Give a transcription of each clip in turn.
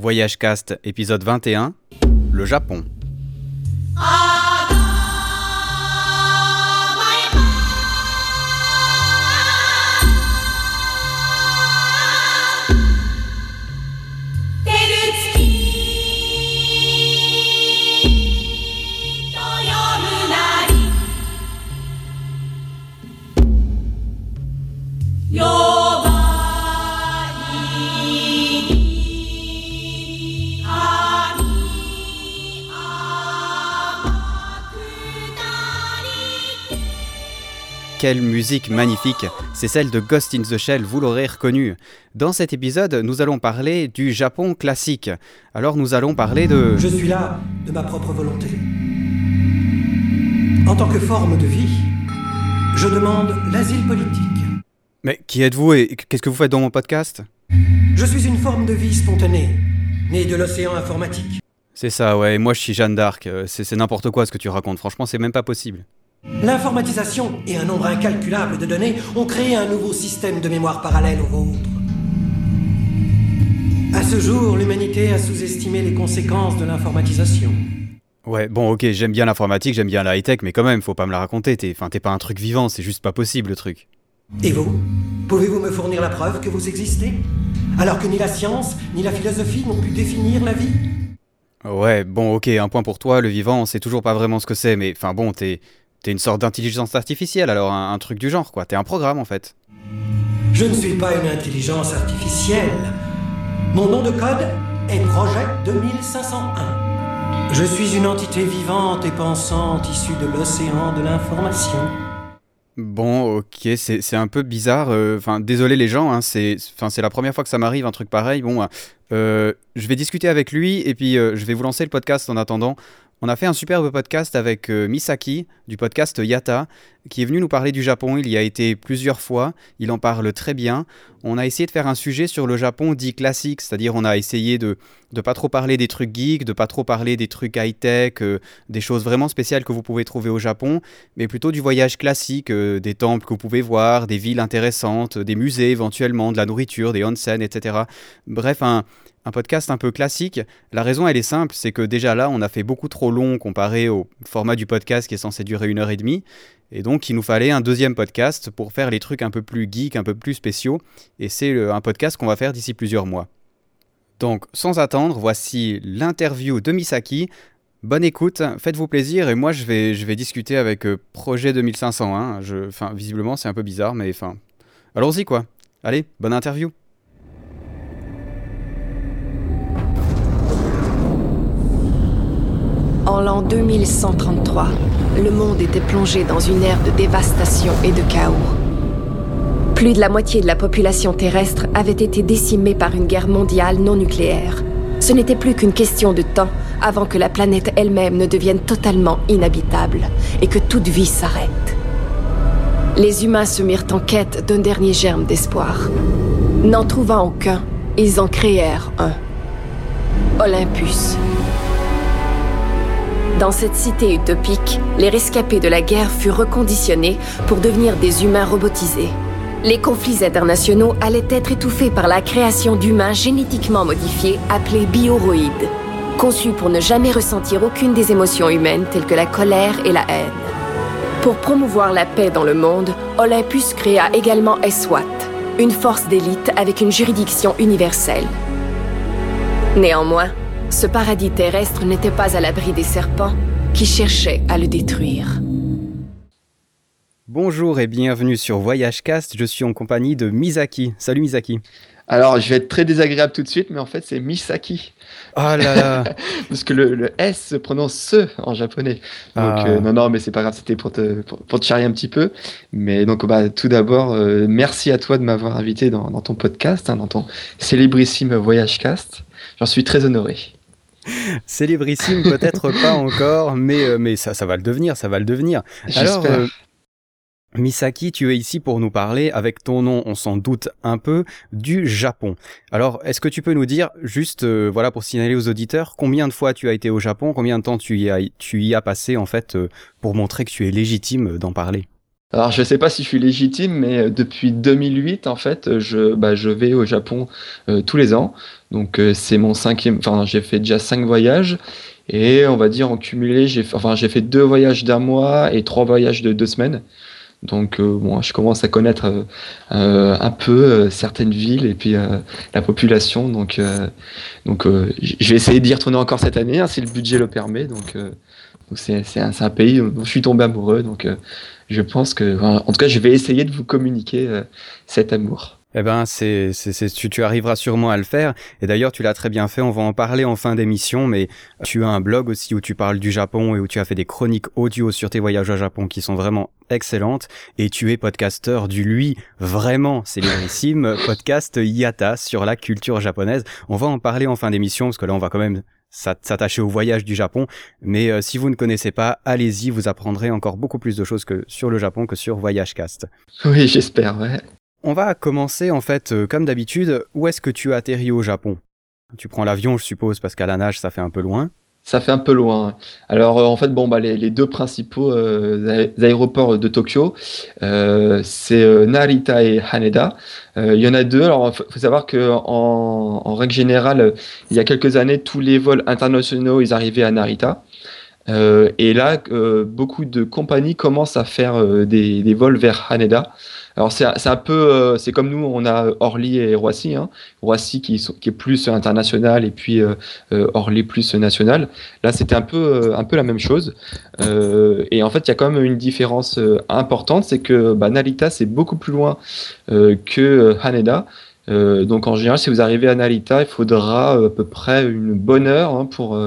Voyage Cast, épisode 21, le Japon. Quelle musique magnifique C'est celle de Ghost in the Shell, vous l'aurez reconnu. Dans cet épisode, nous allons parler du Japon classique. Alors nous allons parler de... Je suis là de ma propre volonté. En tant que forme de vie, je demande l'asile politique. Mais qui êtes-vous et qu'est-ce que vous faites dans mon podcast? Je suis une forme de vie spontanée, née de l'océan informatique. C'est ça, ouais, moi je suis Jeanne d'Arc. Euh, C'est n'importe quoi ce que tu racontes, franchement c'est même pas possible. L'informatisation et un nombre incalculable de données ont créé un nouveau système de mémoire parallèle au vôtre. À ce jour, l'humanité a sous-estimé les conséquences de l'informatisation. Ouais, bon ok, j'aime bien l'informatique, j'aime bien la high-tech, mais quand même, faut pas me la raconter, t'es enfin, t'es pas un truc vivant, c'est juste pas possible le truc. Et vous? Pouvez-vous me fournir la preuve que vous existez? Alors que ni la science, ni la philosophie n'ont pu définir la vie? Ouais, bon ok, un point pour toi, le vivant, on sait toujours pas vraiment ce que c'est, mais enfin bon, t'es... T'es une sorte d'intelligence artificielle, alors un, un truc du genre, quoi. T'es un programme, en fait. Je ne suis pas une intelligence artificielle. Mon nom de code est Projet 2501. Je suis une entité vivante et pensante issue de l'océan de l'information. Bon, ok, c'est un peu bizarre. euh, Enfin, désolé les gens, hein, c'est enfin, c'est la première fois que ça m'arrive, un truc pareil. Bon, euh, je vais discuter avec lui et puis euh, je vais vous lancer le podcast en attendant. On a fait un superbe podcast avec euh, Misaki du podcast Yata qui est venu nous parler du Japon. Il y a été plusieurs fois, il en parle très bien. On a essayé de faire un sujet sur le Japon dit classique, c'est-à-dire on a essayé de de pas trop parler des trucs geeks, de pas trop parler des trucs high-tech, euh, des choses vraiment spéciales que vous pouvez trouver au Japon, mais plutôt du voyage classique, euh, des temples que vous pouvez voir, des villes intéressantes, des musées éventuellement, de la nourriture, des onsen, etc. Bref, un, un podcast un peu classique. La raison, elle est simple, c'est que déjà là, on a fait beaucoup trop long comparé au format du podcast qui est censé durer une heure et demie. Et donc, il nous fallait un deuxième podcast pour faire les trucs un peu plus geeks, un peu plus spéciaux. Et c'est un podcast qu'on va faire d'ici plusieurs mois. Donc, sans attendre, voici l'interview de Misaki. Bonne écoute, faites-vous plaisir et moi je vais, je vais discuter avec euh, Projet 2501. Je, enfin, visiblement c'est un peu bizarre, mais enfin, allons-y quoi. Allez, bonne interview. En l'an 2133, le monde était plongé dans une ère de dévastation et de chaos. Plus de la moitié de la population terrestre avait été décimée par une guerre mondiale non nucléaire. Ce n'était plus qu'une question de temps avant que la planète elle-même ne devienne totalement inhabitable et que toute vie s'arrête. Les humains se mirent en quête d'un dernier germe d'espoir. N'en trouvant aucun, ils en créèrent un. Olympus. Dans cette cité utopique, les rescapés de la guerre furent reconditionnés pour devenir des humains robotisés. Les conflits internationaux allaient être étouffés par la création d'humains génétiquement modifiés appelés bioroïdes, conçus pour ne jamais ressentir aucune des émotions humaines telles que la colère et la haine. Pour promouvoir la paix dans le monde, Olympus créa également SWAT, une force d'élite avec une juridiction universelle. Néanmoins, ce paradis terrestre n'était pas à l'abri des serpents qui cherchaient à le détruire. Bonjour et bienvenue sur Voyage Cast. Je suis en compagnie de Misaki. Salut Misaki. Alors, je vais être très désagréable tout de suite, mais en fait, c'est Misaki. Oh là là. Parce que le, le S se prononce se en japonais. Donc, Ah. euh, non, non, mais c'est pas grave, c'était pour te, pour, pour te charrier un petit peu. Mais donc, bah, tout d'abord, euh, merci à toi de m'avoir invité dans, dans ton podcast, hein, dans ton célébrissime Voyage Cast. J'en suis très honoré. Célébrissime peut-être pas encore, mais, euh, mais ça, ça va le devenir, ça va le devenir. Alors, euh, Misaki, tu es ici pour nous parler, avec ton nom, on s'en doute un peu, du Japon. Alors, est-ce que tu peux nous dire, juste, euh, voilà, pour signaler aux auditeurs, combien de fois tu as été au Japon, combien de temps tu y as, tu y as passé, en fait, euh, pour montrer que tu es légitime d'en parler? Alors, je ne sais pas si je suis légitime, mais depuis 2008, en fait, je, bah, je vais au Japon tous les ans. Donc, c'est mon cinquième. Enfin, j'ai fait déjà cinq voyages. Et on va dire en cumulé, j'ai enfin, fait deux voyages d'un mois et trois voyages de deux semaines. Donc euh, bon, je commence à connaître euh, euh, un peu certaines villes et puis la population. Donc, donc je vais essayer d'y retourner encore cette année hein, si le budget le permet. Donc c'est un, un, pays dont je suis tombé amoureux. Donc je pense que, en tout cas, je vais essayer de vous communiquer cet amour. Eh ben, c'est, tu, tu, arriveras sûrement à le faire. Et d'ailleurs, tu l'as très bien fait. On va en parler en fin d'émission. Mais tu as un blog aussi où tu parles du Japon et où tu as fait des chroniques audio sur tes voyages au Japon qui sont vraiment excellentes. Et tu es podcasteur du lui vraiment célébrissime podcast Yata sur la culture japonaise. On va en parler en fin d'émission parce que là, on va quand même s'attacher au voyage du Japon. Mais euh, si vous ne connaissez pas, allez-y, vous apprendrez encore beaucoup plus de choses que sur le Japon que sur Voyagecast. Oui, j'espère, ouais. On va commencer en fait, euh, comme d'habitude, où est-ce que tu as atterri au Japon? Tu prends l'avion, je suppose, parce qu'à la nage, ça fait un peu loin. Ça fait un peu loin. Alors euh, en fait, bon, bah, les, deux principaux euh, aéroports de Tokyo, c'est Narita et Haneda. Il y en a deux. Alors il faut savoir que en, règle générale, il y a quelques années, tous les vols internationaux, ils arrivaient à Narita. et là, beaucoup de compagnies commencent à faire des, vols vers Haneda. Alors c'est un peu, euh, c'est comme nous, on a Orly et Roissy. Hein. Roissy qui, est plus international et puis euh, euh, Orly plus national. Là, c'était un peu, un peu la même chose. et en fait, il y a quand même une différence importante, c'est que bah, Narita c'est beaucoup plus loin que Haneda. donc en général, si vous arrivez à Narita, il faudra à peu près une bonne heure hein, pour,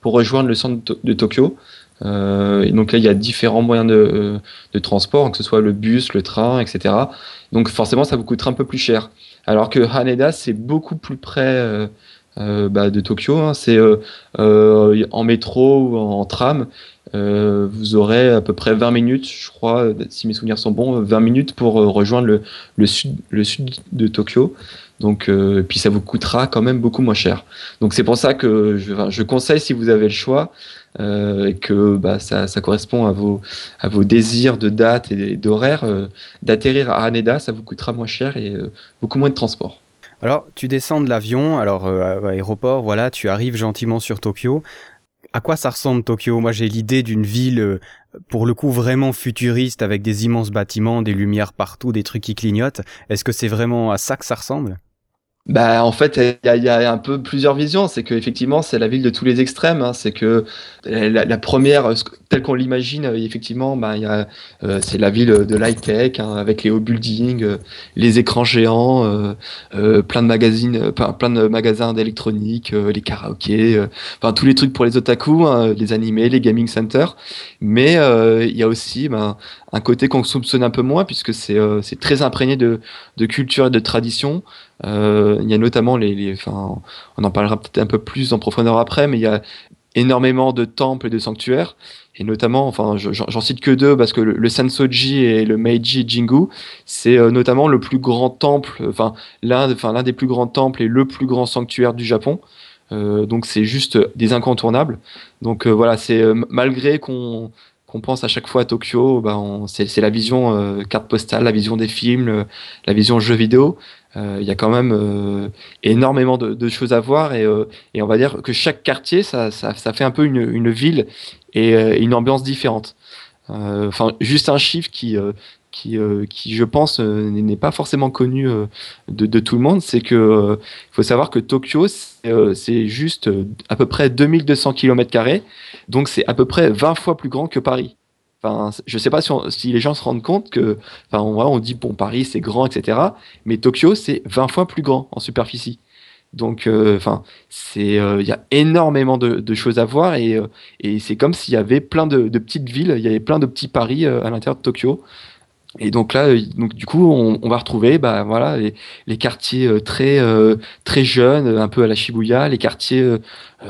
pour rejoindre le centre de Tokyo. Euh, donc là, il y a différents moyens de, euh, de, transport, que ce soit le bus, le train, etc. Donc forcément, ça vous coûtera un peu plus cher. Alors que Haneda, c'est beaucoup plus près euh, euh bah, de Tokyo. Hein. C'est en métro ou en, tram. vous aurez à peu près 20 minutes, je crois, si mes souvenirs sont bons, 20 minutes pour rejoindre le, le, sud, le sud de Tokyo. Donc, puis ça vous coûtera quand même beaucoup moins cher. Donc c'est pour ça que je, je conseille, si vous avez le choix, euh, et que bah, ça, correspond à vos, à vos désirs de date et d'horaire, euh, d'atterrir à Haneda, ça vous coûtera moins cher et euh, beaucoup moins de transport. Alors, tu descends de l'avion, alors à l'aéroport, voilà, tu arrives gentiment sur Tokyo. À quoi ça ressemble Tokyo? Moi, j'ai l'idée d'une ville, pour le coup, vraiment futuriste, avec des immenses bâtiments, des lumières partout, des trucs qui clignotent. Est-ce que c'est vraiment à ça que ça ressemble? Bah, en fait, il y, a, un peu plusieurs visions. C'est qu'effectivement, c'est la ville de tous les extrêmes. Hein. C'est que la, première, telle qu'on l'imagine, euh, effectivement, bah, y euh, c'est la ville de l'high-tech, hein, avec les hauts buildings, euh, les écrans géants, plein de magazines, plein de magasins d'électronique, les karaokés, enfin tous les trucs pour les otaku, hein, les animés, les gaming centers. Mais il y a aussi ben, un côté qu'on soupçonne un peu moins, puisque c'est c'est très imprégné de, de culture et de tradition. Euh, il y a notamment les, enfin, on en parlera peut-être un peu plus en profondeur après, mais il y a énormément de temples et de sanctuaires, et notamment, enfin, j'en cite que deux parce que le, Sansoji et le Meiji Jingu, c'est euh, notamment le plus grand temple, enfin l'un, des plus grands temples et le plus grand sanctuaire du Japon. Euh, donc c'est juste des incontournables. Donc voilà, c'est malgré qu'on qu'on pense à chaque fois à Tokyo, bah c'est la vision carte postale, la vision des films, la vision jeux vidéo. Euh, il y a quand même euh, énormément de, choses à voir euh, et, on va dire que chaque quartier, ça, fait un peu une, ville et une ambiance différente. Juste un chiffre qui, je pense, n'est pas forcément connu de, tout le monde, c'est que faut savoir que Tokyo, c'est juste à peu près 2200 km, donc c'est à peu près 20 fois plus grand que Paris. Enfin, je sais pas si, les gens se rendent compte que, enfin, on, on dit bon Paris c'est grand, etc. Mais Tokyo c'est 20 fois plus grand en superficie. Donc, euh, enfin, euh, il y a énormément de, choses à voir et, euh, et c'est comme s'il y avait plein de, de, petites villes, il y avait plein de petits paris à l'intérieur de Tokyo. Et donc là, euh, donc du coup, on, va retrouver, bah voilà, les, les quartiers euh, très euh, très jeunes, un peu à la Shibuya, les quartiers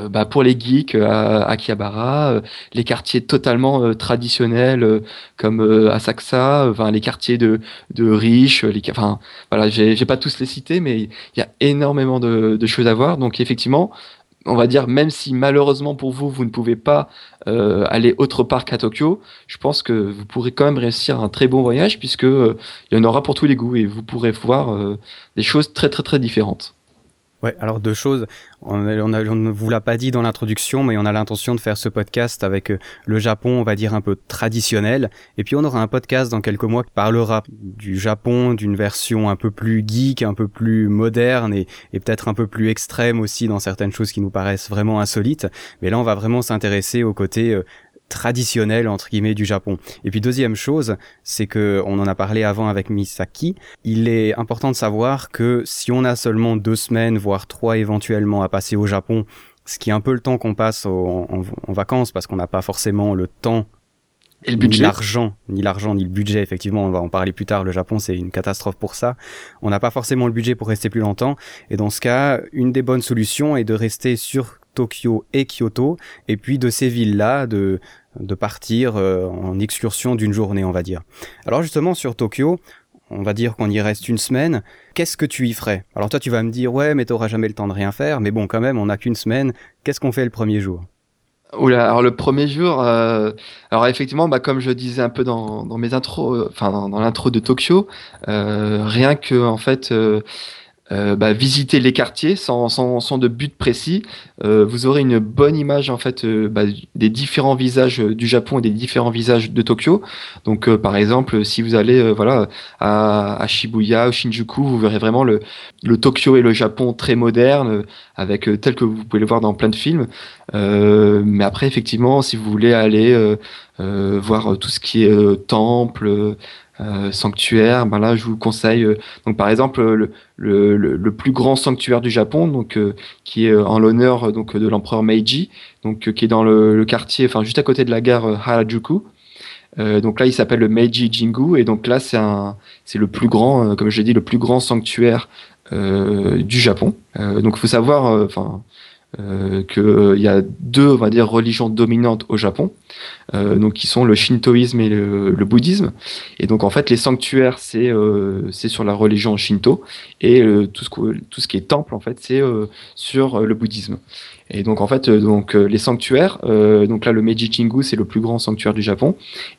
bah, pour les geeks à Akihabara, les quartiers totalement traditionnels comme Asakusa, enfin les quartiers de de riches, les, enfin voilà, j'ai pas tous les cités, mais il y a énormément de, de choses à voir. Donc effectivement, on va dire, même si malheureusement pour vous, vous ne pouvez pas aller autre part qu'à Tokyo, je pense que vous pourrez quand même réussir un très bon voyage puisque il y en aura pour tous les goûts et vous pourrez voir des choses très très très différentes. Ouais, alors deux choses. On, ne vous l'a pas dit dans l'introduction, mais on a l'intention de faire ce podcast avec euh, le Japon, on va dire un peu traditionnel. Et puis on aura un podcast dans quelques mois qui parlera du Japon, d'une version un peu plus geek, un peu plus moderne et, et peut-être un peu plus extrême aussi dans certaines choses qui nous paraissent vraiment insolites. Mais là, on va vraiment s'intéresser au côté traditionnel entre guillemets du Japon. Et puis deuxième chose, c'est que on en a parlé avant avec Misaki. Il est important de savoir que si on a seulement deux semaines, voire trois éventuellement à passer au Japon, ce qui est un peu le temps qu'on passe en, vacances parce qu'on n'a pas forcément le temps et le budget? Ni l'argent, ni l'argent, ni le budget, effectivement, on va en parler plus tard. Le Japon, c'est une catastrophe pour ça. On n'a pas forcément le budget pour rester plus longtemps. Et dans ce cas, une des bonnes solutions est de rester sur Tokyo et Kyoto, et puis de ces villes-là, de, de partir euh, en excursion d'une journée, on va dire. Alors justement, sur Tokyo, on va dire qu'on y reste une semaine, qu'est-ce que tu y ferais? Alors toi, tu vas me dire, ouais, mais t'auras jamais le temps de rien faire, mais bon, quand même, on n'a qu'une semaine, qu'est-ce qu'on fait le premier jour? Oula, alors le premier jour, euh, alors effectivement, bah, comme je disais un peu dans, mes intros, euh, enfin dans, l'intro de Tokyo, rien que en fait euh, bah, visiter les quartiers sans, sans, sans de but précis. Euh, vous aurez une bonne image en fait euh, bah, des différents visages du Japon et des différents visages de Tokyo. Donc par exemple, si vous allez voilà à, à, Shibuya ou Shinjuku, vous verrez vraiment le, le Tokyo et le Japon très moderne, avec tel que vous pouvez le voir dans plein de films. mais après, effectivement, si vous voulez aller voir tout ce qui est temple, euh, sanctuaire, ben là je vous conseille euh, donc par exemple le, le, le, plus grand sanctuaire du Japon donc euh, qui est en l'honneur donc de l'empereur Meiji donc qui est dans le, quartier enfin juste à côté de la gare Harajuku. donc là il s'appelle le Meiji Jingu et donc là c'est un c'est le plus grand comme je l'ai dit le plus grand sanctuaire du Japon. donc faut savoir enfin euh, qu'il euh, y a deux, on va dire, religions dominantes au Japon, euh, donc qui sont le shintoïsme et le, le, bouddhisme. Et donc en fait, les sanctuaires, c'est euh, c'est sur la religion shinto, et euh, tout ce tout ce qui est temple, en fait, c'est sur le bouddhisme. Et donc en fait, donc les sanctuaires, donc là le Meiji Jingu, c'est le plus grand sanctuaire du Japon,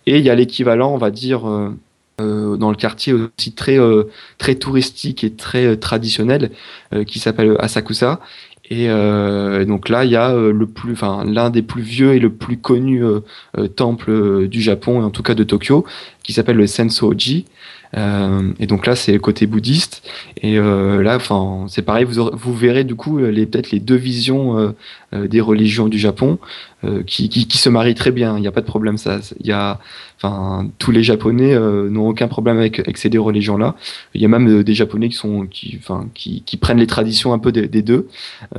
et il y a l'équivalent, on va dire. dans le quartier aussi très très touristique et très traditionnel qui s'appelle Asakusa et euh, donc là, il y a euh, l'un des plus vieux et le plus connu euh, temple du Japon, en tout cas de Tokyo, qui s'appelle le Sensoji. Et donc là, c'est le côté bouddhiste. Et là, enfin, c'est pareil. Vous, vous verrez du coup les peut-être les deux visions des religions du Japon qui, qui, qui, se marient très bien. Il n'y a pas de problème. Ça, il y a, enfin, tous les Japonais n'ont aucun problème avec, avec ces deux religions-là. Il y a même des Japonais qui sont, qui, enfin, qui, qui prennent les traditions un peu des, des deux.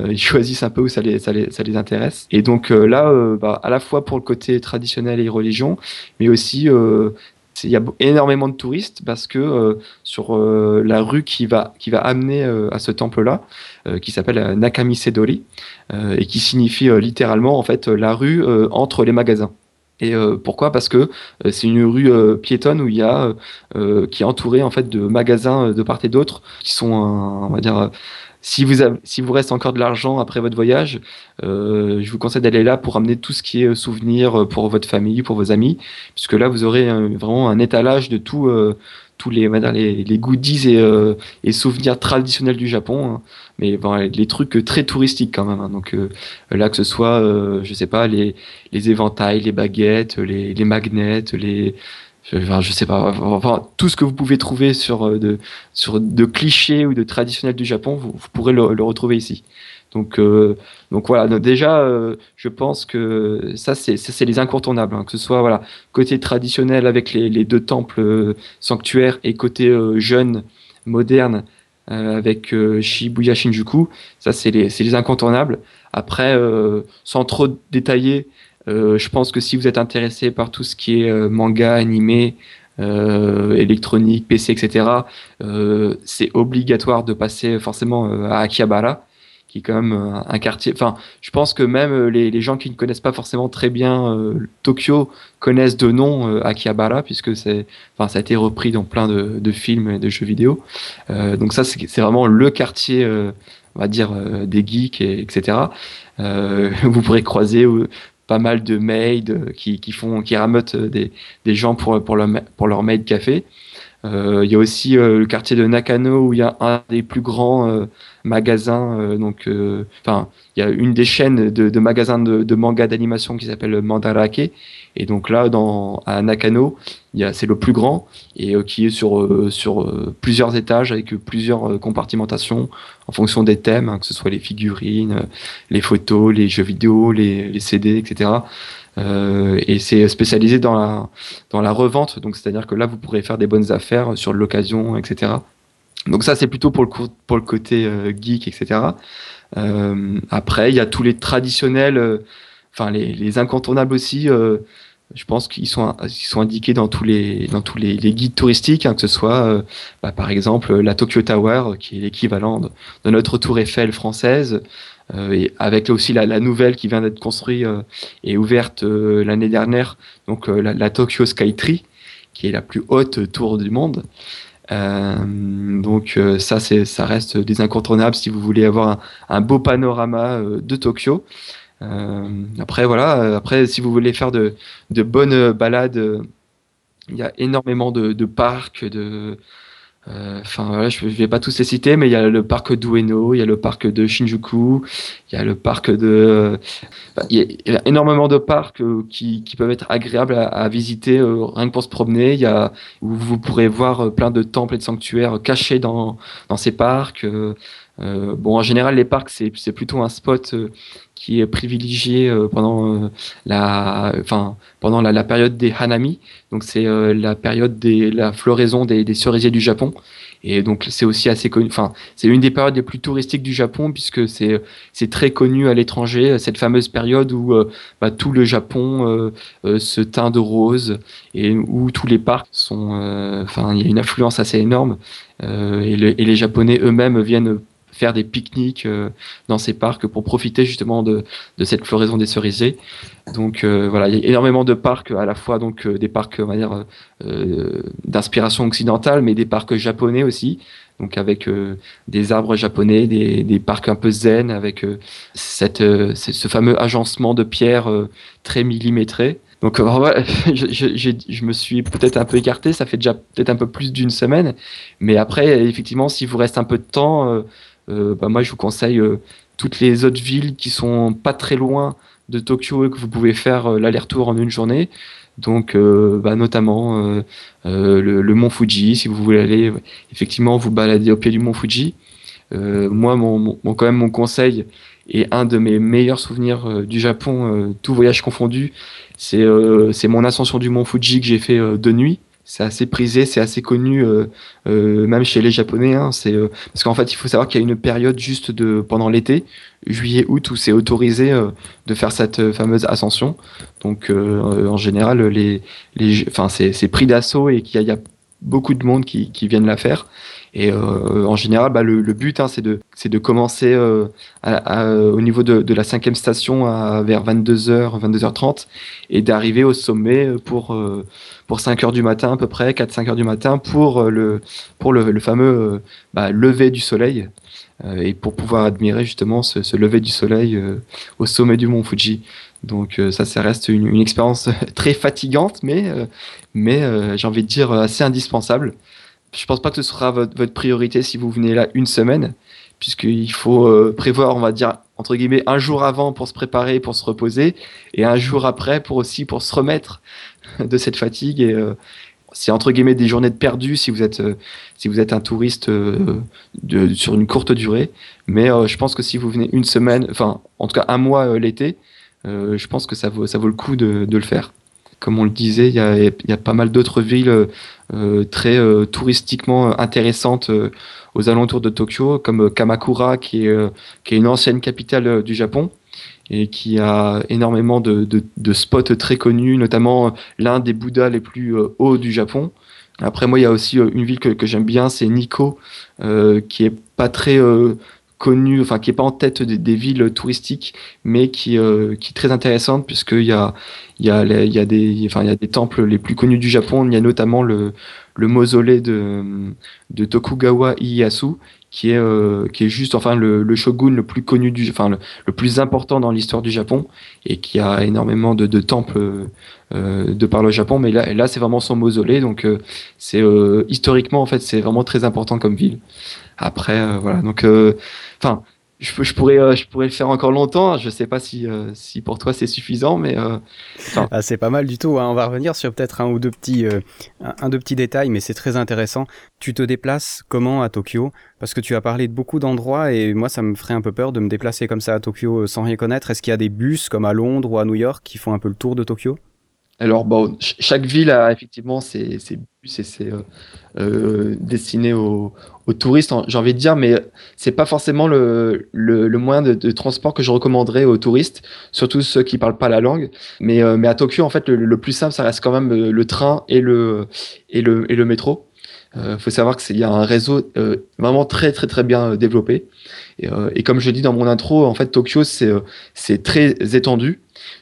ils choisissent un peu où ça les, ça les, ça les intéresse. Et donc là, bah, à la fois pour le côté traditionnel et religion, mais aussi il y a énormément de touristes parce que euh, sur euh, la rue qui va, qui va amener euh, à ce temple-là, qui s'appelle Nakamisedori, et qui signifie littéralement en fait la rue entre les magasins. Et pourquoi? Parce que c'est une rue piétonne où il y a qui est entourée en fait de magasins de part et d'autre qui sont on va dire si vous, avez, si vous reste encore de l'argent après votre voyage, euh, je vous conseille d'aller là pour amener tout ce qui est euh, souvenir euh, pour votre famille, pour vos amis, puisque là vous aurez vraiment un étalage de tout, tous les, les, les, goodies et, et, souvenirs traditionnels du Japon, hein. mais bon, les trucs très touristiques quand même. Hein. donc là que ce soit, je sais pas, les, les éventails, les baguettes, les, les magnets, les Enfin, je sais pas, enfin, tout ce que vous pouvez trouver sur euh, de, sur de clichés ou de traditionnels du Japon, vous, pourrez le, retrouver ici. Donc, euh, donc voilà. Déjà, euh, je pense que ça, c'est les incontournables, hein, que ce soit voilà côté traditionnel avec les, les deux temples euh, sanctuaires et côté jeune, moderne avec Shibuya Shinjuku. Ça, c'est les les incontournables. Après, sans trop détailler. Euh, je pense que si vous êtes intéressé par tout ce qui est euh, manga, animé, euh, électronique, PC, etc., c'est obligatoire de passer forcément à Akihabara, qui est quand même un quartier. Enfin, je pense que même les, gens qui ne connaissent pas forcément très bien Tokyo connaissent de nom Akihabara, puisque ça a été repris dans plein de films et de jeux vidéo. donc ça, c'est vraiment le quartier on va dire, des geeks, etc. vous pourrez croiser pas mal de maids qui, qui, font, qui rameutent des, des gens pour, pour, leur, pour leur maid café. Il y a aussi le quartier de Nakano où il y a un des plus grands magasins. donc, enfin, il y a une des chaînes de, magasins de, de manga d'animation qui s'appelle Mandarake et donc là, dans, à Nakano, c'est le plus grand et euh, qui est sur, euh, sur euh, plusieurs étages avec plusieurs compartimentations en fonction des thèmes, hein, que ce soit les figurines, les photos, les jeux vidéo, les, les CD, etc. et c'est spécialisé dans la, dans la revente, donc c'est-à-dire que là, vous pourrez faire des bonnes affaires sur l'occasion, etc. Donc ça, c'est plutôt pour le, pour le côté geek, etc. après, il y a tous les traditionnels enfin les, les, incontournables aussi. Euh, je pense qu'ils sont, ils sont indiqués dans tous les, dans tous les, les guides touristiques, hein, que ce soit euh, bah, par exemple la Tokyo Tower, qui est l'équivalent de, notre tour Eiffel française, euh, et avec aussi la, la, nouvelle qui vient d'être construite et ouverte l'année dernière, donc la, la, Tokyo Skytree, qui est la plus haute tour du monde. Donc ça, c'est, ça reste des incontournables si vous voulez avoir un, beau panorama de Tokyo. Euh, après, voilà, euh, après, si vous voulez faire de, de bonnes balades, il y a énormément de, de parcs, de, Enfin, voilà, je ne vais pas tous les citer, mais il y a le parc d'Ueno, il y a le parc de Shinjuku, il y a le parc de. il, y a, énormément de parcs qui, qui, peuvent être agréables à, à visiter rien que pour se promener. Il y a où vous pourrez voir plein de temples et de sanctuaires cachés dans, dans ces parcs. Euh, bon, en général, les parcs, c'est plutôt un spot euh, qui est privilégié euh, pendant la, enfin, pendant la, période des hanami. Donc, c'est la période de la floraison des, cerisiers du Japon. Et donc, c'est aussi assez connu. Enfin, c'est une des périodes les plus touristiques du Japon puisque c'est très connu à l'étranger cette fameuse période où bah, tout le Japon se teint de rose et où tous les parcs sont. Enfin, il y a une influence assez énorme et les Japonais eux-mêmes viennent faire des pique-niques euh, dans ces parcs pour profiter justement de, de cette floraison des cerisiers. Donc euh, voilà, il y a énormément de parcs, à la fois donc euh, des parcs d'inspiration occidentale, mais des parcs japonais aussi, donc avec des arbres japonais, des, des, parcs un peu zen, avec cette, ce fameux agencement de pierre très millimétré. Donc je, je, je, me suis peut-être un peu écarté, ça fait déjà peut-être un peu plus d'une semaine, mais après effectivement, s'il vous reste un peu de temps, euh, bah, moi je vous conseille euh, toutes les autres villes qui sont pas très loin de Tokyo et que vous pouvez faire euh, l'aller-retour en une journée. Donc, bah, notamment le, mont Fuji, si vous voulez aller effectivement vous balader au pied du mont Fuji. moi, mon, quand même, mon conseil et un de mes meilleurs souvenirs du Japon, tout voyage confondu, c'est mon ascension du mont Fuji que j'ai fait de nuit c'est assez prisé, c'est assez connu, euh, euh, même chez les Japonais. Hein, c'est euh, parce qu'en fait, il faut savoir qu'il y a une période juste de pendant l'été, juillet-août, où c'est autorisé de faire cette fameuse ascension. Donc, en général, les, les, enfin, c'est pris d'assaut et qu'il y, y, a beaucoup de monde qui, qui viennent la faire. Et euh, en général, bah, le, le, but, hein, c'est de, de commencer euh, à, à, au niveau de, de, la cinquième station à, vers 22h, 22h30 et d'arriver au sommet pour, euh, pour 5h du matin à peu près, 4-5 h du matin pour le, pour le, le fameux bah, lever du soleil et pour pouvoir admirer justement ce, ce lever du soleil au sommet du mont Fuji. Donc ça, ça reste une, une expérience très fatigante, mais, mais j'ai envie de dire assez indispensable je pense pas que ce sera votre, priorité si vous venez là une semaine, puisqu'il faut euh, prévoir, on va dire, entre guillemets, un jour avant pour se préparer, pour se reposer, et un jour après pour aussi pour se remettre de cette fatigue. Et euh, c'est entre guillemets des journées de perdu si vous êtes, euh, si vous êtes un touriste de, sur une courte durée. Mais je pense que si vous venez une semaine, enfin, en tout cas un mois l'été, je pense que ça vaut, ça vaut le coup de, de le faire comme on le disait, il y a, y a, pas mal d'autres villes euh, très euh, touristiquement intéressantes euh, aux alentours de Tokyo, comme Kamakura, qui est, qui est une ancienne capitale du Japon et qui a énormément de, de, de spots très connus, notamment l'un des Bouddhas les plus hauts du Japon. Après, moi, il y a aussi une ville que, que j'aime bien, c'est Nikko, euh, qui est pas très connu, enfin qui est pas en tête des, villes touristiques, mais qui, euh, qui est très intéressante puisqu'il y a, il y, a, il y, a des, enfin, il y a des temples les plus connus du Japon. Il y a notamment le, le mausolée de, de Tokugawa Ieyasu, qui est euh, qui est juste enfin le, le, shogun le plus connu du enfin le, plus important dans l'histoire du Japon et qui a énormément de, de temples euh, de par le Japon mais là là c'est vraiment son mausolée donc euh, c'est euh, historiquement en fait c'est vraiment très important comme ville après voilà donc enfin je, je, pourrais, euh, je pourrais le faire encore longtemps. Je ne sais pas si, euh, si pour toi c'est suffisant, mais euh, ah, c'est pas mal du tout. Hein. On va revenir sur peut-être un ou deux petits, un, deux petits détails, mais c'est très intéressant. Tu te déplaces comment à Tokyo? Parce que tu as parlé de beaucoup d'endroits et moi ça me ferait un peu peur de me déplacer comme ça à Tokyo sans rien connaître. Est-ce qu'il y a des bus comme à Londres ou à New York qui font un peu le tour de Tokyo? Alors, bon, chaque ville a effectivement ses, bus et ses euh, euh, destinés aux, touristes, j'ai envie de dire, mais c'est pas forcément le, le, moyen de, transport que je recommanderais aux touristes, surtout ceux qui parlent pas la langue. Mais, euh, mais à Tokyo, en fait, le, plus simple, ça reste quand même le train et le, et le, et le métro. Il faut savoir qu'il y a un réseau vraiment très très très bien développé. Et, et, comme je dis dans mon intro, en fait, Tokyo, c'est très étendu.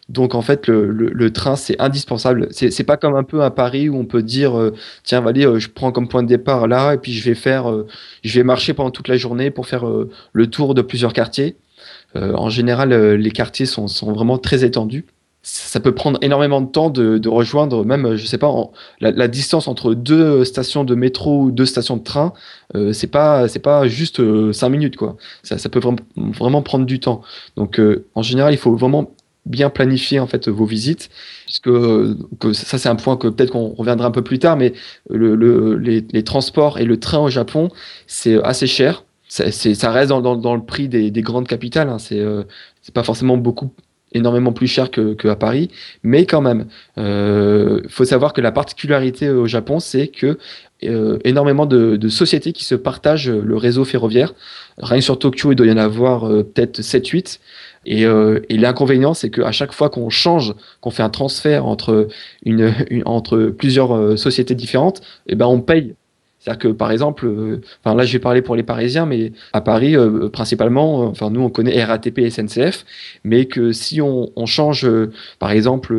Donc en fait, le, le, train, c'est indispensable. C'est pas comme un peu à Paris où on peut dire, euh, tiens, allez, euh, je prends comme point de départ là, et puis je vais faire, euh, je vais marcher pendant toute la journée pour faire le tour de plusieurs quartiers. en général, les quartiers sont, sont, vraiment très étendus. Ça peut prendre énormément de temps de, de rejoindre, même, je sais pas, la, la, distance entre deux stations de métro ou deux stations de train, c'est pas, c'est pas juste cinq minutes, quoi. Ça, ça peut vraiment, prendre du temps. Donc, en général, il faut vraiment bien planifier en fait vos visites, puisque que ça c'est un point que peut-être qu'on reviendra un peu plus tard, mais le, les, transports et le train au Japon c'est assez cher. Ça, ça reste dans, dans, le prix des, des grandes capitales. Hein. C'est euh, pas forcément beaucoup énormément plus cher que, que à Paris, mais quand même, euh, faut savoir que la particularité au Japon, c'est que euh, énormément de, sociétés qui se partagent le réseau ferroviaire. Rien que sur Tokyo, il doit y en avoir euh, peut-être 7-8. Et, euh, et l'inconvénient, c'est qu'à chaque fois qu'on change, qu'on fait un transfert entre, une, entre plusieurs euh, sociétés différentes, eh ben on paye. C'est-à-dire que par exemple, euh, enfin là je vais parler pour les Parisiens, mais à Paris principalement, enfin nous on connaît RATP et SNCF, mais que si on, on change, par exemple,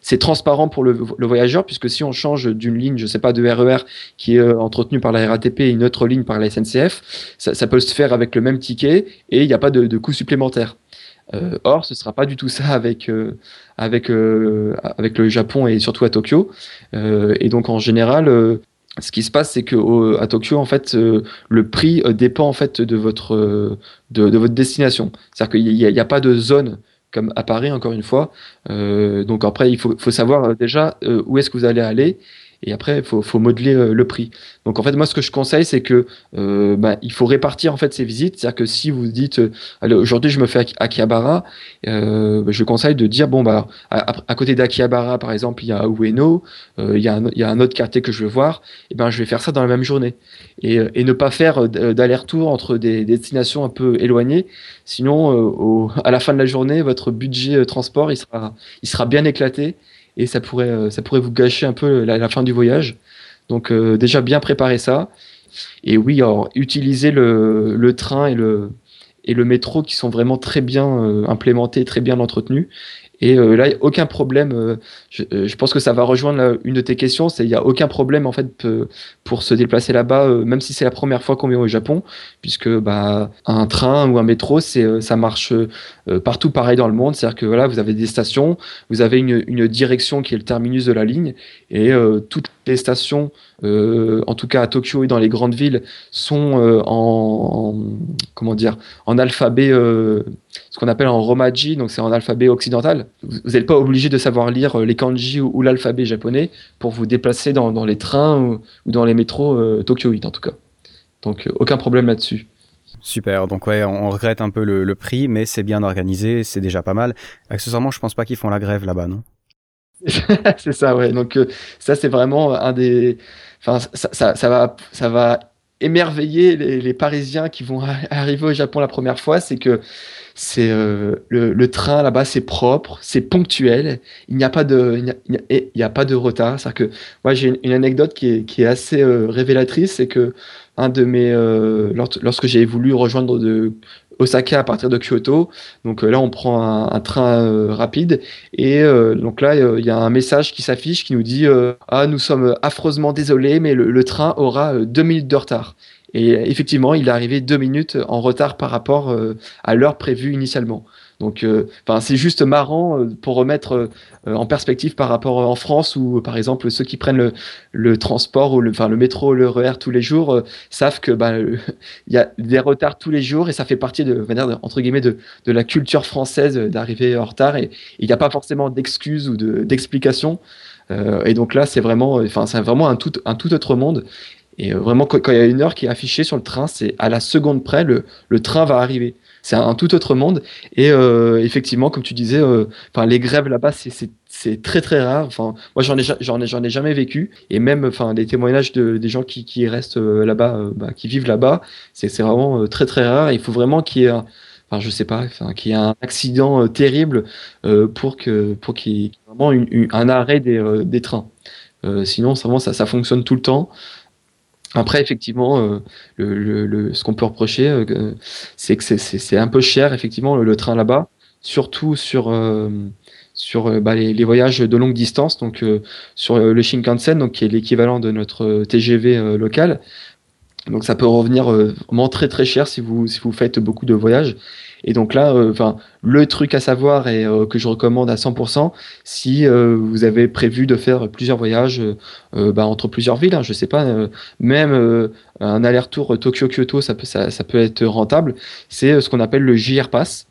c'est transparent pour le, le, voyageur puisque si on change d'une ligne, je sais pas, de RER e qui est entretenue par la RATP et une autre ligne par la SNCF, ça, ça peut se faire avec le même ticket et il n'y a pas de, de coût supplémentaire. Euh, or, ce sera pas du tout ça avec euh, avec euh, avec le Japon et surtout à Tokyo. et donc en général, ce qui se passe, c'est que à Tokyo, en fait, le prix dépend en fait de votre votre destination. C'est-à-dire qu'il n'y a, pas de zone comme à Paris, encore une fois. donc après, il faut savoir déjà où est-ce que vous allez aller et après il faut, faut modeler euh, le prix. Donc en fait moi ce que je conseille c'est que euh, bah, il faut répartir en fait ces visites, c'est-à-dire que si vous dites euh, aujourd'hui je me fais Akihabara, euh, bah, je conseille de dire bon bah à, côté d'Akihabara par exemple il y a Ueno, euh, il, y a un, il y a un autre quartier que je veux voir, et ben je vais faire ça dans la même journée. Et, et ne pas faire d'aller-retour entre des, destinations un peu éloignées, sinon au, à la fin de la journée votre budget transport il sera il sera bien éclaté et ça pourrait, euh, ça pourrait vous gâcher un peu la, fin du voyage. Donc euh, déjà bien préparer ça. Et oui, alors, utiliser le, train et le, et le métro qui sont vraiment très bien euh, implémentés, très bien entretenus. Et euh, là, aucun problème. Euh, je, euh, je, pense que ça va rejoindre une de tes questions. C'est il n'y a aucun problème en fait pour se déplacer là-bas, même si c'est la première fois qu'on vient au Japon, puisque bah un train ou un métro, c'est ça marche partout pareil dans le monde. C'est-à-dire que voilà, vous avez des stations, vous avez une, une direction qui est le terminus de la ligne, et toutes les stations, en tout cas à Tokyo et dans les grandes villes, sont en, comment dire en alphabet ce qu'on appelle en romaji, donc c'est en alphabet occidental. Vous n'êtes pas obligé de savoir lire euh, les kanji ou, l'alphabet japonais pour vous déplacer dans, les trains ou, dans les métros euh, tokyoïdes en tout cas. Donc euh, aucun problème là-dessus. Super, donc ouais, on regrette un peu le, prix, mais c'est bien organisé, c'est déjà pas mal. Accessoirement, je pense pas qu'ils font la grève là-bas, non? C'est ça, ouais. Donc ça, c'est vraiment un des. Enfin, ça, ça, va, ça va émerveiller les, les Parisiens qui vont arriver au Japon la première fois, c'est que c'est euh, le, train là-bas, c'est propre, c'est ponctuel. Il n'y a pas de, il a, pas de retard. cest que moi j'ai une, anecdote qui est, qui est assez euh, révélatrice, c'est que un de mes, euh, lorsque j'ai voulu rejoindre Osaka à partir de Kyoto, donc là on prend un, train rapide et donc là il y a un message qui s'affiche qui nous dit ah nous sommes affreusement désolés mais le train aura deux minutes de retard. Et effectivement, il est arrivé deux minutes en retard par rapport à l'heure prévue initialement. Donc, euh, c'est juste marrant euh, pour remettre euh, en perspective par rapport en France où, par exemple, ceux qui prennent le, transport ou le, le métro, le RER tous les jours savent que bah, il y a des retards tous les jours et ça fait partie de, entre guillemets, de, la culture française d'arriver en retard et il n'y a pas forcément d'excuses ou d'explications. et donc là, c'est vraiment, vraiment un tout, un tout autre monde. Et vraiment, quand, il y a une heure qui est affichée sur le train, c'est à la seconde près, le, le train va arriver c'est un, tout autre monde. Et euh, effectivement, comme tu disais, euh, les grèves là-bas, c'est très très rare. Enfin, moi j'en ai ai ai jamais vécu. Et même, enfin, les témoignages de, des gens qui, qui restent euh, là-bas, bah, qui vivent là-bas, c'est vraiment très très rare. il faut vraiment qu'il y ait enfin je sais pas, enfin, qu'il y ait un accident terrible pour que pour qu'il y ait vraiment un arrêt des, des trains. sinon, vraiment, ça, ça fonctionne tout le temps. Après, effectivement, euh, le, ce qu'on peut reprocher, euh, c'est que c'est un peu cher, effectivement, le, train là-bas, surtout sur, euh, sur bah, les, voyages de longue distance, donc sur le Shinkansen, donc, qui est l'équivalent de notre TGV local. Donc ça peut revenir vraiment très très cher si vous, si vous faites beaucoup de voyages. Et donc là, euh, enfin, le truc à savoir et euh, que je recommande à 100%, si euh, vous avez prévu de faire plusieurs voyages bah, entre plusieurs villes, hein, je sais pas, même un aller-retour Tokyo-Kyoto, ça peut, ça, ça, peut être rentable. C'est ce qu'on appelle le JR Pass.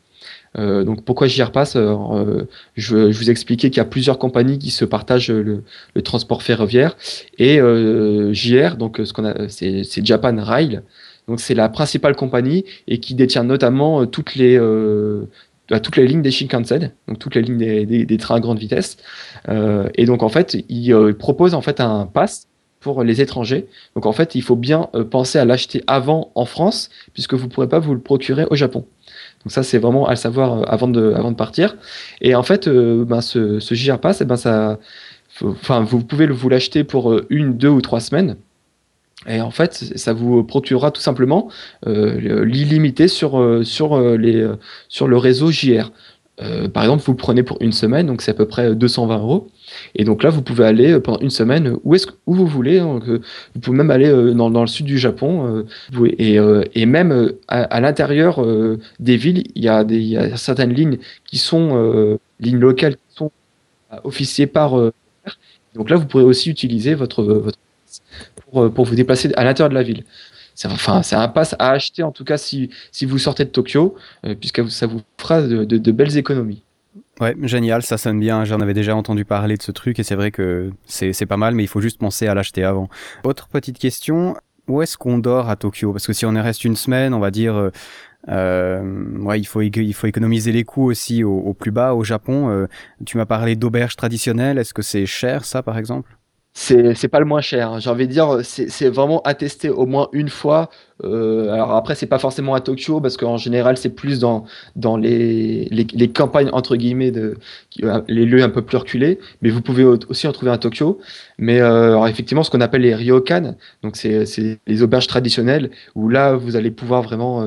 Euh, donc pourquoi JR Pass euh, je, je, vous expliquais qu'il y a plusieurs compagnies qui se partagent le, le transport ferroviaire et euh, JR, donc ce qu'on a, c'est Japan Rail, donc c'est la principale compagnie et qui détient notamment euh, toutes les euh, bah, toutes les lignes des Shinkansen, donc toutes les lignes des, des, trains à grande vitesse. Euh, et donc en fait, il propose en fait un pass pour les étrangers. Donc en fait, il faut bien penser à l'acheter avant en France, puisque vous ne pourrez pas vous le procurer au Japon. Donc ça, c'est vraiment à le savoir avant de, avant de partir. Et en fait, ben, ce, ce JR Pass, ben, ça, vous pouvez vous l'acheter pour une, deux ou trois semaines. Et en fait, ça vous procurera tout simplement euh, l'illimité sur, euh, sur, euh, les, sur le réseau JR. par exemple, vous le prenez pour une semaine, donc c'est à peu près 220 euros. Et donc là, vous pouvez aller pendant une semaine où, vous voulez. Donc, vous pouvez même aller dans, dans, le sud du Japon. et, et, même à, l'intérieur des villes, il y, a certaines lignes qui sont lignes locales qui sont officiées par. donc là, vous pourrez aussi utiliser votre, votre pour, euh, vous déplacer à l'intérieur de la ville. C'est enfin, c'est un pass à acheter en tout cas si, si vous sortez de Tokyo, euh, puisque ça vous fera de, belles économies. Ouais, génial, ça sonne bien. J'en avais déjà entendu parler de ce truc et c'est vrai que c'est pas mal, mais il faut juste penser à l'acheter avant. Autre petite question, où est-ce qu'on dort à Tokyo? Parce que si on y reste une semaine, on va dire, euh, ouais, il faut, il économiser les coûts aussi au, au plus bas au Japon. tu m'as parlé d'auberges traditionnelles, est-ce que c'est cher ça par exemple? C'est pas le moins cher. Hein. J'ai envie de dire, c'est vraiment attesté au moins une fois. Euh, alors après, c'est pas forcément à Tokyo parce qu'en général, c'est plus dans dans les, les, campagnes entre guillemets de euh, les lieux un peu plus reculés. Mais vous pouvez aussi en trouver à Tokyo. Mais euh, alors effectivement, ce qu'on appelle les ryokan, donc c'est les auberges traditionnelles où là, vous allez pouvoir vraiment.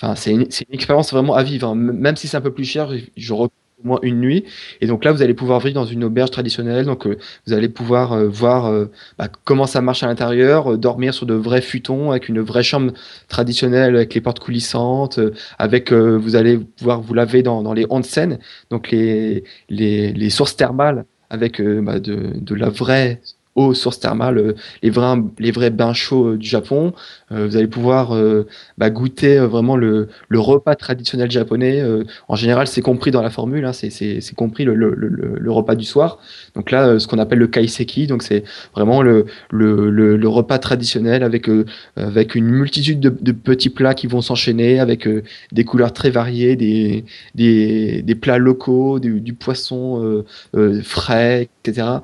Enfin, c'est une, une, expérience vraiment à vivre. Hein. Même si c'est un peu plus cher, je, je au moins une nuit. Et donc là, vous allez pouvoir vivre dans une auberge traditionnelle. Donc euh, vous allez pouvoir euh, voir euh, bah, comment ça marche à l'intérieur, dormir sur de vrais futons avec une vraie chambre traditionnelle avec les portes coulissantes, avec vous allez pouvoir vous laver dans, dans les onsen, donc les, les, les sources thermales avec bah, de, de la vraie sources thermales, euh, les vrais, les vrais bains chauds euh, du Japon. Euh, vous allez pouvoir bah, goûter vraiment le, le, repas traditionnel japonais. en général, c'est compris dans la formule, hein, c'est compris le, le, le, repas du soir. Donc là, ce qu'on appelle le kaiseki, donc c'est vraiment le, repas traditionnel avec, avec une multitude de, petits plats qui vont s'enchaîner avec des couleurs très variées, des, des, des plats locaux, du poisson frais, etc.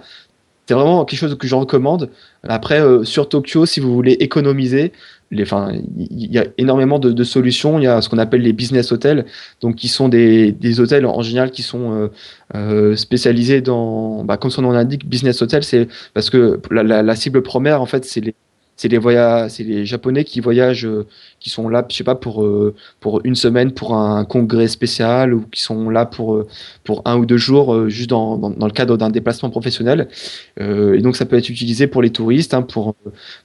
C'est vraiment quelque chose que je recommande. Après, euh, sur Tokyo, si vous voulez économiser, il y a énormément de, solutions. Il y a ce qu'on appelle les business hotels, donc qui sont des, des hôtels en général qui sont euh, euh, spécialisés dans, bah, comme son nom l'indique, business hotel, c'est parce que la, cible première, en fait, c'est les, c'est les voyages, c'est les Japonais qui voyagent, qui sont là, je sais pas pour euh, pour une semaine pour un congrès spécial ou qui sont là pour euh, pour un ou deux jours juste dans, dans, le cadre d'un déplacement professionnel. et donc ça peut être utilisé pour les touristes, hein, pour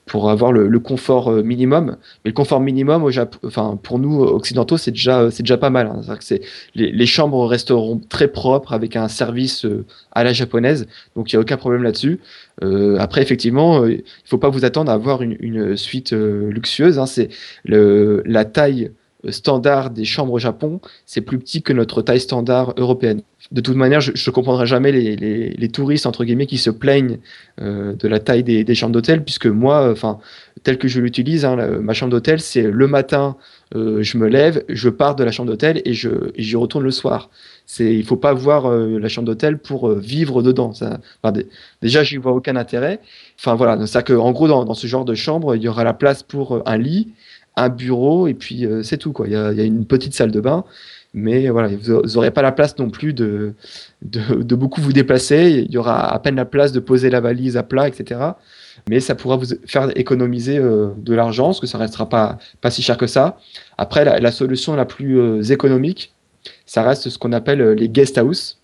pour avoir le, le, confort minimum. Mais le confort minimum au Japon, enfin pour nous occidentaux, c'est déjà déjà pas mal. Hein. Que c'est les, chambres resteront très propres avec un service à la japonaise, donc il y a aucun problème là-dessus. après effectivement, il faut pas vous attendre à avoir une, suite euh, luxueuse. Hein. C'est la taille standard des chambres au Japon, c'est plus petit que notre taille standard européenne. De toute manière, je ne comprendrai jamais les, touristes entre guillemets qui se plaignent euh, de la taille des, chambres d'hôtel, puisque moi, enfin, tel que je l'utilise, hein, ma chambre d'hôtel, c'est le matin, euh, je me lève, je pars de la chambre d'hôtel et je j'y retourne le soir. C'est, il faut pas voir euh, la chambre d'hôtel pour euh, vivre dedans. Ça, enfin, déjà, j'y vois aucun intérêt. Enfin voilà, c'est que en gros, dans, ce genre de chambre, il y aura la place pour euh, un lit, un bureau et puis c'est tout quoi. Il y, a, une petite salle de bain, mais voilà, vous n'aurez pas la place non plus de, de, beaucoup vous déplacer. Il y aura à peine la place de poser la valise à plat, etc. Mais ça pourra vous faire économiser de l'argent, parce que ça restera pas, pas si cher que ça. Après, la, solution la plus économique, ça reste ce qu'on appelle euh, les guest house.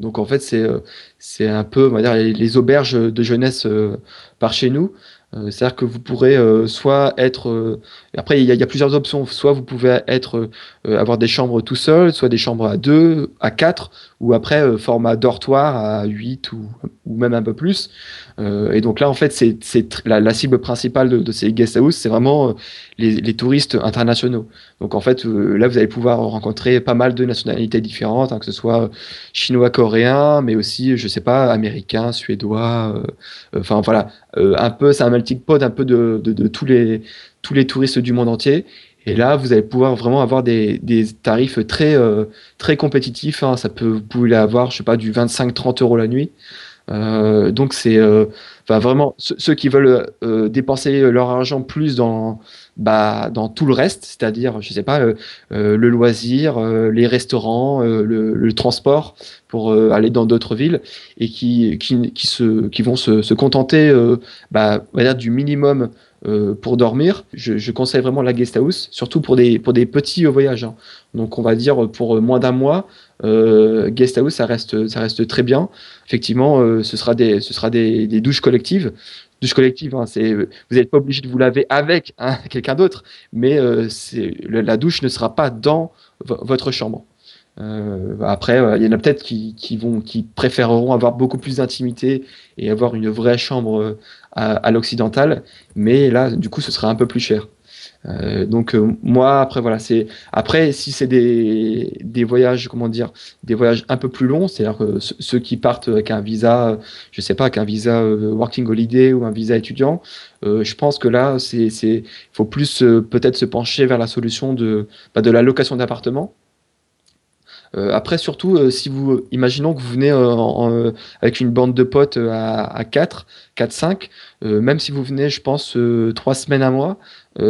Donc en fait, c'est euh, un peu, on va dire, les, auberges de jeunesse euh, par chez nous. C'est-à-dire que vous pourrez soit être. après, il y, a plusieurs options. Soit vous pouvez être avoir des chambres tout seul, soit des chambres à deux, à quatre, ou après format dortoir à 8 ou, ou même un peu plus. Euh, et donc là, en fait, c'est la, cible principale de, ces guest houses, c'est vraiment euh, les, touristes internationaux. Donc en fait, euh, là, vous allez pouvoir rencontrer pas mal de nationalités différentes, hein, que ce soit chinois, coréens, mais aussi, je sais pas, américains, suédois. Enfin voilà, un peu, c'est un melting un peu de, tous les tous les touristes du monde entier. Et là, vous allez pouvoir vraiment avoir des, des tarifs très très compétitifs. Hein. Ça peut, vous pouvez avoir, je sais pas, du 25-30 euros la nuit. Euh, donc c'est euh, vraiment ceux, qui veulent euh, dépenser leur argent plus dans bah, dans tout le reste, c'est-à-dire je sais pas le loisir, les restaurants, le, transport pour aller dans d'autres villes et qui qui, qui, se, qui vont se, se contenter bah, on va dire du minimum pour dormir, je, conseille vraiment la guest house, surtout pour des, pour des petits voyages. Hein. Donc on va dire pour moins d'un mois, euh, guest house, ça reste, ça reste très bien. Effectivement, euh, ce sera des, ce sera des, douches collectives. Douches collectives, hein, vous n'êtes pas obligé de vous laver avec hein, quelqu'un d'autre, mais euh, la douche ne sera pas dans votre chambre. Euh, après, il y en a peut-être qui, qui, vont, qui préféreront avoir beaucoup plus d'intimité et avoir une vraie chambre à, à l'occidental, mais là, du coup, ce sera un peu plus cher. Euh, donc euh, moi après voilà c'est après si c'est des, des voyages comment dire des voyages un peu plus longs c'est-à-dire ceux qui partent avec un visa je sais pas avec un visa euh, working holiday ou un visa étudiant je pense que là c'est c'est faut plus peut-être se pencher vers la solution de bah, de la location d'appartement euh, après, surtout, euh, si vous, imaginons que vous venez euh, avec une bande de potes à, à 4, 4, 5, même si vous venez, je pense, 3 semaines à mois,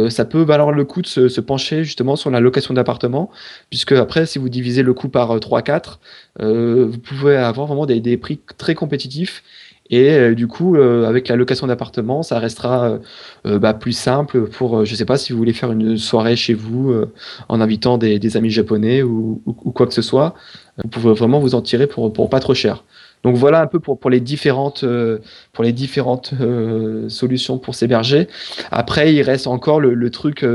ça peut valoir le coup de se, pencher justement sur la location d'appartement, puisque après, si vous divisez le coût par 3, 4, vous pouvez avoir vraiment des, prix très compétitifs et euh, du coup, euh, avec la location d'appartement, ça restera euh, bah, plus simple pour, je sais pas, si vous voulez faire une soirée chez vous en invitant des, amis japonais ou, quoi que ce soit, vous pouvez vraiment vous en tirer pour pas trop cher. Donc voilà un peu pour, pour les différentes, pour les différentes solutions pour s'héberger. Après, il reste encore le, truc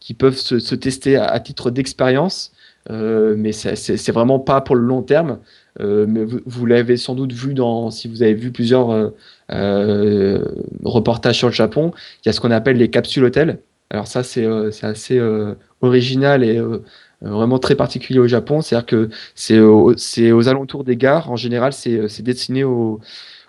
qui peuvent se, tester à, titre d'expérience, mais c'est vraiment pas pour le long terme. Euh, mais vous, l'avez sans doute vu dans, si vous avez vu plusieurs euh, euh, reportages sur le Japon, il y a ce qu'on appelle les capsules hôtels. Alors ça, c'est assez original et vraiment très particulier au Japon. C'est-à-dire que c'est aux alentours des gares. En général, c'est destiné aux,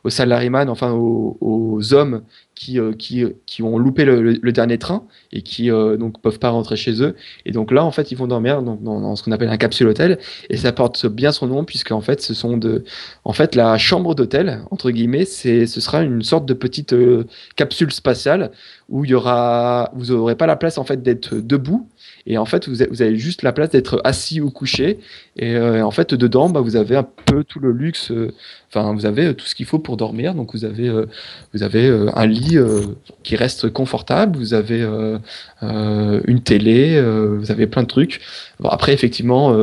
aux salariés, enfin aux, hommes qui, euh, qui, qui, ont loupé le, dernier train et qui euh, donc peuvent pas rentrer chez eux. Et donc là, en fait, ils vont dormir dans, dans, ce qu'on appelle un capsule hôtel et ça porte bien son nom puisque en fait, ce sont de, en fait, la chambre d'hôtel entre guillemets, ce sera une sorte de petite euh, capsule spatiale où il y aura, vous n'aurez pas la place en fait d'être debout et en fait, vous avez, juste la place d'être assis ou couché. Et euh, en fait, dedans, bah, vous avez un peu tout le luxe. Euh, enfin, vous avez tout ce qu'il faut pour dormir. Donc, vous avez, euh, vous avez un lit lit qui reste confortable, vous avez une télé, vous avez plein de trucs. Bon, après, effectivement,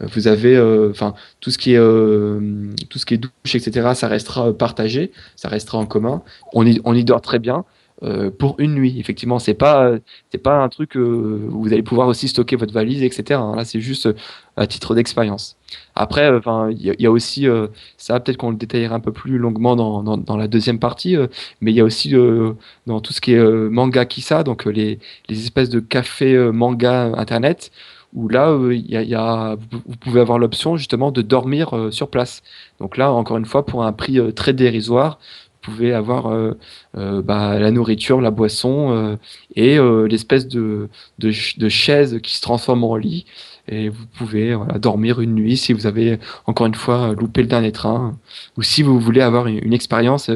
vous avez, enfin, tout ce qui est tout ce qui est douche, etc. Ça restera partagé, ça restera en commun. On y, dort très bien. Euh, pour une nuit. Effectivement, c'est pas c'est pas un truc euh, où vous allez pouvoir aussi stocker votre valise, etc. Hein. Là, c'est juste euh, à titre d'expérience. Après, enfin, il y, a aussi ça, peut-être qu'on le détaillera un peu plus longuement dans, dans, la deuxième partie, mais il y a aussi dans tout ce qui est manga kissa, donc les, les espèces de cafés manga internet où là, il y a, vous pouvez avoir l'option justement de dormir sur place. Donc là, encore une fois, pour un prix très dérisoire, pouvez avoir euh, euh, bah, la nourriture, la boisson euh, et l'espèce de, de, de, chaise qui se transforme en lit. Et vous pouvez dormir une nuit si vous avez encore une fois loupé le dernier train ou si vous voulez avoir une, expérience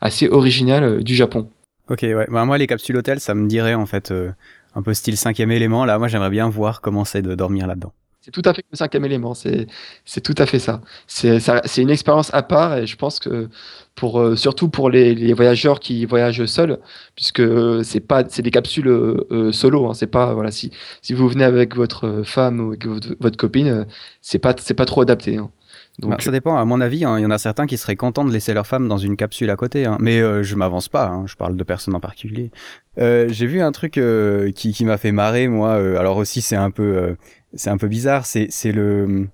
assez originale du Japon. Ok, ouais. Bah, moi, les capsules hôtels, ça me dirait en fait un peu style cinquième élément. Là, moi, j'aimerais bien voir comment c'est de dormir là-dedans. C'est tout à fait le cinquième élément, c'est tout à fait ça. C'est une expérience à part et je pense que pour euh, surtout pour les, voyageurs qui voyagent seuls, puisque c'est pas c'est des capsules euh, solo, hein, c'est pas voilà si si vous venez avec votre femme ou avec votre, copine, c'est pas c'est pas trop adapté. Hein. Donc, bah, ça dépend, à mon avis, hein, il y en a certains qui seraient contents de laisser leur femme dans une capsule à côté, hein. mais euh, je m'avance pas, hein, je parle de personnes en particulier. J'ai vu un truc qui, qui m'a fait marrer, moi, alors aussi c'est un peu c'est un peu bizarre. C'est c'est le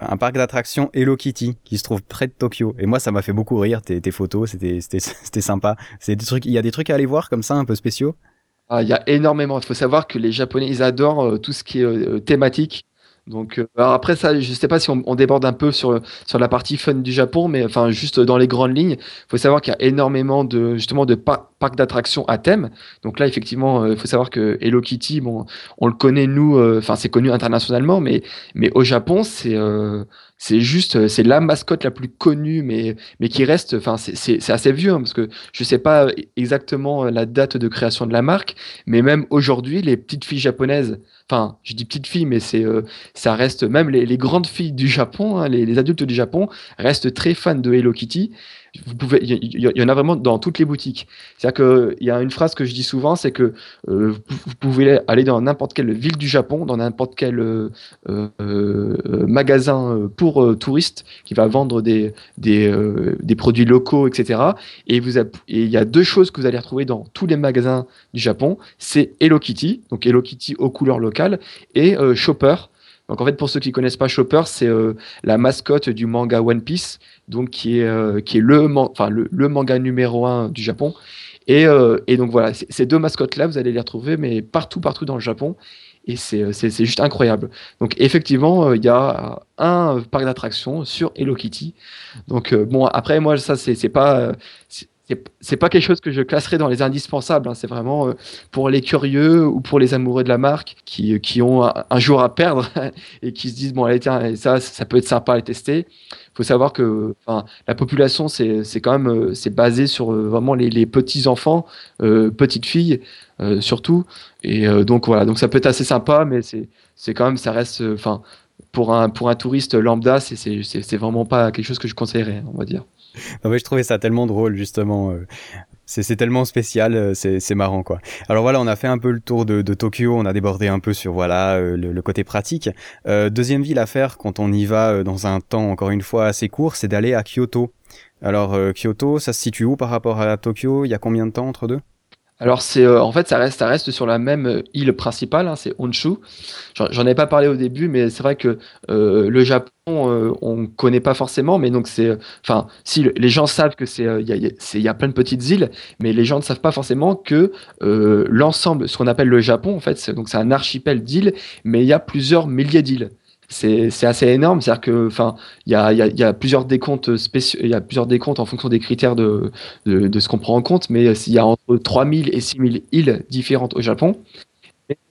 un parc d'attractions Hello Kitty qui se trouve près de Tokyo. Et moi, ça m'a fait beaucoup rire. Tes, tes photos, c'était c'était c'était sympa. C'est des trucs. Il y a des trucs à aller voir comme ça, un peu spéciaux? Ah, il y a énormément. Il faut savoir que les Japonais, ils adorent euh, tout ce qui est euh, thématique. Donc euh, après ça, je sais pas si on, déborde un peu sur sur la partie fun du Japon, mais enfin juste dans les grandes lignes, faut savoir qu'il y a énormément de justement de parcs d'attractions à thème. Donc là effectivement, il faut savoir que Hello Kitty, bon, on le connaît nous, enfin c'est connu internationalement, mais mais au Japon c'est c'est juste c'est la mascotte la plus connue mais mais qui reste enfin c'est assez vieux hein, parce que je sais pas exactement la date de création de la marque mais même aujourd'hui les petites filles japonaises enfin, je dis petites filles, mais c'est, euh, ça reste même les, grandes filles du Japon, hein, les, adultes du Japon restent très fans de Hello Kitty. Vous pouvez, il y, en a vraiment dans toutes les boutiques. C'est-à-dire que il y a une phrase que je dis souvent, c'est que euh, vous pouvez aller dans n'importe quelle ville du Japon, dans n'importe quel euh, magasin pour touristes qui va vendre des des, des produits locaux, etc. Et il y a deux choses que vous allez retrouver dans tous les magasins du Japon, c'est Hello Kitty, donc Hello Kitty aux couleurs locales et euh, Chopper. Donc en fait, pour ceux qui connaissent pas Chopper, c'est euh, la mascotte du manga One Piece, donc qui est euh, qui est le, enfin, le, manga numéro un du Japon. Et, et donc voilà, ces deux mascottes là, vous allez les retrouver, mais partout partout dans le Japon. Et c'est juste incroyable. Donc effectivement, il y a un parc d'attractions sur Hello Kitty. Donc bon, après moi ça c'est pas c'est pas quelque chose que je classerais dans les indispensables. Hein. C'est vraiment euh, pour les curieux ou pour les amoureux de la marque qui, qui ont un, jour à perdre et qui se disent bon allez tiens ça ça peut être sympa à tester. Il faut savoir que la population c'est quand même euh, c'est basé sur euh, vraiment les petits enfants, petites filles surtout. Et donc voilà donc ça peut être assez sympa mais c'est c'est quand même ça reste enfin pour un pour un touriste lambda c'est c'est vraiment pas quelque chose que je conseillerais on va dire non, mais je trouvais ça tellement drôle, justement. Euh, c'est tellement spécial, euh, c'est marrant, quoi. Alors voilà, on a fait un peu le tour de, Tokyo, on a débordé un peu sur voilà euh, le, côté pratique. deuxième ville à faire quand on y va dans un temps, encore une fois, assez court, c'est d'aller à Kyoto. Alors Kyoto, ça se situe où par rapport à Tokyo? Il y a combien de temps entre deux? Alors c'est euh, en fait ça reste ça reste sur la même euh, île principale, hein, c'est Honshu. J'en ai pas parlé au début, mais c'est vrai que euh, le Japon on connaît pas forcément, mais donc c'est enfin si les gens savent que c'est il y a, y, a plein de petites îles, mais les gens ne savent pas forcément que l'ensemble, ce qu'on appelle le Japon en fait, donc c'est un archipel d'îles, mais il y a plusieurs milliers d'îles c'est assez énorme. C'est-à-dire que, enfin, il y a, y, a, y a, plusieurs décomptes spéciaux, il y a plusieurs décomptes en fonction des critères de, de, de ce qu'on prend en compte, mais il y a entre 3000 et 6000 îles différentes au Japon.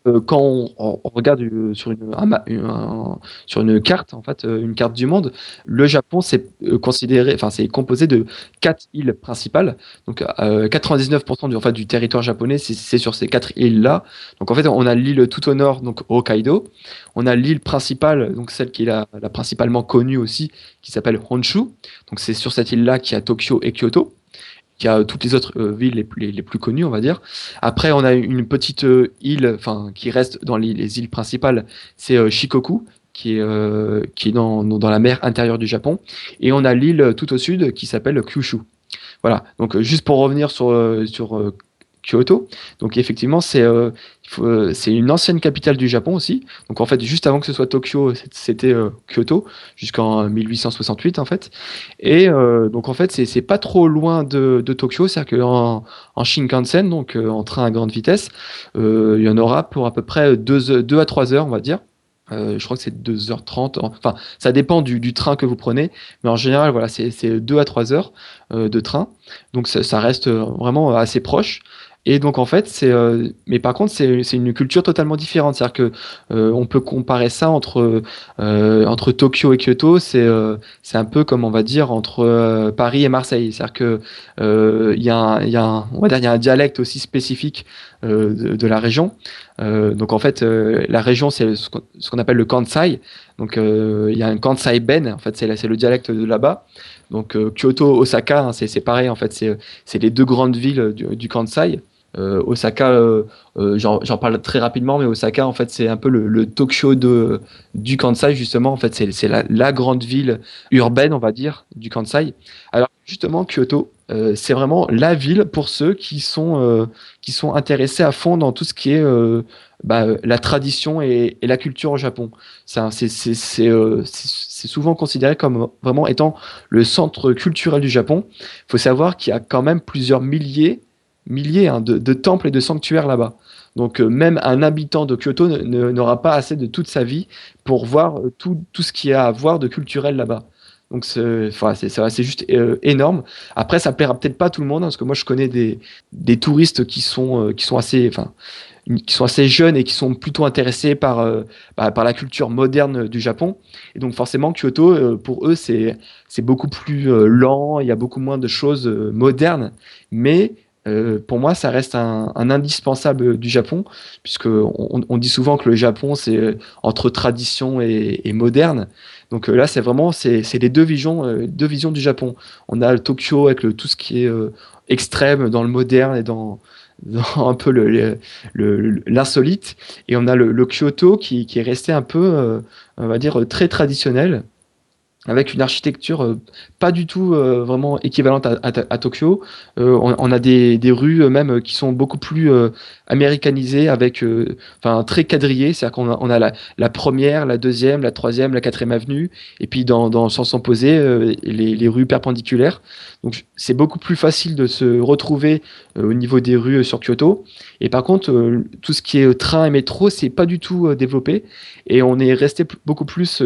Euh, quand on, regarde euh, sur une, carte, en fait, euh, une carte du monde, le Japon c'est considéré, enfin c'est composé de quatre îles principales. Donc 99% du, en fait, du territoire japonais c'est sur ces quatre îles là. Donc en fait on a l'île tout au nord, donc Hokkaido. On a l'île principale, donc celle qui est la, la principalement connue aussi, qui s'appelle Honshu. Donc c'est sur cette île là qu'il y a Tokyo et Kyoto. Qui a toutes les autres villes les plus, les, plus connues, on va dire. Après, on a une petite île, enfin, qui reste dans les, les îles principales, c'est Shikoku, qui est, qui est dans, dans, la mer intérieure du Japon. Et on a l'île tout au sud qui s'appelle Kyushu. Voilà, donc juste pour revenir sur, sur Kyoto. Donc effectivement, c'est euh, euh, c'est une ancienne capitale du Japon aussi. Donc en fait, juste avant que ce soit Tokyo, c'était euh, Kyoto jusqu'en 1868 en fait. Et donc en fait, c'est pas trop loin de, de Tokyo, c'est-à-dire qu'en en Shinkansen, donc en train à grande vitesse, il y en aura pour à peu près 2 deux, à 3 heures, on va dire. je crois que c'est 2h30. Enfin, ça dépend du, du, train que vous prenez. Mais en général, voilà, c'est 2 à 3 heures de train. Donc ça, reste vraiment assez proche. Et donc en fait, c'est, euh, mais par contre, c'est, c'est une culture totalement différente. C'est-à-dire que euh, on peut comparer ça entre euh, entre Tokyo et Kyoto. C'est c'est un peu comme on va dire entre Paris et Marseille. C'est-à-dire que il y a un, y a un, on va dire il y a un dialecte aussi spécifique de, de, la région. donc en fait, la région c'est ce qu'on, appelle le Kansai. Donc il y a un Kansai Ben. En fait, c'est le dialecte de là-bas. Donc Kyoto, Osaka, hein, c'est, pareil. En fait, c'est les deux grandes villes du, Kansai. Euh, Osaka, euh, euh, j'en parle très rapidement, mais Osaka, en fait, c'est un peu le, le, talk show de, du Kansai, justement. En fait, c'est la, la, grande ville urbaine, on va dire, du Kansai. Alors, justement, Kyoto, c'est vraiment la ville pour ceux qui sont, qui sont intéressés à fond dans tout ce qui est bah, la tradition et, la culture au Japon. C'est souvent considéré comme vraiment étant le centre culturel du Japon. Il faut savoir qu'il y a quand même plusieurs milliers milliers hein, de, temples et de sanctuaires là-bas. Donc euh, même un habitant de Kyoto n'aura pas assez de toute sa vie pour voir euh, tout, tout ce qu'il y a à voir de culturel là-bas. Donc c'est juste euh, énorme. Après, ça plaira peut-être pas tout le monde, hein, parce que moi je connais des, des touristes qui sont, qui sont assez, enfin, qui sont assez jeunes et qui sont plutôt intéressés par, bah, par la culture moderne du Japon. Et donc forcément, Kyoto, pour eux, c'est beaucoup plus lent, il y a beaucoup moins de choses modernes, mais euh, pour moi, ça reste un, indispensable du Japon, puisque on, dit souvent que le Japon c'est euh, entre tradition et, moderne. Donc euh, là, c'est vraiment c'est les deux visions, deux visions du Japon. On a le Tokyo avec le, tout ce qui est extrême dans le moderne et dans, un peu l'insolite, et on a le, Kyoto qui, qui, est resté un peu, on va dire, très traditionnel avec une architecture euh, pas du tout euh, vraiment équivalente à, Tokyo. Euh, on, a des, des, rues même qui sont beaucoup plus américanisées, avec, enfin très quadrillées. C'est-à-dire qu'on a, la, première, la deuxième, la troisième, la quatrième avenue, et puis dans, dans le sens opposé, les, les, rues perpendiculaires. Donc c'est beaucoup plus facile de se retrouver au niveau des rues sur Kyoto. Et par contre, tout ce qui est train et métro, c'est pas du tout développé, et on est resté beaucoup plus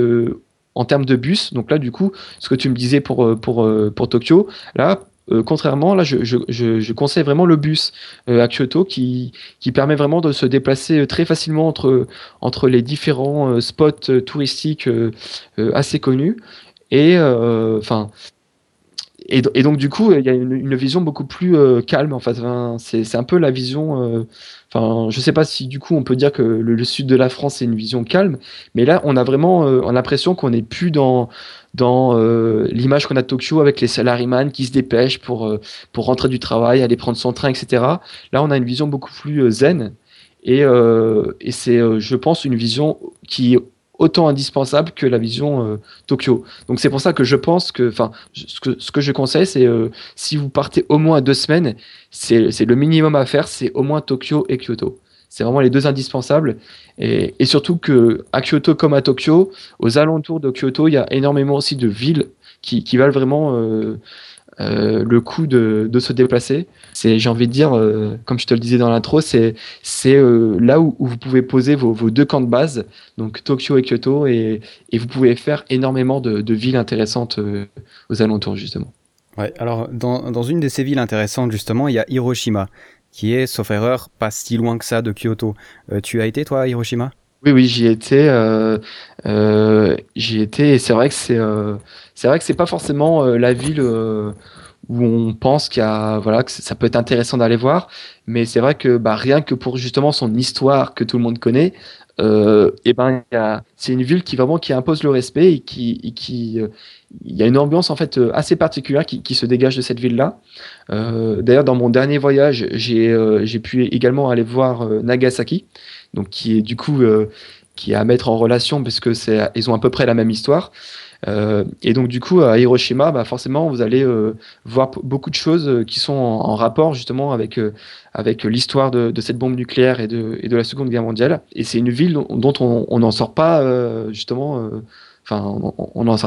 en termes de bus. Donc là, du coup, ce que tu me disais pour, euh, pour, euh, pour Tokyo, là, euh, contrairement, là, je, je, je, conseille vraiment le bus à Kyoto qui, qui permet vraiment de se déplacer très facilement entre, entre les différents spots touristiques assez connus. Et enfin, et, donc du coup, il y a une, vision beaucoup plus calme. En fait, c'est un peu la vision Enfin, je sais pas si du coup on peut dire que le, sud de la France c'est une vision calme, mais là on a vraiment euh, l'impression qu'on n'est plus dans dans euh, l'image qu'on a de Tokyo avec les salaryman qui se dépêchent pour euh, pour rentrer du travail, aller prendre son train, etc. Là on a une vision beaucoup plus zen et, et c'est je pense une vision qui autant indispensable que la vision euh, Tokyo. Donc c'est pour ça que je pense que, enfin, ce que, ce que je conseille, c'est euh, si vous partez au moins deux semaines, c'est le minimum à faire, c'est au moins Tokyo et Kyoto. C'est vraiment les deux indispensables. Et, et, surtout que à Kyoto comme à Tokyo, aux alentours de Kyoto, il y a énormément aussi de villes qui, qui valent vraiment euh, le coup de, de, se déplacer. C'est, j'ai envie de dire, euh, comme je te le disais dans l'intro, c'est, c'est euh, là où, vous pouvez poser vos, vos, deux camps de base, donc Tokyo et Kyoto, et, et vous pouvez faire énormément de, de villes intéressantes aux alentours, justement. Ouais, alors dans, dans, une de ces villes intéressantes, justement, il y a Hiroshima, qui est, sauf erreur, pas si loin que ça de Kyoto. tu as été, toi, à Hiroshima? Oui, oui, j'y étais. J'y étais et c'est vrai que c'est c'est vrai que c'est pas forcément euh, la ville euh, où on pense qu'il voilà que ça peut être intéressant d'aller voir, mais c'est vrai que bah, rien que pour justement son histoire que tout le monde connaît, et ben c'est une ville qui vraiment qui impose le respect et qui, qui il y a une ambiance en fait assez particulière qui, qui se dégage de cette ville là. D'ailleurs dans mon dernier voyage j'ai pu également aller voir Nagasaki donc qui est du coup qui est à mettre en relation parce que c'est ils ont à peu près la même histoire. Euh, et donc du coup à Hiroshima, bah, forcément vous allez euh, voir beaucoup de choses euh, qui sont en, rapport justement avec avec l'histoire de, de, cette bombe nucléaire et de, et de la Seconde Guerre mondiale. Et c'est une ville dont, on n'en sort pas justement enfin, on n'en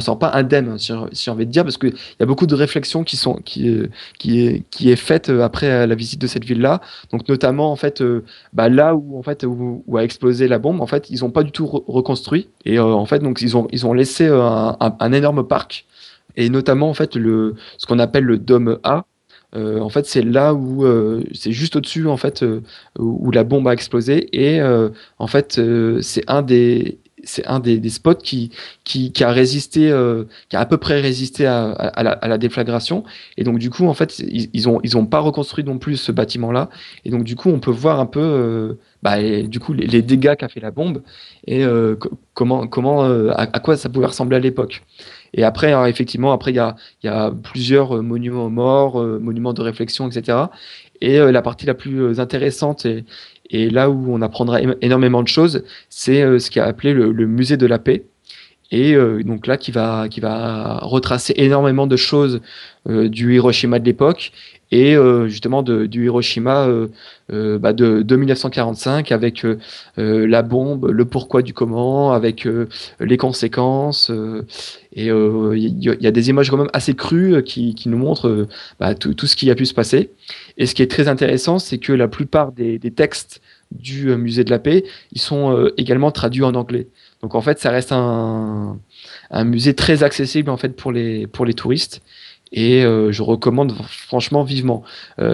sort, pas indemne, si, j'ai envie de dire, parce qu'il y a beaucoup de réflexions qui sont, qui, qui est, qui est faite après la visite de cette ville-là. Donc, notamment, en fait, euh, bah, là où, en fait, où, a explosé la bombe, en fait, ils n'ont pas du tout reconstruit. Et euh, en fait, donc, ils ont, ils ont laissé euh, un, énorme parc. Et notamment, en fait, le, ce qu'on appelle le dôme A, en fait, c'est là où c'est juste au-dessus en fait où la bombe a explosé et en fait c'est un des c'est un des, spots qui, a résisté, euh, qui a à peu près résisté à, la, déflagration. Et donc, du coup, en fait, ils, ils pas reconstruit non plus ce bâtiment-là. Et donc, du coup, on peut voir un peu, euh, bah, du coup, les, dégâts qu'a fait la bombe et euh, comment, comment, à, quoi ça pouvait ressembler à l'époque. Et après, hein, effectivement, après, il y a, y a plusieurs monuments aux morts, monuments de réflexion, etc. Et la partie la plus intéressante et, et là où on apprendra énormément de choses, c'est euh, ce qui a appelé le, musée de la paix. Et euh, donc là, qui va, retracer énormément de choses euh, du Hiroshima de l'époque et justement du Hiroshima bah de, de, 1945 avec la bombe, le pourquoi du comment, avec les conséquences. et il y, a des images quand même assez crues qui, nous montrent bah, tout, ce qui a pu se passer. Et ce qui est très intéressant, c'est que la plupart des, des textes du euh, musée de la paix, ils sont euh, également traduits en anglais. Donc en fait, ça reste un, un musée très accessible en fait pour les, pour les touristes et euh, je recommande franchement vivement.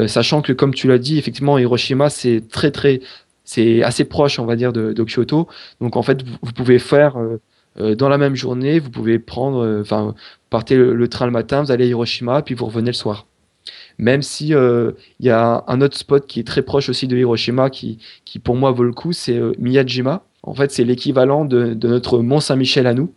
sachant que comme tu l'as dit, effectivement, Hiroshima c'est très très c'est assez proche, on va dire, de, de Kyoto. Donc en fait, vous, pouvez faire dans la même journée, vous pouvez prendre, enfin, partez le, train le matin, vous allez à Hiroshima, puis vous revenez le soir même si euh, il y a un autre spot qui est très proche aussi de Hiroshima qui, pour moi vaut le coup, c'est euh, Miyajima. En fait, c'est l'équivalent de, notre Mont Saint-Michel à nous.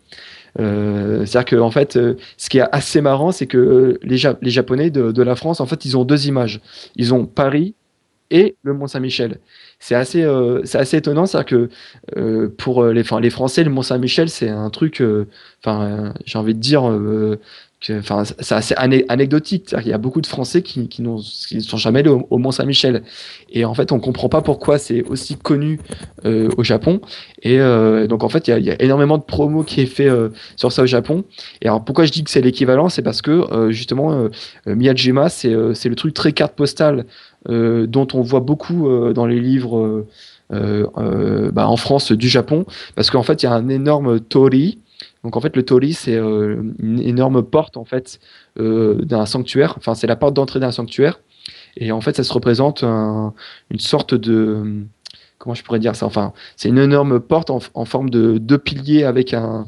Euh, C'est-à-dire que en fait, ce qui est assez marrant, c'est que les, Japonais de, la France, en fait, ils ont deux images. Ils ont Paris et le Mont Saint-Michel. C'est assez, c'est assez étonnant, c'est-à-dire que pour les, les Français, le Mont Saint-Michel, c'est un truc, enfin, j'ai envie de dire, enfin, c'est assez anecdotique. Il y a beaucoup de Français qui, qui ne sont jamais allés au, Mont Saint-Michel. Et en fait, on comprend pas pourquoi c'est aussi connu euh, au Japon. Et euh, donc, en fait, il y, a, énormément de promos qui est fait euh, sur ça au Japon. Et alors, pourquoi je dis que c'est l'équivalent? C'est parce que, justement, Miyajima, c'est le truc très carte postale dont on voit beaucoup dans les livres bah, en France du Japon. Parce qu'en fait, il y a un énorme tori donc en fait, le tori, c'est euh, une énorme porte en fait euh, d'un sanctuaire. Enfin, c'est la porte d'entrée d'un sanctuaire. Et en fait, ça se représente une sorte de comment je pourrais dire ça? Enfin, c'est une énorme porte en, forme de deux piliers avec un,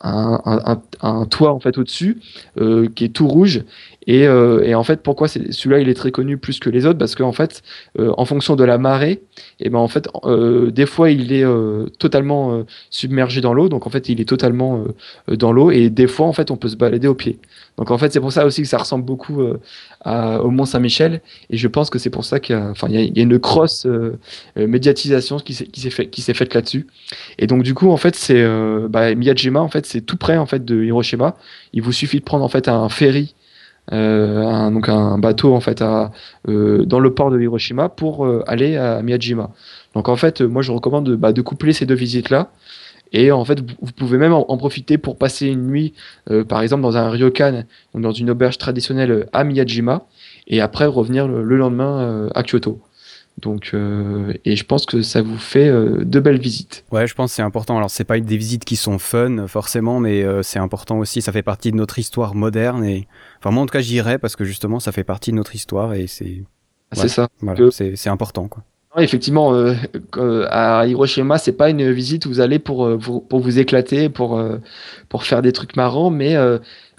un, toit en fait au-dessus euh, qui est tout rouge euh, et, en fait, pourquoi celui-là il est très connu plus que les autres? Parce qu'en fait, euh, en fonction de la marée, et eh ben en fait, euh, des fois il est totalement submergé dans l'eau, donc en fait il est totalement dans l'eau, et des fois en fait on peut se balader au pied. Donc en fait c'est pour ça aussi que ça ressemble beaucoup au Mont Saint-Michel, et je pense que c'est pour ça qu'il y, a, une grosse médiatisation qui s'est faite là-dessus. Et donc du coup en fait bah, Miyajima en fait c'est tout près en fait de Hiroshima. Il vous suffit de prendre en fait un ferry un, donc un bateau en fait à, euh, dans le port de Hiroshima pour euh, aller à Miyajima. Donc en fait, moi je recommande de, bah, de coupler ces deux visites là. Et en fait, vous pouvez même en, profiter pour passer une nuit, par exemple, dans un ryokan, dans une auberge traditionnelle à Miyajima, et après revenir le lendemain à Kyoto. Donc, euh, et je pense que ça vous fait euh, de belles visites. Ouais, je pense que c'est important. Alors, c'est pas des visites qui sont fun forcément, mais euh, c'est important aussi. Ça fait partie de notre histoire moderne. Et enfin, moi en tout cas, j'irai parce que justement, ça fait partie de notre histoire et c'est. c'est ça. Voilà, c'est important, quoi. effectivement, à Hiroshima, c'est pas une visite où vous allez pour, pour, pour vous éclater, pour, pour faire des trucs marrants, mais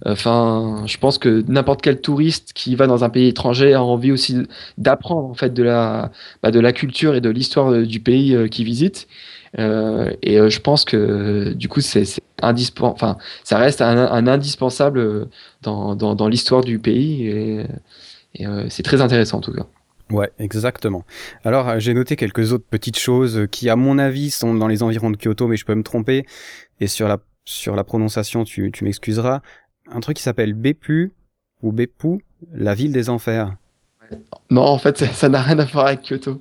Enfin, je pense que n'importe quel touriste qui va dans un pays étranger a envie aussi d'apprendre en fait de la, bah, de la culture et de l'histoire euh, du pays euh, qu'il visite. et je pense que du coup, c'est indispensable. Enfin, ça reste un, indispensable dans, dans, l'histoire du pays et, c'est très intéressant en tout cas. Ouais, exactement. Alors, j'ai noté quelques autres petites choses qui, à mon avis, sont dans les environs de Kyoto, mais je peux me tromper. Et sur la, sur la prononciation, tu, tu m'excuseras. Un truc qui s'appelle Bepu, ou Beppu, la ville des enfers. Non, en fait, ça n'a rien à voir avec Kyoto.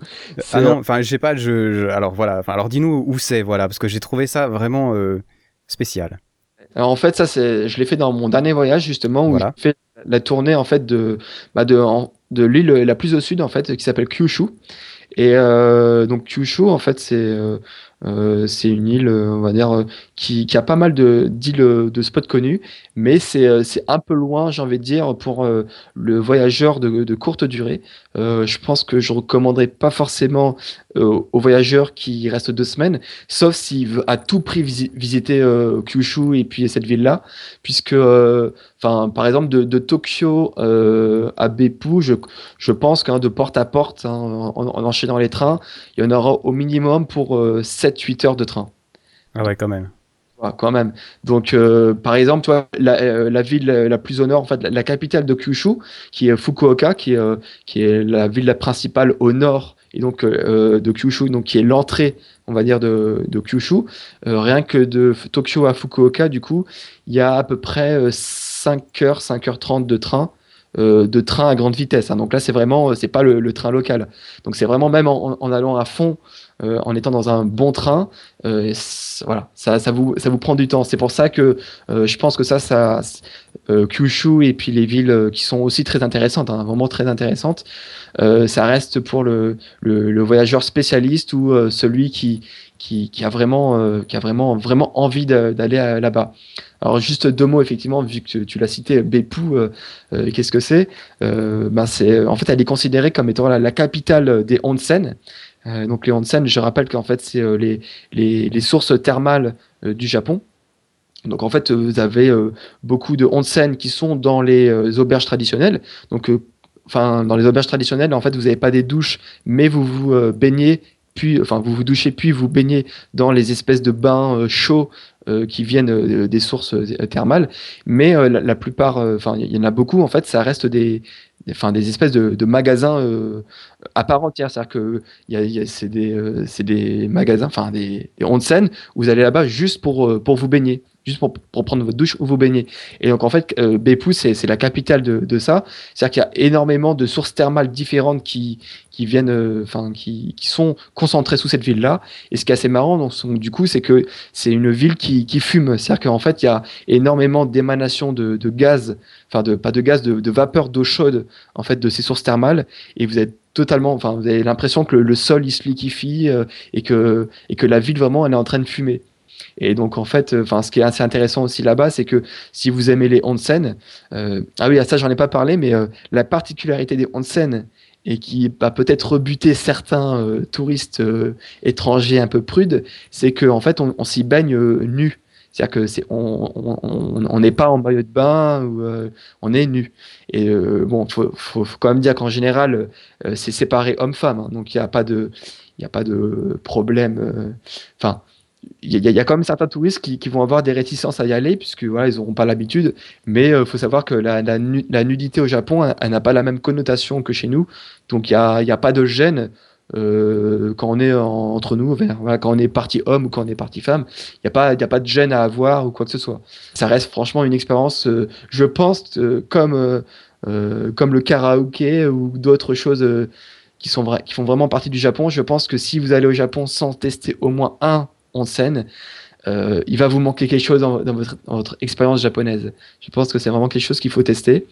Ah non, enfin, je sais pas, je, alors voilà, alors dis-nous où c'est, voilà, parce que j'ai trouvé ça vraiment euh, spécial. Alors en fait, ça, c'est, je l'ai fait dans mon dernier voyage justement où j'ai fait la tournée en fait de, bah, de, de l'île la plus au sud en fait, qui s'appelle Kyushu. Et euh, donc Kyushu, en fait, c'est euh, euh, c'est une île, euh, on va dire, euh, qui, a pas mal d'îles de, spots connus, mais c'est un peu loin, j'ai envie de dire, pour le voyageur de, courte durée. je pense que je recommanderais pas forcément aux voyageurs qui restent deux semaines, sauf s'il veut à tout prix visiter Kyushu et puis cette ville-là, puisque, enfin, par exemple, de, de Tokyo à Beppu, je, je pense qu'un de porte à porte, hein, en, en, enchaînant les trains, il y en aura au minimum pour 7 7-8 heures de train. Ah ouais, quand même. quand même. Donc, euh, par exemple, toi, la, euh, la, ville la plus au nord, en fait, la, capitale de Kyushu, qui est Fukuoka, qui est, euh, qui est la ville principale au nord et donc de Kyushu, donc qui est l'entrée, on va dire, de, de Kyushu. rien que de Tokyo à Fukuoka, du coup, il y a à peu près 5 h 5h30 de train. de train à grande vitesse. Hein. Donc là, c'est vraiment, c'est pas le, train local. Donc c'est vraiment même en, allant à fond euh, en étant dans un bon train. Euh, voilà, ça, ça, vous, ça vous prend du temps. C'est pour ça que euh, je pense que ça, ça Kyushu et puis les villes qui sont aussi très intéressantes, hein, vraiment très intéressantes, ça reste pour le, le, voyageur spécialiste ou celui qui, qui, qui, a vraiment, qui a vraiment, vraiment envie d'aller là-bas. Alors juste deux mots effectivement, vu que tu, l'as cité, Beppu, qu'est-ce que c'est? Ben c'est, en fait, elle est considérée comme étant la, capitale des onsen. Euh, donc les onsen, je rappelle qu'en fait c'est euh, les, les, sources thermales euh, du Japon. Donc en fait vous avez beaucoup de onsen qui sont dans les auberges traditionnelles. Donc enfin dans les auberges traditionnelles en fait vous n'avez pas des douches, mais vous vous baignez puis, enfin, vous vous douchez puis vous baignez dans les espèces de bains chauds qui viennent des sources thermales. Mais la, plupart, enfin, il y en a beaucoup, en fait, ça reste des, enfin, des espèces de, magasins euh, à part entière. C'est-à-dire que y a, c'est des, euh, des, magasins, enfin des, des onsen, où vous allez là-bas juste pour, euh, pour vous baigner juste pour, pour, prendre votre douche ou vous baigner. Et donc en fait, euh, Beppu, c'est la capitale de, de ça. C'est-à-dire qu'il y a énormément de sources thermales différentes qui, qui viennent, euh, enfin, qui, qui, sont concentrées sous cette ville-là. Et ce qui est assez marrant, donc, du coup, c'est que c'est une ville qui, qui fume. C'est-à-dire qu'en fait, il y a énormément d'émanations de, de, gaz, enfin, de, pas de gaz, de, de vapeur d'eau chaude, en fait, de ces sources thermales. Et vous êtes totalement, enfin, vous avez l'impression que le, sol il se liquéfie euh, et que et que la ville vraiment elle est en train de fumer. Et donc en fait, euh, enfin, ce qui est assez intéressant aussi là-bas, c'est que si vous aimez les onsen, euh, ah oui, à ça j'en ai pas parlé, mais euh, la particularité des onsen et qui va peut-être rebuter certains touristes étrangers un peu prudes, c'est qu'en en fait on, s'y baigne nu. C'est-à-dire que c'est on n'est pas en maillot de bain ou on est nu. Et bon, faut, faut, quand même dire qu'en général, c'est séparé homme-femme, hein. donc il n'y a pas de il a pas de problème. Enfin, il y, a quand même certains touristes qui, vont avoir des réticences à y aller puisque voilà ils n'auront pas l'habitude mais il euh, faut savoir que la, nudité au Japon elle, n'a pas la même connotation que chez nous donc il n'y a, a, pas de gêne euh, quand on est entre nous quand on est parti homme ou quand on est parti femme il n'y a, pas, de gêne à avoir ou quoi que ce soit ça reste franchement une expérience euh, je pense comme, comme le karaoké ou d'autres choses qui, font vraiment partie du Japon je pense que si vous allez au Japon sans tester au moins un en scène, euh, il va vous manquer quelque chose dans, votre, expérience japonaise. Je pense que c'est vraiment quelque chose qu'il faut tester.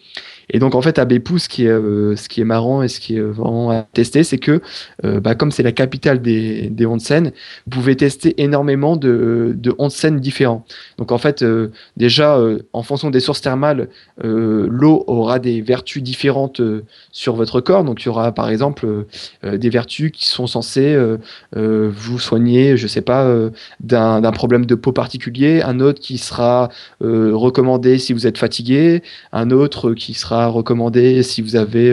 Et donc en fait à Beppu, ce qui est, euh, ce qui est marrant et ce qui est vraiment à tester, c'est que euh, bah, comme c'est la capitale des, des onsen, vous pouvez tester énormément de, de onsen différents. Donc en fait déjà en fonction des sources thermales, l'eau aura des vertus différentes sur votre corps. Donc il y aura par exemple des vertus qui sont censées vous soigner, je sais pas, d'un problème de peau particulier, un autre qui sera recommandé si vous êtes fatigué, un autre qui sera recommandé si vous avez,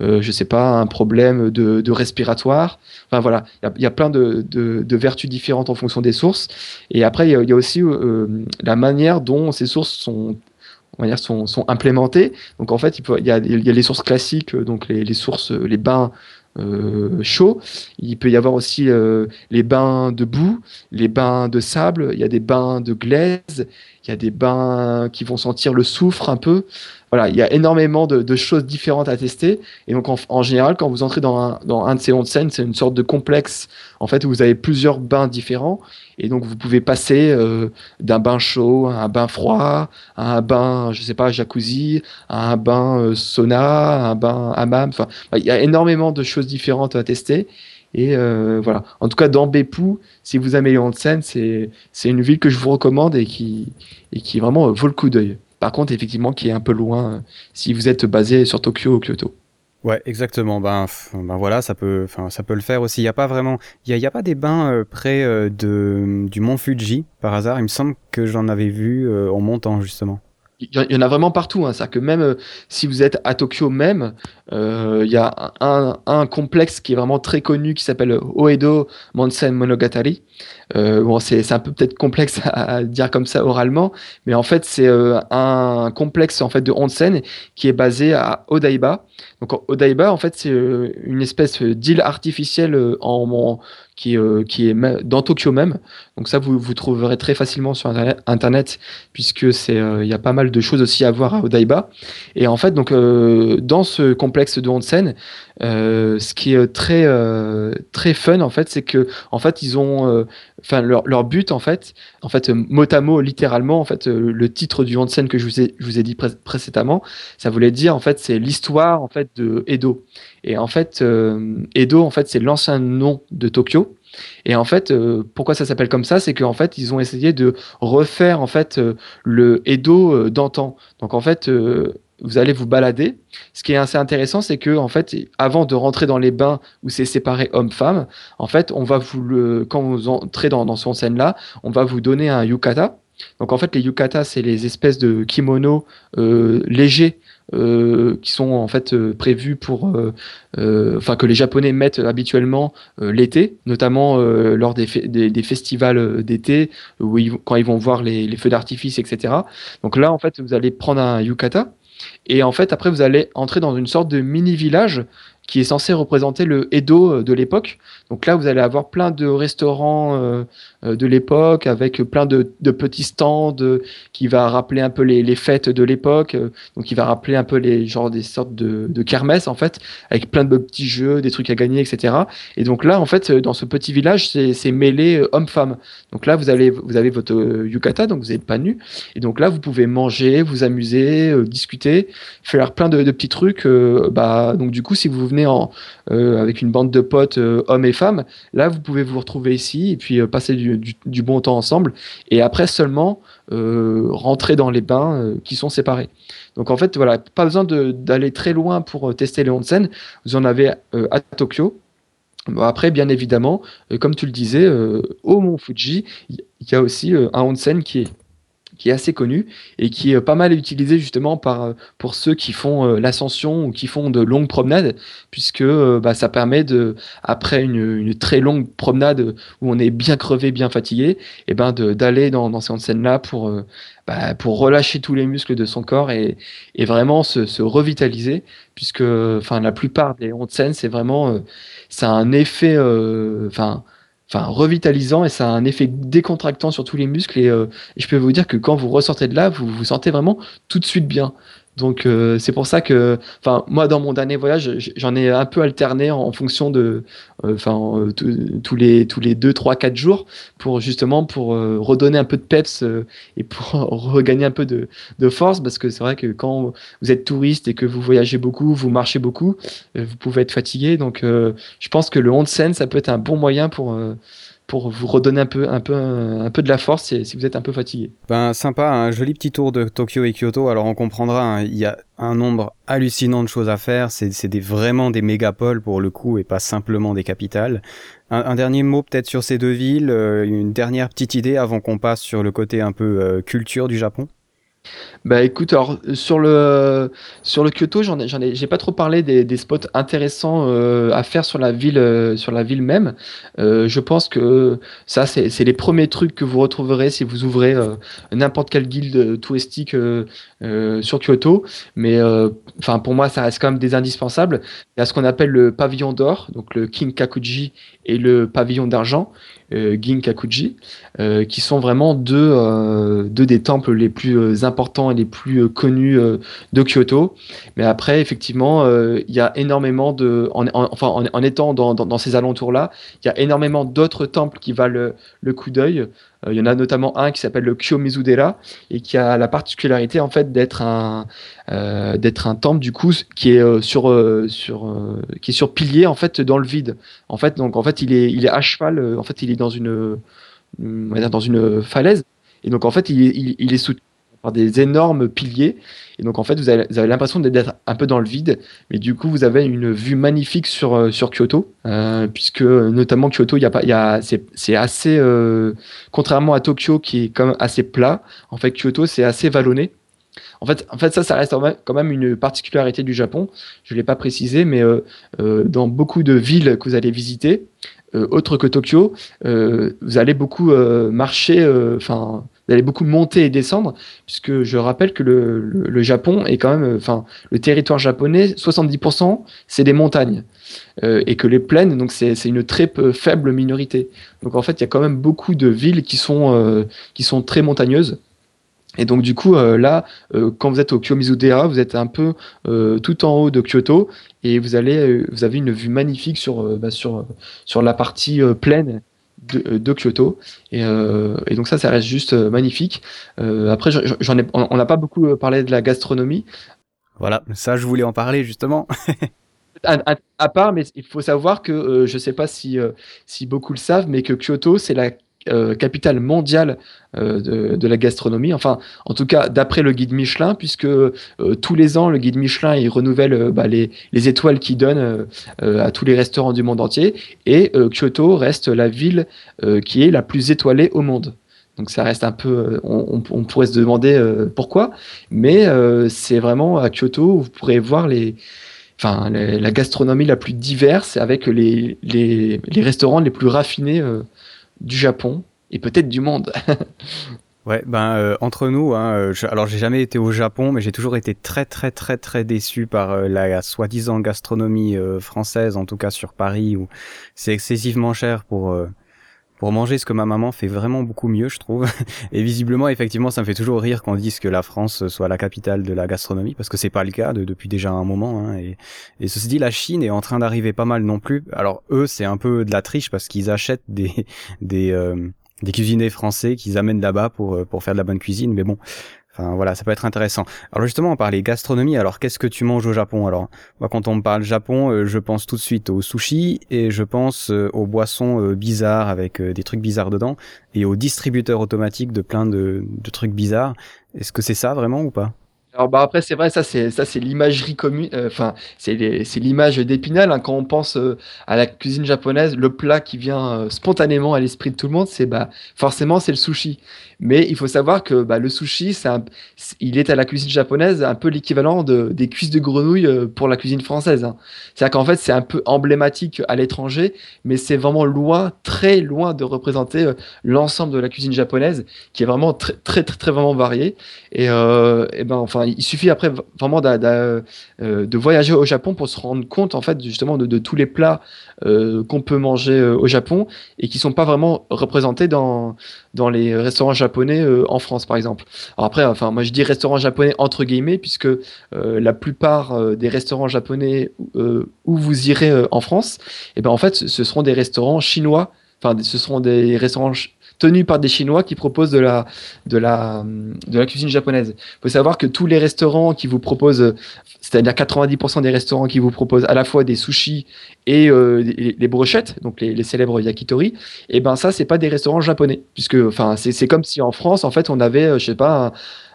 je sais pas, un problème de, respiratoire. Enfin voilà, il y, a plein de, vertus différentes en fonction des sources. Et après, il y, a aussi la manière dont ces sources sont on va dire, sont, sont implémentées. Donc en fait, il, y, a, il y a les sources classiques, donc les, sources, les bains euh, chaud. Il peut y avoir aussi euh, les bains de boue, les bains de sable, il y a des bains de glaise, il y a des bains qui vont sentir le soufre un peu. Voilà, il y a énormément de, choses différentes à tester. Et donc, en, général, quand vous entrez dans un, dans un de ces onsen, c'est une sorte de complexe, en fait, où vous avez plusieurs bains différents. Et donc, vous pouvez passer euh, d'un bain chaud à un bain froid, à un bain, je sais pas, jacuzzi, à un bain euh, sauna, à un bain hammam. Enfin, il y a énormément de choses différentes à tester. Et euh, voilà. En tout cas, dans si vous aimez les onsen, c'est une ville que je vous recommande et qui, et qui vraiment vaut le coup d'œil. Par contre, effectivement, qui est un peu loin euh, si vous êtes basé sur Tokyo ou Kyoto. Ouais, exactement. Ben, ben voilà, ça peut, ça peut le faire aussi. Il n'y a pas vraiment, il y a, pas des bains euh, près euh, de, du mont Fuji par hasard. Il me semble que j'en avais vu en montant justement. Il y en a vraiment partout. Hein. C'est-à-dire que même si vous êtes à Tokyo même, il y a un, un, complexe qui est vraiment très connu qui s'appelle Oedo Monsen Monogatari. Euh, bon, c'est un peu peut-être complexe à, dire comme ça oralement, mais en fait, c'est euh, un complexe en fait de onsen qui est basé à Odaiba. Donc Odaiba, en fait, c'est euh, une espèce d'île artificielle en, qui, qui est dans Tokyo même. Donc ça, vous, vous trouverez très facilement sur Internet, puisque c'est il y a pas mal de choses aussi à voir à Odaiba. Et en fait, donc dans ce complexe de onsen, ce qui est très très fun en fait, c'est que en fait ils ont enfin leur, leur, but en fait, en fait mot à mot littéralement en fait euh, le titre du onsen que je vous ai je vous ai dit précédemment, ça voulait dire en fait c'est l'histoire en fait de Edo. Et en fait euh, Edo en fait c'est l'ancien nom de Tokyo. Et en fait, euh, pourquoi ça s'appelle comme ça C'est qu'en fait, ils ont essayé de refaire en fait le Edo d'antan. Donc en fait, vous allez vous balader. Ce qui est assez intéressant, c'est que en fait, avant de rentrer dans les bains où c'est séparé homme-femme, en fait, on va vous le, quand vous entrez dans, dans ce scène là, on va vous donner un yukata. Donc en fait, les yukata, c'est les espèces de kimonos euh, légers euh, qui sont en fait euh, prévus pour, enfin que les Japonais mettent habituellement l'été, notamment lors des, des, festivals d'été, où quand ils vont voir les, les feux d'artifice, etc. Donc là, en fait, vous allez prendre un yukata et en fait, après, vous allez entrer dans une sorte de mini-village qui est censé représenter le Edo euh, de l'époque. Donc là, vous allez avoir plein de restaurants euh, euh, de l'époque avec plein de, petits stands qui va rappeler un peu les, fêtes de l'époque. donc il va rappeler un peu les genre des sortes de, de kermesses en fait, avec plein de petits jeux, des trucs à gagner, etc. Et donc là, en fait, dans ce petit village, c'est mêlé homme-femme. Donc là, vous allez, vous avez votre yukata, donc vous n'êtes pas nu. Et donc là, vous pouvez manger, vous amuser, discuter, faire plein de, petits trucs. bah donc du coup, si vous venez euh, avec une bande de potes, euh, hommes et femmes, là, vous pouvez vous retrouver ici et puis euh, passer du, bon temps ensemble. Et après seulement rentrer dans les bains qui sont séparés. Donc en fait, voilà, pas besoin d'aller très loin pour tester les onsen. Vous en avez à Tokyo. après, bien évidemment, comme tu le disais, au Mont Fuji, il y a aussi un onsen qui est qui est assez connu et qui est pas mal utilisé justement par, euh, pour ceux qui font euh, l'ascension ou qui font de longues promenades, puisque euh, bah, ça permet de, après une, très longue promenade où on est bien crevé, bien fatigué, et eh ben d'aller dans, dans ces scènes-là pour, bah, pour relâcher tous les muscles de son corps et, et vraiment se, se, revitaliser, puisque enfin la plupart des onsen, c'est vraiment ça a un effet, enfin enfin revitalisant et ça a un effet décontractant sur tous les muscles euh, et, je peux vous dire que quand vous ressortez de là, vous vous sentez vraiment tout de suite bien. Donc euh, c'est pour ça que, enfin moi dans mon dernier voyage, j'en ai un peu alterné en, fonction de, euh, enfin tous les tous les deux, trois, quatre jours pour justement pour redonner un peu de peps et pour regagner un peu de, de force parce que c'est vrai que quand vous êtes touriste et que vous voyagez beaucoup, vous marchez beaucoup, vous pouvez être fatigué. Donc je pense que le onsen ça peut être un bon moyen pour pour vous redonner un peu, de la force si, vous êtes un peu fatigué. Ben sympa, un joli petit tour de Tokyo et Kyoto. Alors on comprendra, hein, il y a un nombre hallucinant de choses à faire. C'est vraiment des mégapoles pour le coup et pas simplement des capitales. Un, dernier mot peut-être sur ces deux villes, euh, une dernière petite idée avant qu'on passe sur le côté un peu euh, culture du Japon? Bah écoute, alors sur le sur Kyoto, j'en ai j'en ai j'ai pas trop parlé des, spots intéressants euh, à faire sur la ville euh, sur la ville même. Euh, je pense que ça c'est c'est les premiers trucs que vous retrouverez si vous ouvrez n'importe quelle guilde touristique sur Kyoto. Mais enfin pour moi ça reste quand même des indispensables. Il y a ce qu'on appelle le pavillon d'or, donc le King Kakuji et le pavillon d'argent euh, Ginkakuji, euh, qui sont vraiment deux, euh, deux des temples les plus importants et les plus connus de Kyoto. Mais après, effectivement, il y a énormément de, en, en, étant dans, dans, ces alentours-là, il y a énormément d'autres temples qui valent le, coup d'œil. Il y en a notamment un qui s'appelle le Kyo-Mizudera et qui a la particularité en fait d'être un d'être un temple du coup qui est sur sur qui est sur pilier en fait dans le vide. En fait donc en fait il est il est à cheval en fait il est dans une, dans une falaise. Et donc, en fait, il, il, est soutenu des énormes piliers. Et donc, en fait, vous avez, l'impression d'être un peu dans le vide. Mais du coup, vous avez une vue magnifique sur, euh, Kyoto. Euh, puisque, notamment, Kyoto, il y a pas, c'est, assez, euh, contrairement à Tokyo, qui est comme assez plat, en fait, Kyoto, c'est assez vallonné. En fait, ça, ça reste quand même une particularité du Japon. Je ne l'ai pas précisé, mais dans beaucoup de villes que vous allez visiter, euh, autre que Tokyo, vous allez beaucoup marcher, vous allez beaucoup monter et descendre, puisque je rappelle que le, le, Japon est quand même, enfin, le territoire japonais, 70% c'est des montagnes, et que les plaines, donc c'est une très faible minorité. Donc en fait, il y a quand même beaucoup de villes qui sont qui sont très montagneuses. Et donc du coup euh, là, euh, quand vous êtes au Kiyomizu-dera, vous êtes un peu euh, tout en haut de Kyoto et vous allez, vous avez une vue magnifique sur bah, sur sur la partie pleine de, de, Kyoto. Et, et, donc ça, ça reste juste magnifique. après, j'en ai, on n'a pas beaucoup parlé de la gastronomie. Voilà, ça je voulais en parler justement. à, à, part, mais il faut savoir que je ne sais pas si si beaucoup le savent, mais que Kyoto c'est la euh, capitale mondiale euh, de, la gastronomie. Enfin, en tout cas, d'après le guide Michelin, puisque euh, tous les ans, le guide Michelin il renouvelle bah, les, les, étoiles qu'il donne à tous les restaurants du monde entier. Et Kyoto reste la ville qui est la plus étoilée au monde. Donc ça reste un peu, on, pourrait se demander pourquoi, mais c'est vraiment à Kyoto où vous pourrez voir les, enfin, la gastronomie la plus diverse avec les, les restaurants les plus raffinés du Japon et peut-être du monde. ouais, ben euh, entre nous, hein, euh, alors j'ai jamais été au Japon, mais j'ai toujours été très très très très déçu par euh, la soi-disant gastronomie française, en tout cas sur Paris, où c'est excessivement cher pour pour manger ce que ma maman fait vraiment beaucoup mieux, je trouve. Et visiblement, effectivement, ça me fait toujours rire qu'on dise que la France soit la capitale de la gastronomie, parce que c'est pas le cas depuis déjà un moment. Hein. Et, ceci dit, la Chine est en train d'arriver pas mal non plus. Alors eux, c'est un peu de la triche parce qu'ils achètent des des euh, des cuisiniers français qu'ils amènent là-bas pour euh, pour faire de la bonne cuisine. Mais bon, Voilà, ça peut être intéressant. Alors justement, on parlait gastronomie. Alors qu'est-ce que tu manges au Japon? Alors moi, quand on parle Japon, euh, je pense tout de suite au sushi et je pense euh, aux boissons euh, bizarres avec des trucs bizarres dedans et aux distributeurs automatiques de plein de trucs bizarres. Est-ce que c'est ça vraiment ou pas? Alors bah après c'est vrai ça c'est ça c'est l'imagerie commune euh, enfin c'est c'est l'image d'Épinal hein. quand on pense euh, à la cuisine japonaise le plat qui vient euh, spontanément à l'esprit de tout le monde c'est bah forcément c'est le sushi mais il faut savoir que bah, le sushi c'est il est à la cuisine japonaise un peu l'équivalent de des cuisses de grenouille pour la cuisine française hein. c'est-à-dire qu'en fait c'est un peu emblématique à l'étranger mais c'est vraiment loin très loin de représenter l'ensemble de la cuisine japonaise qui est vraiment très très très, très vraiment variée et, et ben enfin il suffit après vraiment euh, de voyager au Japon pour se rendre compte en fait justement de, tous les plats euh, qu'on peut manger euh, au Japon et qui sont pas vraiment représentés dans les restaurants japonais en France par exemple. Alors après, enfin moi je dis restaurants japonais entre guillemets puisque la plupart des restaurants japonais où vous irez en France, et eh ben en fait ce seront des restaurants chinois. Enfin, ce seront des restaurants tenus par des Chinois qui proposent de la, de la, de la cuisine japonaise. Il faut savoir que tous les restaurants qui vous proposent, c'est-à-dire 90% des restaurants qui vous proposent à la fois des sushis et euh, les, brochettes, donc les, célèbres yakitori, et eh ben ça, c'est pas des restaurants japonais, puisque enfin, c'est comme si en France, en fait, on avait, euh, je sais pas,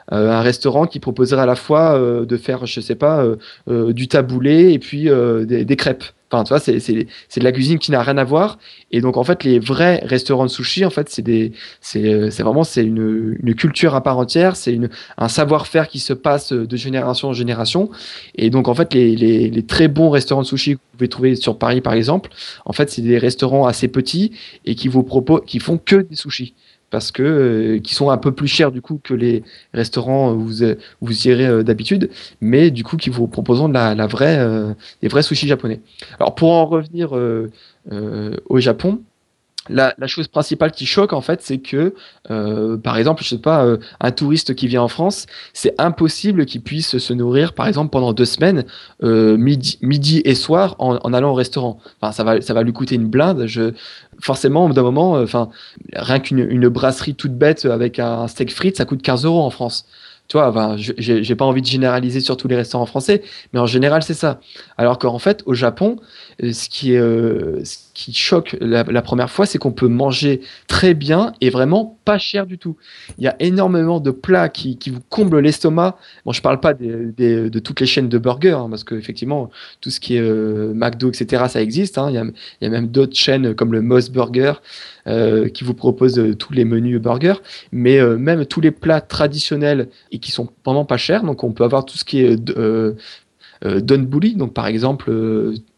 un, un restaurant qui proposerait à la fois de faire, je sais pas, du taboulé et puis des, des crêpes. Tu vois, c'est, de la cuisine qui n'a rien à voir. Et donc, en fait, les vrais restaurants de sushi, en fait, c'est c'est vraiment, c'est une, une culture à part entière. C'est un savoir-faire qui se passe de génération en génération. Et donc, en fait, les, les, les très bons restaurants de sushi que vous pouvez trouver sur Paris, par exemple, en fait, c'est des restaurants assez petits et qui vous proposent, qui font que des sushis parce que euh, qui sont un peu plus chers du coup que les restaurants où vous, vous irez euh, d'habitude, mais du coup qui vous proposent de la vraie, euh, des vrais sushis japonais. Alors pour en revenir au Japon, la, chose principale qui choque en fait, c'est que, euh, par exemple, je sais pas, euh, un touriste qui vient en France, c'est impossible qu'il puisse se nourrir, par exemple, pendant deux semaines, euh, midi, midi et soir, en, allant au restaurant. Enfin, ça va, ça va lui coûter une blinde. Je, forcément, d'un moment, enfin, rien qu'une une brasserie toute bête avec un steak frites, ça coûte 15 euros en France tu vois, enfin, j'ai pas envie de généraliser sur tous les restaurants français, mais en général, c'est ça. Alors qu'en fait, au Japon, euh, ce qui, euh, ce qui choque la, première fois, c'est qu'on peut manger très bien et vraiment pas cher du tout. Il y a énormément de plats qui, qui vous comblent l'estomac. Bon, je parle pas des, de toutes les chaînes de burgers, hein, parce qu'effectivement, tout ce qui est euh, McDo, etc., ça existe. Hein. Il, y a, il, y a, même d'autres chaînes comme le Moss Burger. Euh, qui vous propose euh, tous les menus burgers, mais euh, même tous les plats traditionnels et qui sont vraiment pas chers. Donc on peut avoir tout ce qui est donburi, donc par exemple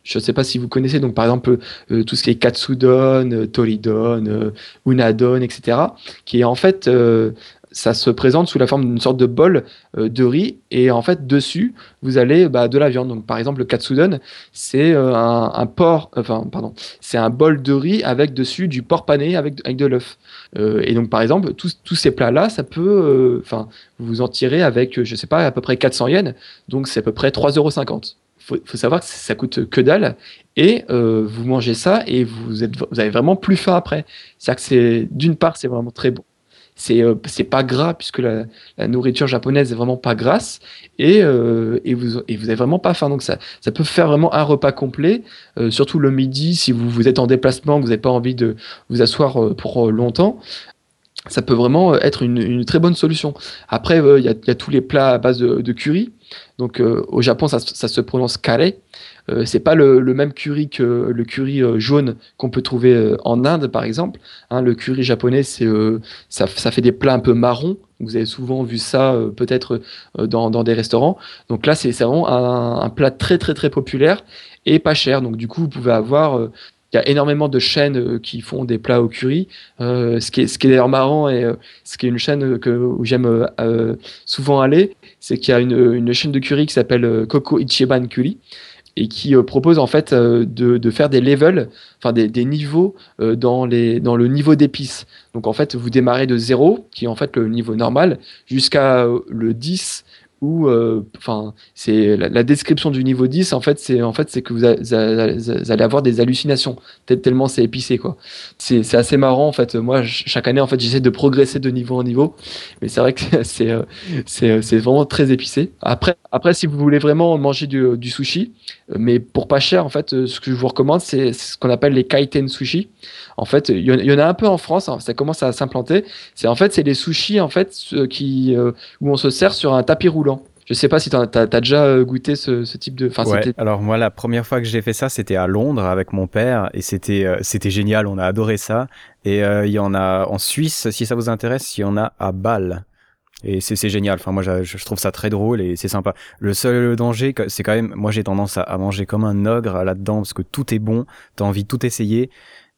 je ne sais pas si vous connaissez, donc par exemple tout ce qui est katsudon, toridon, unadon, etc., qui est en fait ça se présente sous la forme d'une sorte de bol euh, de riz et en fait dessus vous allez bah, de la viande. Donc par exemple le katsudon c'est euh, un, porc, enfin pardon, c'est un bol de riz avec dessus du porc pané avec, avec de l'œuf. Euh, et donc par exemple tous, tous ces plats là ça peut, enfin vous en tirez avec je sais pas à peu près 400 yens, donc c'est à peu près 3,50 euros. Faut, faut savoir que ça coûte que dalle et vous mangez ça et vous êtes vous avez vraiment plus faim après. C'est-à-dire que c'est d'une part c'est vraiment très bon c'est euh, pas gras puisque la, nourriture japonaise est vraiment pas grasse et, euh, et vous et vous avez vraiment pas faim. Donc ça ça peut faire vraiment un repas complet euh, surtout le midi si vous vous êtes en déplacement que vous n'avez pas envie de vous asseoir euh, pour longtemps ça peut vraiment être une, très bonne solution. Après il y a, tous les plats à base de, curry. Donc au Japon ça, ça se prononce kare euh, c'est pas le, même curry que le curry euh, jaune qu'on peut trouver euh, en Inde, par exemple. Hein, le curry japonais, ça, fait des plats un peu marrons. Vous avez souvent vu ça peut-être dans, des restaurants. Donc là, c'est vraiment un, plat très très très populaire et pas cher. Donc du coup, vous pouvez avoir il y a énormément de chaînes qui font des plats au curry. Ce qui est, d'ailleurs marrant et ce qui est une chaîne que, où j'aime souvent aller, c'est qu'il y a une, chaîne de curry qui s'appelle Coco Ichiban Curry et qui euh, propose en fait euh, de, de, faire des levels, enfin des, des niveaux euh, dans, les, dans le niveau d'épices. Donc en fait, vous démarrez de 0, qui est en fait le niveau normal, jusqu'à le 10 où enfin c'est la, description du niveau 10 en fait c'est en fait c'est que vous, allez avoir des hallucinations tellement c'est épicé quoi. C'est assez marrant en fait. Moi chaque année en fait j'essaie de progresser de niveau en niveau mais c'est vrai que c'est c'est vraiment très épicé. Après après si vous voulez vraiment manger du, du sushi mais pour pas cher, en fait, euh, ce que je vous recommande, c'est ce qu'on appelle les kaiten sushi. En fait, il y, en a un peu en France, hein, ça commence à s'implanter. C'est en fait, c'est les sushis en fait qui euh, où on se sert sur un tapis roulant. Je sais pas si tu as, déjà euh, goûté ce, type de. Enfin, ouais, alors moi, la première fois que j'ai fait ça, c'était à Londres avec mon père et c'était c'était génial. On a adoré ça. Et il y en a en Suisse, si ça vous intéresse, il y en a à Bâle. Et c'est génial. Enfin, moi, je, je, trouve ça très drôle et c'est sympa. Le seul danger, c'est quand même, moi, j'ai tendance à, manger comme un ogre là-dedans parce que tout est bon. T'as envie de tout essayer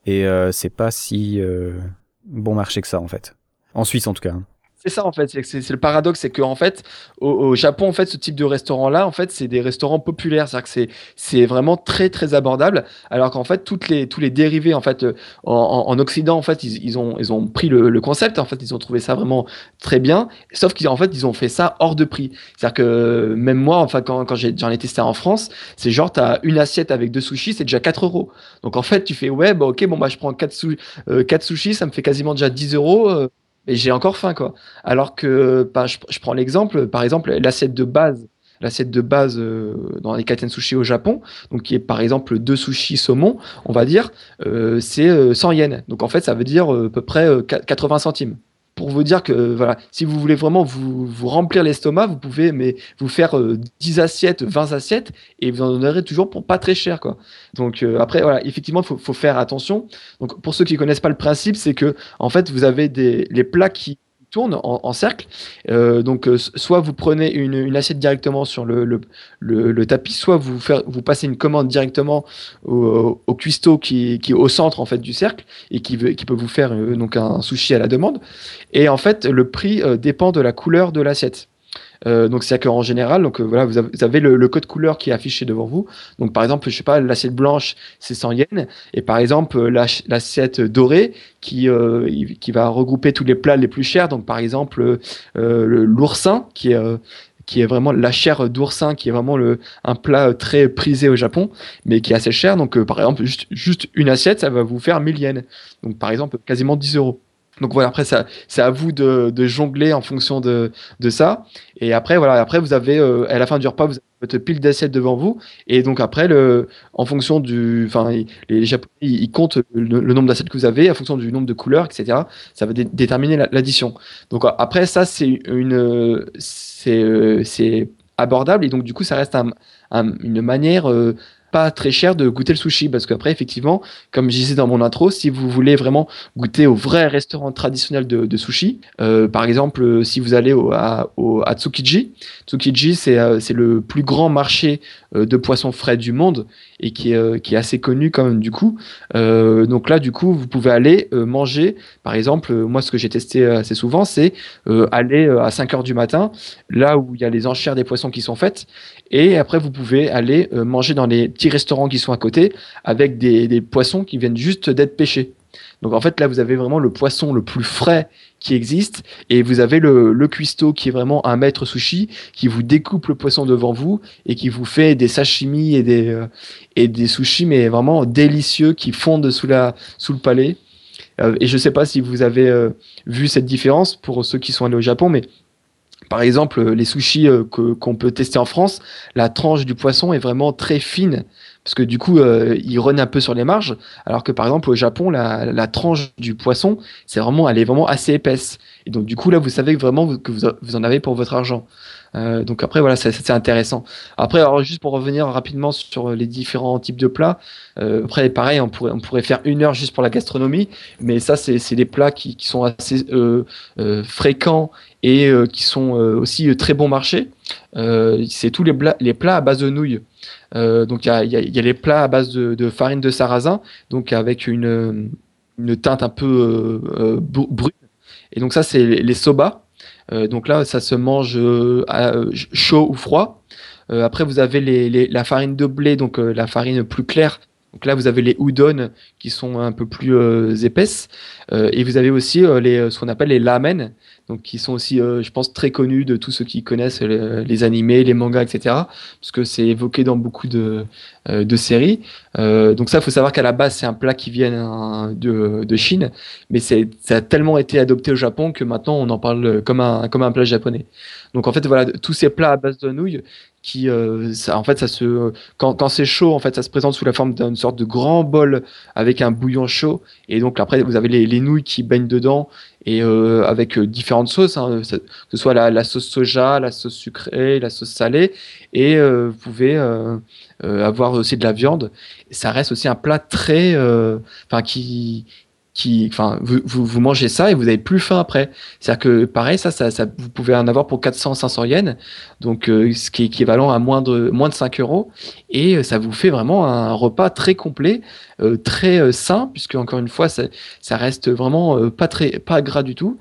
et euh, c'est pas si euh, bon marché que ça en fait. En Suisse, en tout cas. Hein. C'est ça en fait, c'est le paradoxe, c'est qu'en fait, au, Japon, en fait, ce type de restaurant-là, en fait, c'est des restaurants populaires, c'est-à-dire que c'est vraiment très très abordable, alors qu'en fait, les tous les dérivés, en fait, euh, en, Occident, en fait, ils, ont ils ont pris le, concept, en fait, ils ont trouvé ça vraiment très bien, sauf qu'en fait, ils ont fait ça hors de prix, c'est-à-dire que même moi, enfin, quand, quand j'en ai, testé en France, c'est genre, tu as une assiette avec deux sushis, c'est déjà 4 euros. Donc en fait, tu fais ouais, bah ok, bon bah je prends 4, euh, sushis, ça me fait quasiment déjà 10 euros. Euh, et j'ai encore faim, quoi. Alors que, bah, je, prends l'exemple, par exemple, l'assiette de base, l'assiette de base euh, dans les katen sushi au Japon, donc qui est par exemple deux sushis saumon, on va dire, euh, c'est 100 euh, yens. Donc en fait, ça veut dire à peu près 80 centimes pour vous dire que voilà, si vous voulez vraiment vous, remplir l'estomac, vous pouvez mais vous faire 10 assiettes, 20 assiettes et vous en aurez toujours pour pas très cher quoi. Donc après voilà, effectivement, faut, faut, faire attention. Donc pour ceux qui connaissent pas le principe, c'est que en fait, vous avez des plats qui tourne en, cercle. Euh, donc, euh, soit vous prenez une, assiette directement sur le, le, tapis, soit vous, faire, vous passez une commande directement au, au cuistot qui, qui, est au centre en fait du cercle et qui, veut, qui peut vous faire euh, donc un sushi à la demande. Et en fait, le prix dépend de la couleur de l'assiette. Euh, donc c'est qu'en général, donc euh, voilà, vous avez, le, code couleur qui est affiché devant vous. Donc par exemple, je sais pas, l'assiette blanche c'est 100 yens et par exemple euh, l'assiette dorée qui qui va regrouper tous les plats les plus chers. Donc par exemple l'oursin qui est qui est vraiment la chair d'oursin, qui est vraiment le, un plat très prisé au Japon, mais qui est assez cher. Donc, par exemple, juste, juste une assiette, ça va vous faire 1000 yens. Donc, par exemple, quasiment 10 euros. Donc voilà, après, c'est à vous de, de, jongler en fonction de, de ça. Et après, voilà, après, vous avez, euh, à la fin du repas, vous avez votre pile d'assiettes devant vous. Et donc après, le, en fonction du. Enfin, les, Japonais, ils comptent le, nombre d'assiettes que vous avez, en fonction du nombre de couleurs, etc. Ça va déterminer l'addition. Donc après, ça, c'est une. C'est, euh, c'est abordable. Et donc, du coup, ça reste un, une manière. Euh, pas très cher de goûter le sushi. Parce qu'après effectivement comme je disais dans mon intro si vous voulez vraiment goûter au vrai restaurant traditionnel de, sushi euh, par exemple euh, si vous allez au, à, Tsukiji Tsukiji c'est euh, le plus grand marché de poissons frais du monde et qui est, qui est assez connu quand même du coup. Donc là du coup vous pouvez aller manger. Par exemple moi ce que j'ai testé assez souvent c'est aller à 5 heures du matin là où il y a les enchères des poissons qui sont faites. Et après vous pouvez aller manger dans les petits restaurants qui sont à côté avec des, poissons qui viennent juste d'être pêchés. Donc en fait là vous avez vraiment le poisson le plus frais qui existe et vous avez le, le cuistot qui est vraiment un maître sushi qui vous découpe le poisson devant vous et qui vous fait des sashimi et des euh, et des sushis mais vraiment délicieux qui fondent sous la sous le palais. Euh, et je sais pas si vous avez euh, vu cette différence pour ceux qui sont allés au Japon mais par exemple, les sushis euh, qu'on peut tester en France, la tranche du poisson est vraiment très fine parce que du coup, euh, il renne un peu sur les marges, alors que par exemple au Japon, la, tranche du poisson, c'est vraiment, elle est vraiment assez épaisse. Et donc du coup là, vous savez vraiment que vous, en avez pour votre argent. Euh, donc après voilà, c'est intéressant. Après, alors juste pour revenir rapidement sur les différents types de plats. après, pareil, on pourrait on pourrait faire une heure juste pour la gastronomie, mais ça c'est des plats qui, qui sont assez fréquents et euh, qui sont euh, aussi euh, très bon marché. c'est tous les, les, plats à base de nouilles. donc il y a, les plats à base de, farine de sarrasin, donc avec une, teinte un peu brune. Et donc ça c'est les, soba. donc là ça se mange chaud ou froid. après vous avez les, les, la farine de blé, donc la farine plus claire. Donc là vous avez les udon qui sont un peu plus épaisses. et vous avez aussi les, ce qu'on appelle les lamen donc qui sont aussi, euh, je pense, très connus de tous ceux qui connaissent les, animés, les mangas, etc. Parce que c'est évoqué dans beaucoup de, euh, de séries. Euh, donc ça, faut savoir qu'à la base, c'est un plat qui vient de, de Chine, mais ça a tellement été adopté au Japon que maintenant, on en parle comme un, comme un plat japonais. Donc en fait, voilà, tous ces plats à base de nouilles, qui ça, en fait ça se quand, quand c'est chaud en fait ça se présente sous la forme d'une sorte de grand bol avec un bouillon chaud et donc après vous avez les, les nouilles qui baignent dedans et euh, avec euh, différentes sauces, hein, que ce soit la, sauce soja, la sauce sucrée, la sauce salée, et euh, vous pouvez avoir aussi de la viande. Ça reste aussi un plat très, enfin qui vous, mangez ça et vous avez plus faim après. C'est-à-dire que pareil, ça, vous pouvez en avoir pour 400, 500 yens, donc euh, ce qui est équivalent à moins de moins de 5 euros, et euh, ça vous fait vraiment un repas très complet, euh, très sain, puisque encore une fois, ça, ça reste vraiment pas très pas gras du tout.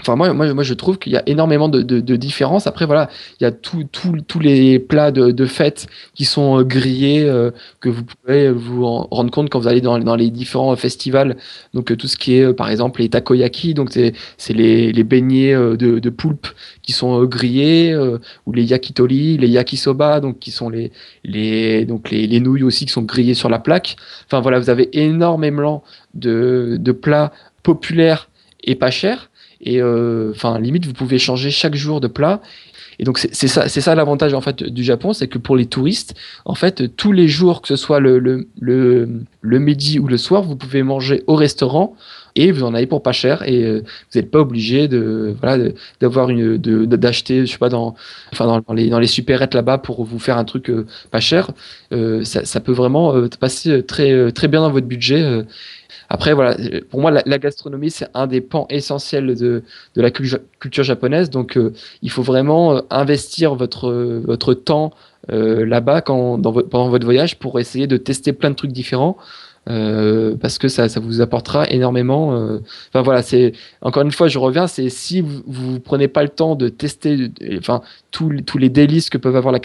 Enfin, moi, moi, moi, je trouve qu'il y a énormément de, de, différences. Après, voilà, il y a tous les plats de, de fête qui sont euh, grillés, euh, que vous pouvez vous rendre compte quand vous allez dans, dans les différents festivals. Donc, euh, tout ce qui est, par exemple, les takoyaki, donc c'est les, les beignets de, de poulpe qui sont grillés, ou les yakitori, les yakisoba, donc qui sont les, les, donc les nouilles aussi qui sont grillées sur la plaque. Enfin, voilà, vous avez énormément de, de plats populaires et pas chers et euh, enfin, limite, vous pouvez changer chaque jour de plat. Et donc c'est ça, l'avantage en fait du Japon, c'est que pour les touristes, en fait, tous les jours, que ce soit le, midi ou le soir, vous pouvez manger au restaurant et vous en avez pour pas cher et euh, vous n'êtes pas obligé d'avoir d'acheter dans les dans les supérettes là-bas pour vous faire un truc euh, pas cher ça, peut vraiment passer très bien dans votre budget après, voilà, pour moi, la, gastronomie, c'est un des pans essentiels de, de la culture japonaise. Donc, euh, il faut vraiment euh, investir votre, votre temps euh, là-bas pendant votre voyage pour essayer de tester plein de trucs différents. parce que ça, ça vous apportera énormément. Enfin voilà, c'est encore une fois, je reviens, c'est si vous, vous prenez pas le temps de tester, enfin tous, les délices que peuvent avoir la,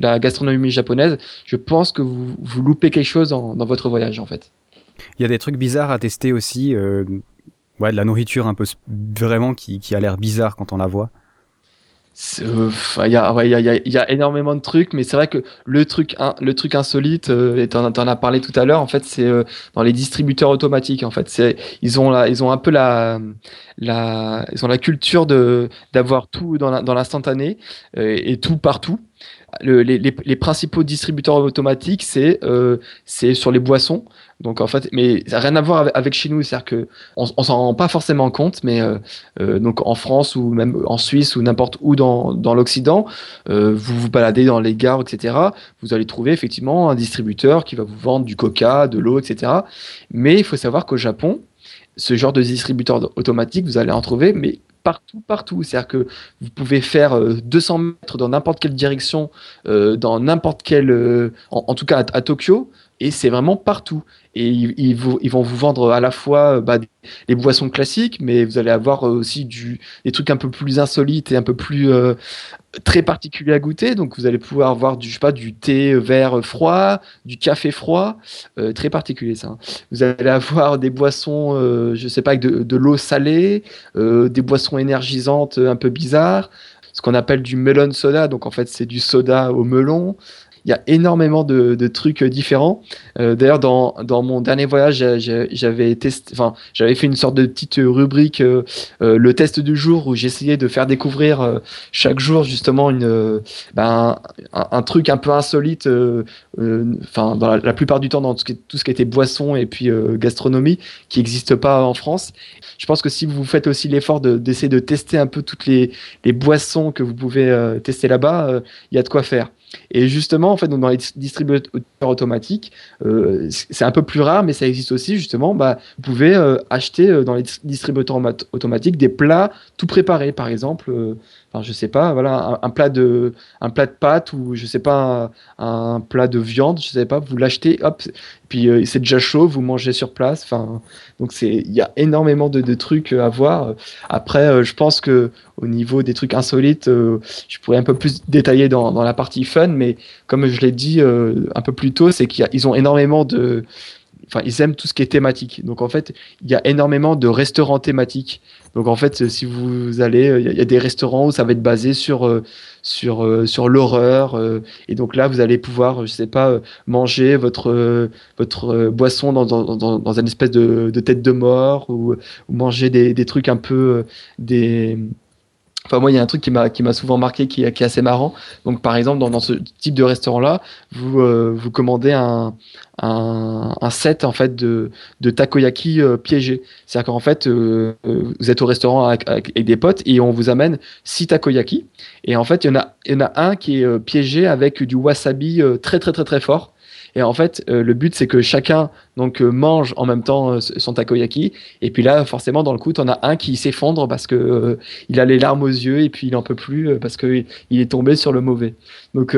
la, gastronomie japonaise, je pense que vous, vous loupez quelque chose dans votre voyage en fait. Il y a des trucs bizarres à tester aussi. Euh, ouais, de la nourriture un peu vraiment qui, qui a l'air bizarre quand on la voit. Il y, a, énormément de trucs, mais c'est vrai que le truc, le truc insolite, euh, et tu en, as parlé tout à l'heure, en fait, c'est euh, dans les distributeurs automatiques. En fait, ils ont, la, ils ont un peu la, la, ils ont la culture d'avoir tout dans l'instantané et tout partout les, principaux distributeurs automatiques, c'est euh, sur les boissons. Donc en fait, mais ça n'a rien à voir avec, chez nous, c'est-à-dire que on, on s'en rend pas forcément compte, mais euh, euh, donc en France ou même en Suisse ou n'importe où dans, dans l'Occident, euh, vous vous baladez dans les gares, etc. Vous allez trouver effectivement un distributeur qui va vous vendre du Coca, de l'eau, etc. Mais il faut savoir qu'au Japon, ce genre de distributeur automatique, vous allez en trouver, mais partout, partout. C'est-à-dire que vous pouvez faire 200 euh, mètres dans n'importe quelle direction, euh, dans n'importe quel, euh, en, tout cas à, Tokyo, et c'est vraiment partout. Et ils, vont vous vendre à la fois bah, les boissons classiques, mais vous allez avoir aussi du, des trucs un peu plus insolites et un peu plus très particulier à goûter. Donc vous allez pouvoir avoir du, je sais pas, du thé vert froid, du café froid, euh, très particulier ça. Hein. Vous allez avoir des boissons, euh, je sais pas, de, l'eau salée, euh, des boissons énergisantes un peu bizarres, ce qu'on appelle du melon soda. Donc en fait c'est du soda au melon il y a énormément de, trucs différents. Euh, D'ailleurs, dans, mon dernier voyage, j'avais fait une sorte de petite rubrique, euh, euh, le test du jour, où j'essayais de faire découvrir euh, chaque jour justement une, ben, un, truc un peu insolite. Enfin, la, plupart du temps, dans tout ce qui, tout ce qui était boisson et puis gastronomie, qui n'existe pas en France. Je pense que si vous faites aussi l'effort d'essayer de, tester un peu toutes les boissons que vous pouvez tester là-bas, il y a de quoi faire. Et justement, en fait, dans les distributeurs automatiques, euh, c'est un peu plus rare, mais ça existe aussi, justement. Bah, vous pouvez euh, acheter euh, dans les distributeurs automatiques des plats tout préparés, par exemple enfin je sais pas, voilà, un, plat de, un plat de pâtes ou je sais pas, un, plat de viande, je sais pas, vous l'achetez, hop, puis euh, c'est déjà chaud, vous mangez sur place. Enfin, donc c'est, il y a énormément de, de, trucs à voir. Après, euh, je pense que au niveau des trucs insolites, euh, je pourrais un peu plus détailler dans, dans, la partie fun, mais comme je l'ai dit un peu plus tôt, c'est qu'ils ont énormément de enfin ils aiment tout ce qui est thématique. Donc en fait, il y a énormément de restaurants thématiques. Donc en fait, si vous allez, il y, a des restaurants où ça va être basé sur euh, sur euh, sur l'horreur euh, et donc là vous allez pouvoir, je sais pas, manger votre votre boisson dans, dans, dans, dans une espèce de, de, tête de mort ou, ou manger des, des trucs un peu des Enfin, moi, il y a un truc qui m'a souvent marqué, qui, qui, est assez marrant. Donc, par exemple, dans, ce type de restaurant-là, vous euh, vous commandez un, un, set en fait de, de takoyaki euh, piégé. C'est-à-dire qu'en fait, euh, vous êtes au restaurant avec, avec, des potes et on vous amène six takoyaki. Et en fait, il y en a il y en a un qui est piégé avec du wasabi très très très très fort. Et en fait, euh, le but, c'est que chacun donc euh, mange en même temps euh, son takoyaki. Et puis là, forcément, dans le coup, t'en as un qui s'effondre parce que il a les larmes aux yeux et puis il en peut plus parce que il est tombé sur le mauvais. Donc,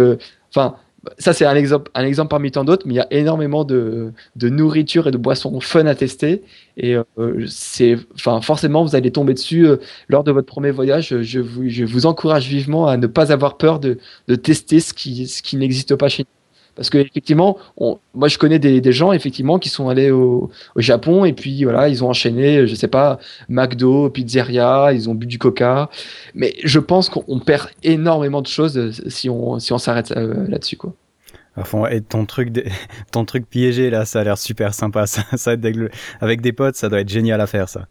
enfin ça c'est un exemple, un exemple parmi tant d'autres, mais il y a énormément de, de, nourriture et de boissons fun à tester. Et euh, c'est, enfin, forcément, vous allez tomber dessus euh, lors de votre premier voyage. Je vous, je vous encourage vivement à ne pas avoir peur de, de tester ce qui, ce qui n'existe pas chez nous. Parce que effectivement, moi je connais des, gens effectivement qui sont allés au, Japon et puis voilà, ils ont enchaîné, je sais pas, McDo, pizzeria, ils ont bu du Coca. Mais je pense qu'on perd énormément de choses euh, si on si on s'arrête euh, là-dessus quoi. Fond, et ton truc, ton truc piégé là, ça a l'air super sympa. Ça, ça avec des potes, ça doit être génial à faire ça.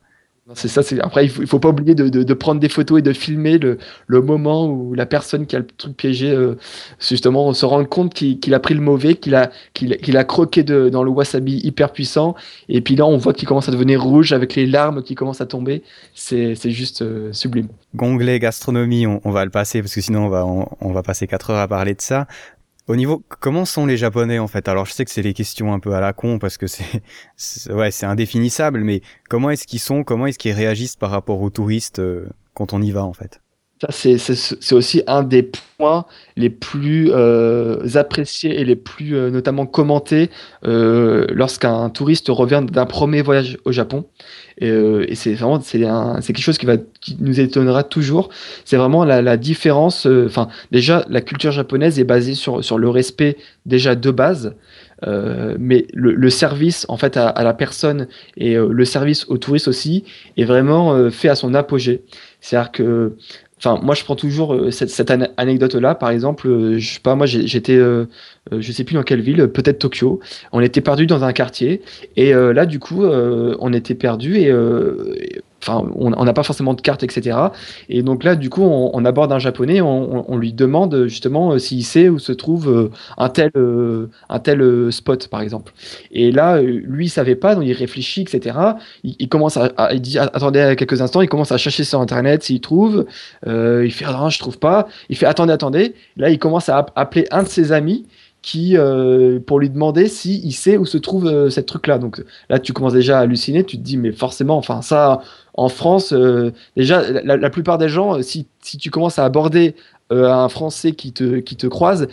C'est ça. C'est après, il faut, faut pas oublier de, de, de, prendre des photos et de filmer le, le, moment où la personne qui a le truc piégé, euh, justement, se rend compte qu'il a pris le mauvais, qu'il a, qu'il a croqué de, dans le wasabi hyper puissant, et puis là, on voit qu'il commence à devenir rouge avec les larmes qui commencent à tomber. C'est juste euh, sublime. Gonglet gastronomie, on, on, va le passer parce que sinon on va on, on va passer quatre heures à parler de ça. Au niveau, comment sont les Japonais en fait? Alors je sais que c'est les questions un peu à la con parce que c'est, ouais, c'est indéfinissable, mais comment est-ce qu'ils sont? Comment est-ce qu'ils réagissent par rapport aux touristes euh, quand on y va en fait? C'est, aussi un des points les plus euh, appréciés et les plus euh, notamment commentés lorsqu'un touriste revient d'un premier voyage au Japon. Et, euh, et c'est vraiment c'est, quelque chose qui va qui nous étonnera toujours. C'est vraiment la, la différence. euh, Enfin, déjà la culture japonaise est basée sur sur le respect déjà de base. Euh, mais le, le, service en fait à, à la personne et euh, le service aux touristes aussi est vraiment euh, fait à son apogée. C'est-à-dire que Enfin, moi, je prends toujours euh, cette, cette an anecdote-là. Par exemple, euh, je sais pas, moi, j'étais, euh, je sais plus dans quelle ville, peut-être Tokyo. On était perdu dans un quartier, et là, du coup, on était perdu et, et enfin, on n'a pas forcément de carte, etc. Et donc là, du coup, on, aborde un japonais, on, lui demande justement s'il sait où se trouve un tel, un tel spot, par exemple. Et là, lui, il savait pas, donc il réfléchit, etc. Il, commence à, à, dit, attendez quelques instants, il commence à chercher sur Internet s'il trouve. Euh, il fait, ah, non, je trouve pas. Il fait, attendez, attendez. Là, il commence à appeler un de ses amis qui euh, pour lui demander si il sait où se trouve euh, cette truc là donc là tu commences déjà à halluciner tu te dis mais forcément enfin ça en France euh, déjà la, plupart des gens si, si tu commences à aborder euh, un français qui te croise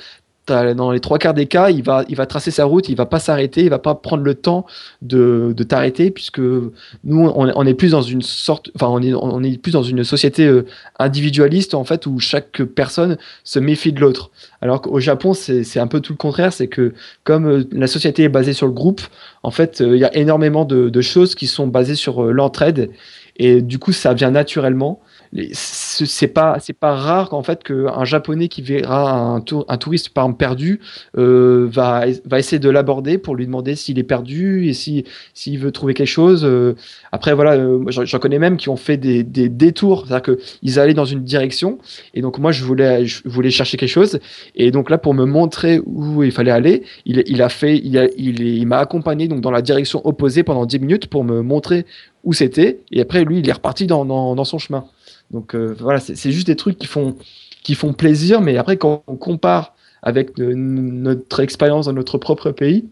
dans les trois quarts des cas, il va, il va tracer sa route, il va pas s'arrêter, il va pas prendre le temps de, t'arrêter, puisque nous, on, on, est plus dans une sorte, enfin, on est, plus dans une société euh, individualiste, en fait, où chaque personne se méfie de l'autre. Alors qu'au Japon, c'est un peu tout le contraire, c'est que comme euh, la société est basée sur le groupe, en fait, euh, il y a énormément de, choses qui sont basées sur l'entraide, et du coup, ça vient naturellement c'est pas c'est pas rare qu'en fait qu'un japonais qui verra un, tour, un touriste par perdu euh, va va essayer de l'aborder pour lui demander s'il est perdu et si s'il veut trouver quelque chose euh, après voilà euh, j'en connais même qui ont fait des, des détours c'est à dire que ils allaient dans une direction et donc moi je voulais je voulais chercher quelque chose et donc là pour me montrer où il fallait aller il, il a fait il il, m'a accompagné donc dans la direction opposée pendant 10 minutes pour me montrer où c'était et après lui il est reparti dans, dans son chemin donc euh, voilà, c'est juste des trucs qui font, qui font plaisir, mais après, quand on compare avec notre expérience dans notre propre pays,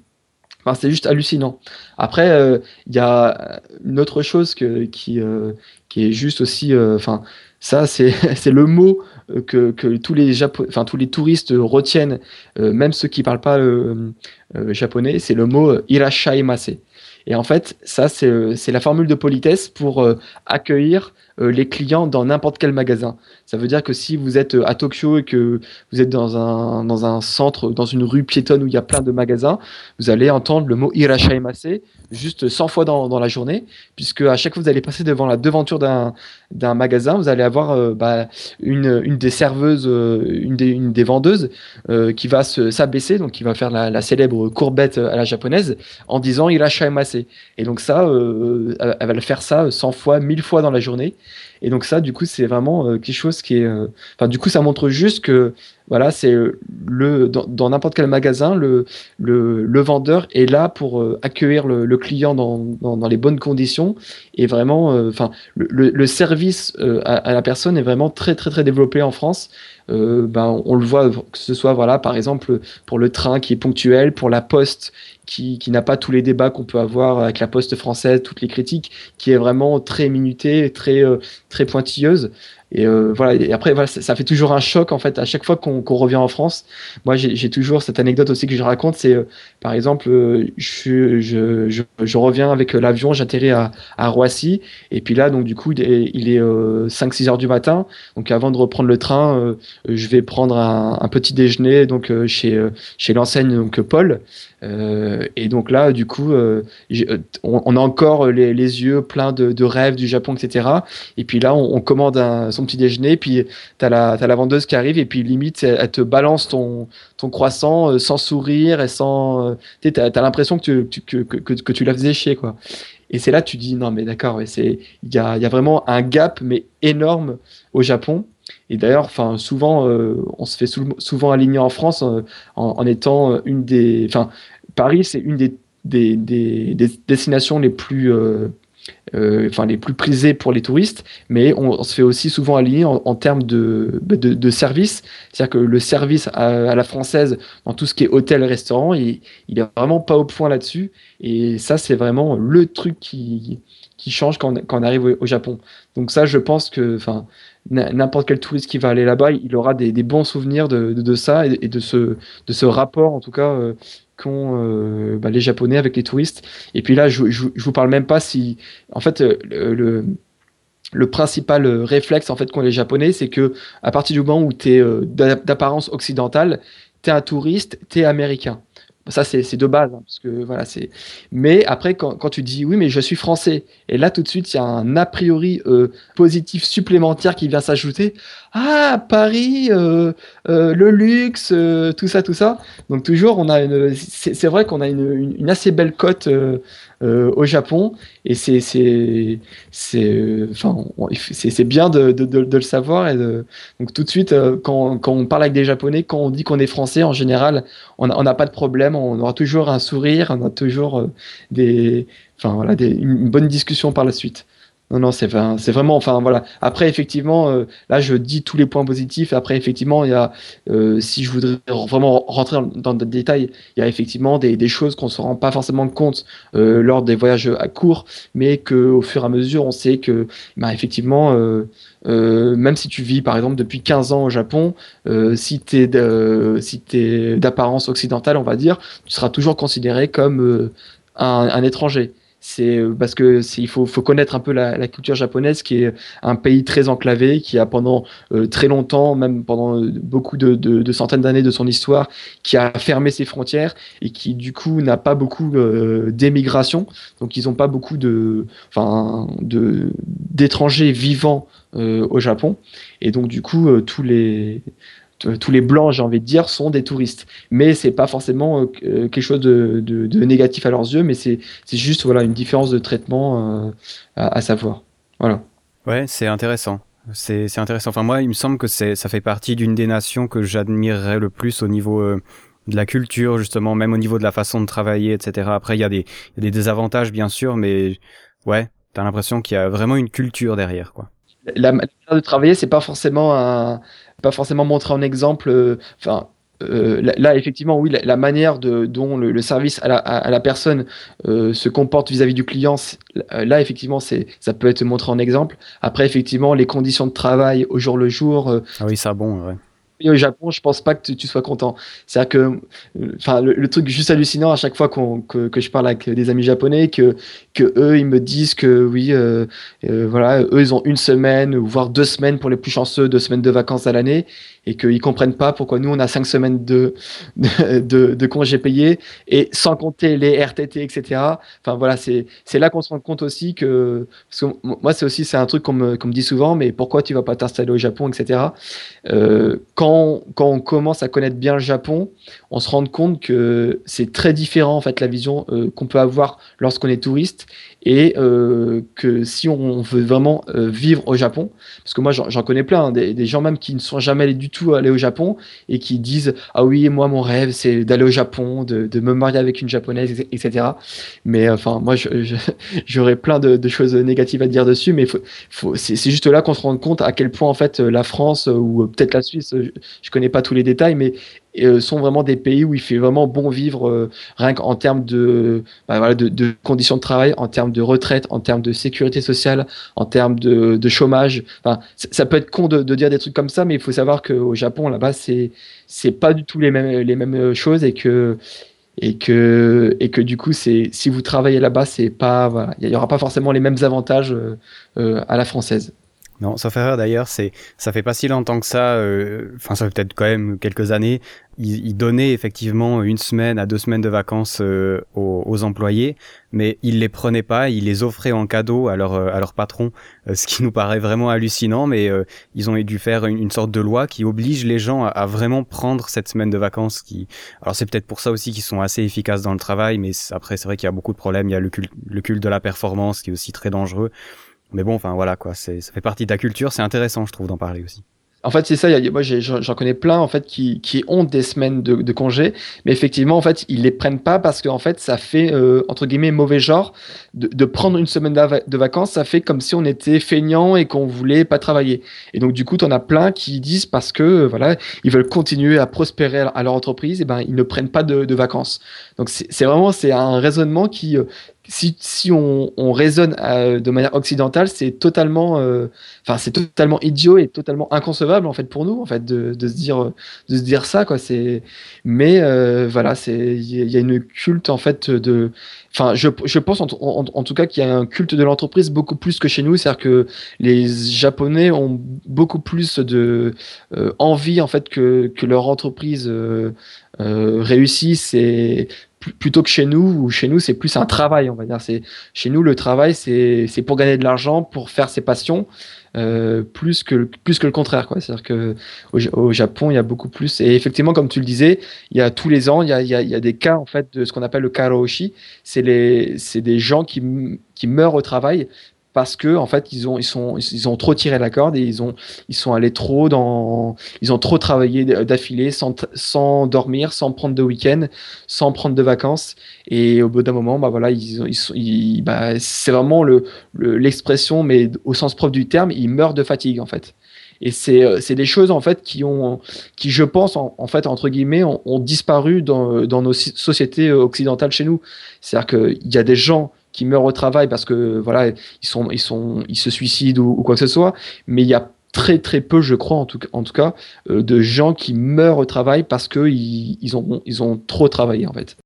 enfin, c'est juste hallucinant. Après, il euh, y a une autre chose que, qui, euh, qui est juste aussi, enfin, ça, c'est le mot que, que tous, les Japo tous les touristes retiennent, même ceux qui ne parlent pas japonais, c'est le mot irashaimase. Et en fait, ça, c'est la formule de politesse pour accueillir euh, les clients dans n'importe quel magasin. Ça veut dire que si vous êtes euh, à Tokyo et que vous êtes dans un, dans un centre, dans une rue piétonne où il y a plein de magasins, vous allez entendre le mot irashaimase juste 100 fois dans, dans la journée, puisque à chaque fois que vous allez passer devant la devanture d'un magasin, vous allez avoir euh, bah, une, une des serveuses, euh, une, des, une des vendeuses euh, qui va s'abaisser, donc qui va faire la, célèbre courbette à la japonaise en disant irashaimase. Et donc ça, euh, elle va le faire ça 100 fois, 1000 fois dans la journée. Et donc ça, du coup, c'est vraiment quelque chose qui est... Enfin, du coup, ça montre juste que voilà, c'est le dans n'importe quel magasin, le, le, le, vendeur est là pour euh, accueillir le, client dans, dans, les bonnes conditions et vraiment, enfin, euh, le, le, service euh, à, à, la personne est vraiment très très très développé en France. ben, on le voit que ce soit voilà par exemple pour le train qui est ponctuel, pour la poste qui, qui n'a pas tous les débats qu'on peut avoir avec la poste française, toutes les critiques, qui est vraiment très minutée, très, très pointilleuse. Et euh, voilà. Et après, voilà, ça, fait toujours un choc en fait à chaque fois qu'on revient en France. Moi, j'ai toujours cette anecdote aussi que je raconte. C'est euh, par exemple, euh, je, je, je, je, reviens avec l'avion, j'atterris à, à, Roissy, et puis là, donc du coup, il est, il est 5-6 heures du matin. Donc avant de reprendre le train, je vais prendre un, un petit déjeuner donc chez chez l'enseigne donc Paul. Euh, et donc là, du coup, euh, on, on, a encore les, les yeux pleins de, de, rêves du Japon, etc. Et puis là, on, on commande un, son petit déjeuner, puis tu as la, as la vendeuse qui arrive, et puis limite, elle, te balance ton, ton croissant euh, sans sourire et sans. tu as, as l'impression que tu, que, que, que, tu la faisais chier, quoi. Et c'est là tu dis, non, mais d'accord, il y a, y a vraiment un gap, mais énorme au Japon. Et d'ailleurs, enfin, souvent, euh, on se fait souvent aligner en France en, en, étant une des. Enfin, Paris, c'est une des, des, des, destinations les plus. Euh, euh, enfin les plus prisées pour les touristes, mais on, se fait aussi souvent aligner en, termes de, de, de service. C'est-à-dire que le service à, la française dans tout ce qui est hôtel, restaurant, il, il est vraiment pas au point là-dessus. Et ça, c'est vraiment le truc qui, qui change quand, quand on arrive au, au, Japon. Donc ça, je pense que, enfin, n'importe quel touriste qui va aller là-bas, il aura des, bons souvenirs de, ça et, de, ce, rapport, en tout cas, euh, qu'ont euh, bah, les Japonais avec les touristes. Et puis là, je, je, vous parle même pas si, en fait, euh, le, le principal réflexe en fait qu'ont les Japonais, c'est que à partir du moment où tu es d'apparence occidentale, tu es un touriste, tu es américain. Ça, c'est de base. Hein, parce voilà, mais après, quand, quand, tu dis oui, mais je suis français, et là, tout de suite, il y a un a priori euh, positif supplémentaire qui vient s'ajouter. Ah, Paris, euh, euh, le luxe, tout ça, tout ça. Donc, toujours, on a une. C'est vrai qu'on a une, une, assez belle cote au Japon, et c'est enfin, c'est bien de, de, de, le savoir. Et donc, tout de suite, quand, quand on parle avec des Japonais, quand on dit qu'on est français, en général, on n'a pas de problème on aura toujours un sourire, on a toujours euh, des, enfin voilà, une bonne discussion par la suite. Non, non, c'est vraiment, enfin voilà. Après, effectivement, euh, là, je dis tous les points positifs. Après, effectivement, il y a, euh, si je voudrais vraiment rentrer dans, le détail, il y a effectivement des, choses qu'on se rend pas forcément compte lors des voyages à court, mais que au fur et à mesure, on sait que, bah, effectivement, même si tu vis par exemple depuis 15 ans au Japon, si tu es si d'apparence occidentale, on va dire, tu seras toujours considéré comme un, étranger c'est euh, parce que il faut, faut, connaître un peu la, culture japonaise qui est un pays très enclavé qui a pendant euh, très longtemps même pendant euh, beaucoup de, de, centaines d'années de son histoire qui a fermé ses frontières et qui du coup n'a pas beaucoup d'émigration. Donc ils n'ont pas beaucoup de enfin d'étrangers vivants au Japon. Et donc du coup tous les tous les blancs, j'ai envie de dire, sont des touristes. Mais c'est pas forcément euh, euh, quelque chose de, de, négatif à leurs yeux, mais c'est juste voilà une différence de traitement euh, à, savoir. Voilà. Ouais, c'est intéressant. C'est intéressant. Enfin, moi, il me semble que ça fait partie d'une des nations que j'admirerais le plus au niveau de la culture, justement, même au niveau de la façon de travailler, etc. Après, il y, a des, y a des désavantages, bien sûr, mais ouais, t'as l'impression qu'il y a vraiment une culture derrière, quoi. La manière de travailler, c'est pas forcément un, pas forcément montrer en exemple. Euh, enfin, euh, là, effectivement, oui, la, manière de, dont le, service à la, à, la personne euh, se comporte vis-à-vis du client, là, effectivement, c'est, ça peut être montré en exemple. Après, effectivement, les conditions de travail au jour le jour. ah oui, ça, bon, ouais au Japon, je pense pas que tu, sois content. C'est-à-dire que, enfin, le, truc juste hallucinant à chaque fois que, que, je parle avec des amis japonais, que, que eux, ils me disent que oui, euh, euh, voilà, eux, ils ont une semaine, voire deux semaines pour les plus chanceux, deux semaines de vacances à l'année, et qu'ils comprennent pas pourquoi nous on a cinq semaines de, de, congés payés et sans compter les RTT, etc. Enfin voilà, c'est là qu'on se rend compte aussi que, parce que moi c'est aussi un truc qu'on me, me, dit souvent, mais pourquoi tu vas pas t'installer au Japon, etc. Euh, quand, quand on commence à connaître bien le Japon, on se rend compte que c'est très différent en fait la vision euh, qu'on peut avoir lorsqu'on est touriste et euh, que si on veut vraiment euh, vivre au Japon, parce que moi j'en connais plein, hein, des, gens même qui ne sont jamais allés du tout aller au Japon et qui disent ah oui moi mon rêve c'est d'aller au Japon, de, me marier avec une japonaise, etc. Mais enfin moi j'aurais plein de, choses négatives à dire dessus, mais c'est juste là qu'on se rend compte à quel point en fait la France ou peut-être la Suisse, je connais pas tous les détails, mais euh, sont vraiment des pays où il fait vraiment bon vivre, euh, rien qu'en termes de, bah, de, conditions de travail, en termes de retraite, en termes de sécurité sociale, en termes de, chômage. Enfin, ça peut être con de, dire des trucs comme ça, mais il faut savoir qu'au Japon, là-bas, c'est c'est pas du tout les mêmes les mêmes choses et que et que et que du coup si vous travaillez là-bas pas voilà il y, aura pas forcément les mêmes avantages euh, euh, à la française non, sauf erreur d'ailleurs, c'est ça fait pas si longtemps que ça. Euh, enfin, ça fait peut-être quand même quelques années. Ils, ils, donnaient effectivement une semaine à deux semaines de vacances euh, aux, aux, employés, mais ils les prenaient pas, ils les offraient en cadeau à leur à leur patron, euh, ce qui nous paraît vraiment hallucinant. Mais ils ont dû faire une, une, sorte de loi qui oblige les gens à, à, vraiment prendre cette semaine de vacances. Qui, alors c'est peut-être pour ça aussi qu'ils sont assez efficaces dans le travail, mais après c'est vrai qu'il y a beaucoup de problèmes. Il y a le culte, le culte de la performance qui est aussi très dangereux. Mais bon, enfin voilà quoi, ça fait partie de ta culture, c'est intéressant, je trouve, d'en parler aussi. En fait, c'est ça. Moi, j'en connais plein en fait qui, ont des semaines de, de congé, mais effectivement, en fait, ils les prennent pas parce qu'en fait, ça fait euh, entre guillemets mauvais genre de, prendre une semaine de vacances. Ça fait comme si on était feignant et qu'on voulait pas travailler. Et donc, du coup, t'en as plein qui disent parce que voilà, ils veulent continuer à prospérer à leur entreprise, et ben ils ne prennent pas de, de vacances. Donc, c'est vraiment c'est un raisonnement qui euh, si, on, on raisonne euh, de manière occidentale, c'est totalement, euh, enfin c'est totalement idiot et totalement inconcevable en fait pour nous en fait de, se dire de se dire ça quoi. Mais euh, voilà, c'est il y, a une culte en fait de, enfin je, je pense en, en, en tout cas qu'il y a un culte de l'entreprise beaucoup plus que chez nous, c'est-à-dire que les Japonais ont beaucoup plus de envie en fait que que leur entreprise réussisse et plutôt que chez nous où chez nous c'est plus un travail on va dire. C'est chez nous le travail c'est c'est pour gagner de l'argent pour faire ses passions euh, plus que plus que le contraire quoi. C'est à dire que au, Japon il y a beaucoup plus et effectivement comme tu le disais il y a tous les ans il y a il y a, des cas en fait de ce qu'on appelle le karoshi c'est les c'est des gens qui qui meurent au travail parce que en fait ils ont ils sont ils ont trop tiré la corde et ils ont ils sont allés trop dans ils ont trop travaillé d'affilée sans sans dormir sans prendre de week-end sans prendre de vacances. Et au bout d'un moment bah voilà ils ils, bah, c'est vraiment le l'expression mais au sens propre du terme ils meurent de fatigue en fait. Et c'est c'est des choses en fait qui ont qui je pense en, fait entre guillemets ont, disparu dans dans nos sociétés occidentales chez nous. C'est-à-dire que il y a des gens qui meurent au travail parce que voilà ils sont ils sont ils se suicident ou, quoi que ce soit mais il y a très très peu je crois en tout, en tout cas euh, de gens qui meurent au travail parce que ils, ils ont ils ont trop travaillé en fait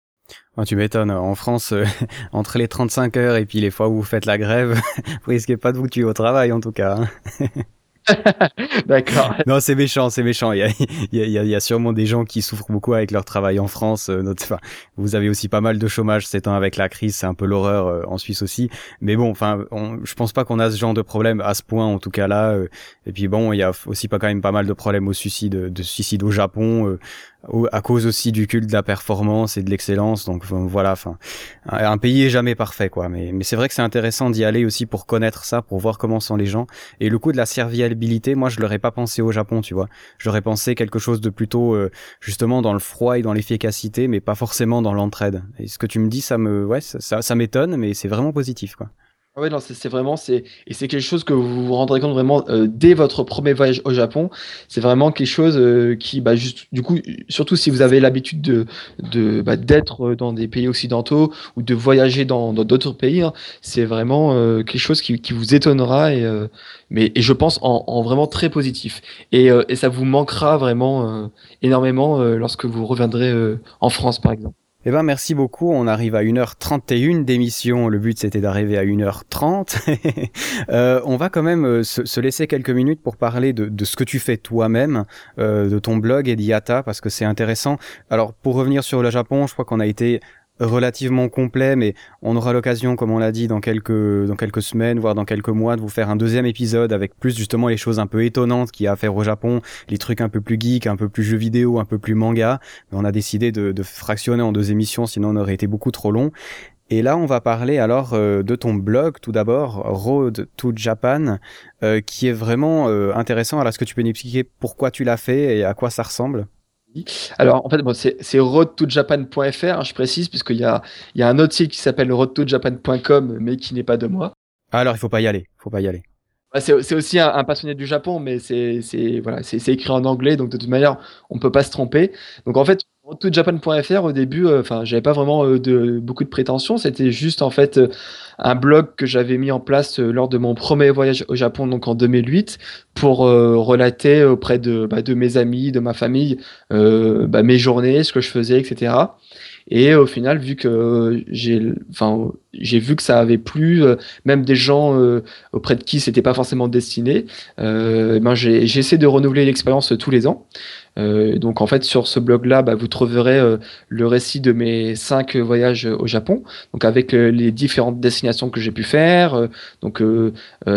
tu m'étonnes. En France, euh, entre les 35 heures et puis les fois où vous faites la grève, vous risquez pas de vous tuer au travail, en tout cas. Hein. D'accord. Non, c'est méchant, c'est méchant. Il y, a, il, y a, il y a sûrement des gens qui souffrent beaucoup avec leur travail en France. Euh, notre, enfin, vous avez aussi pas mal de chômage ces temps avec la crise, c'est un peu l'horreur euh, en Suisse aussi. Mais bon, enfin, je pense pas qu'on a ce genre de problème à ce point, en tout cas là. Euh, et puis bon, il y a aussi pas quand même pas mal de problèmes au suicide, de suicide au Japon à cause aussi du culte de la performance et de l'excellence. Donc voilà, enfin, un pays est jamais parfait, quoi. Mais, mais c'est vrai que c'est intéressant d'y aller aussi pour connaître ça, pour voir comment sont les gens. Et le coup de la serviabilité, moi, je l'aurais pas pensé au Japon, tu vois. J'aurais pensé quelque chose de plutôt euh, justement dans le froid et dans l'efficacité, mais pas forcément dans l'entraide. Et ce que tu me dis, ça me, ouais, ça, ça, ça m'étonne, mais c'est vraiment positif, quoi. Ah ouais, non, c'est vraiment, c'est et c'est quelque chose que vous vous rendrez compte vraiment euh, dès votre premier voyage au Japon. C'est vraiment quelque chose euh, qui, bah, juste, du coup, surtout si vous avez l'habitude de, de bah, d'être dans des pays occidentaux ou de voyager dans d'autres pays, hein, c'est vraiment euh, quelque chose qui, qui vous étonnera et, euh, mais et je pense en, en vraiment très positif. Et, euh, et ça vous manquera vraiment euh, énormément lorsque vous reviendrez en France, par exemple. Eh ben merci beaucoup, on arrive à 1h31 d'émission, le but c'était d'arriver à 1h30. euh, on va quand même euh, se, se, laisser quelques minutes pour parler de, de ce que tu fais toi-même, euh, de ton blog et d'IATA, parce que c'est intéressant. Alors pour revenir sur le Japon, je crois qu'on a été relativement complet, mais on aura l'occasion, comme on l'a dit, dans quelques, dans quelques semaines, voire dans quelques mois, de vous faire un deuxième épisode avec plus justement les choses un peu étonnantes qu'il y a à faire au Japon, les trucs un peu plus geek, un peu plus jeux vidéo, un peu plus manga. Mais on a décidé de, fractionner en deux émissions, sinon on aurait été beaucoup trop long. Et là, on va parler alors euh, de ton blog, tout d'abord, Road to Japan, euh, qui est vraiment euh, intéressant. Alors, est-ce que tu peux nous expliquer pourquoi tu l'as fait et à quoi ça ressemble? Alors, en fait, bon, c'est roadtojapan.fr, hein, je précise, puisqu'il y a, il y a un autre site qui s'appelle roadtojapan.com, mais qui n'est pas de moi. Alors, il faut pas y aller. faut pas y aller. C'est aussi un, passionné du Japon, mais c'est voilà, écrit en anglais, donc de toute manière, on peut pas se tromper. Donc en fait, toutjapan.fr au début, euh, enfin, j'avais pas vraiment euh, de beaucoup de prétentions. C'était juste en fait euh, un blog que j'avais mis en place lors de mon premier voyage au Japon, donc en 2008, pour relater auprès de, bah, de mes amis, de ma famille, bah, mes journées, ce que je faisais, etc. Et au final, vu que j'ai, enfin, j'ai vu que ça avait plu, même des gens auprès de qui c'était pas forcément destiné, ben j'ai, essayé de renouveler l'expérience tous les ans. Euh, donc en fait sur ce blog-là, bah, vous trouverez euh, le récit de mes cinq voyages au Japon, donc avec euh, les différentes destinations que j'ai pu faire. donc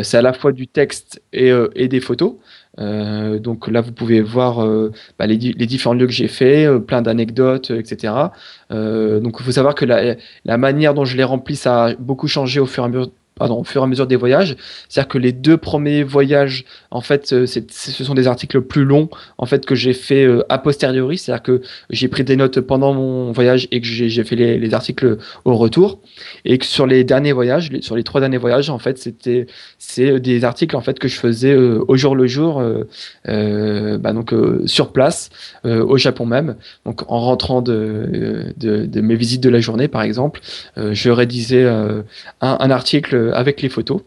c'est à la fois du texte et, et des photos. Donc là, vous pouvez voir bah, les, les, différents lieux que j'ai fait, plein d'anecdotes, etc. donc il faut savoir que la, la, manière dont je les remplis, ça a beaucoup changé au fur et à mesure pardon, au fur et à mesure des voyages. C'est-à-dire que les deux premiers voyages, en fait, euh, ce sont des articles plus longs, en fait, que j'ai fait euh, a posteriori. C'est-à-dire que j'ai pris des notes pendant mon voyage et que j'ai fait les, les, articles au retour. Et que sur les derniers voyages, sur les trois derniers voyages, en fait, c'était c'est des articles en fait que je faisais euh, au jour le jour, bah, donc sur place, au Japon même. Donc en rentrant de, mes visites de la journée, par exemple, je rédisais un, article avec les photos.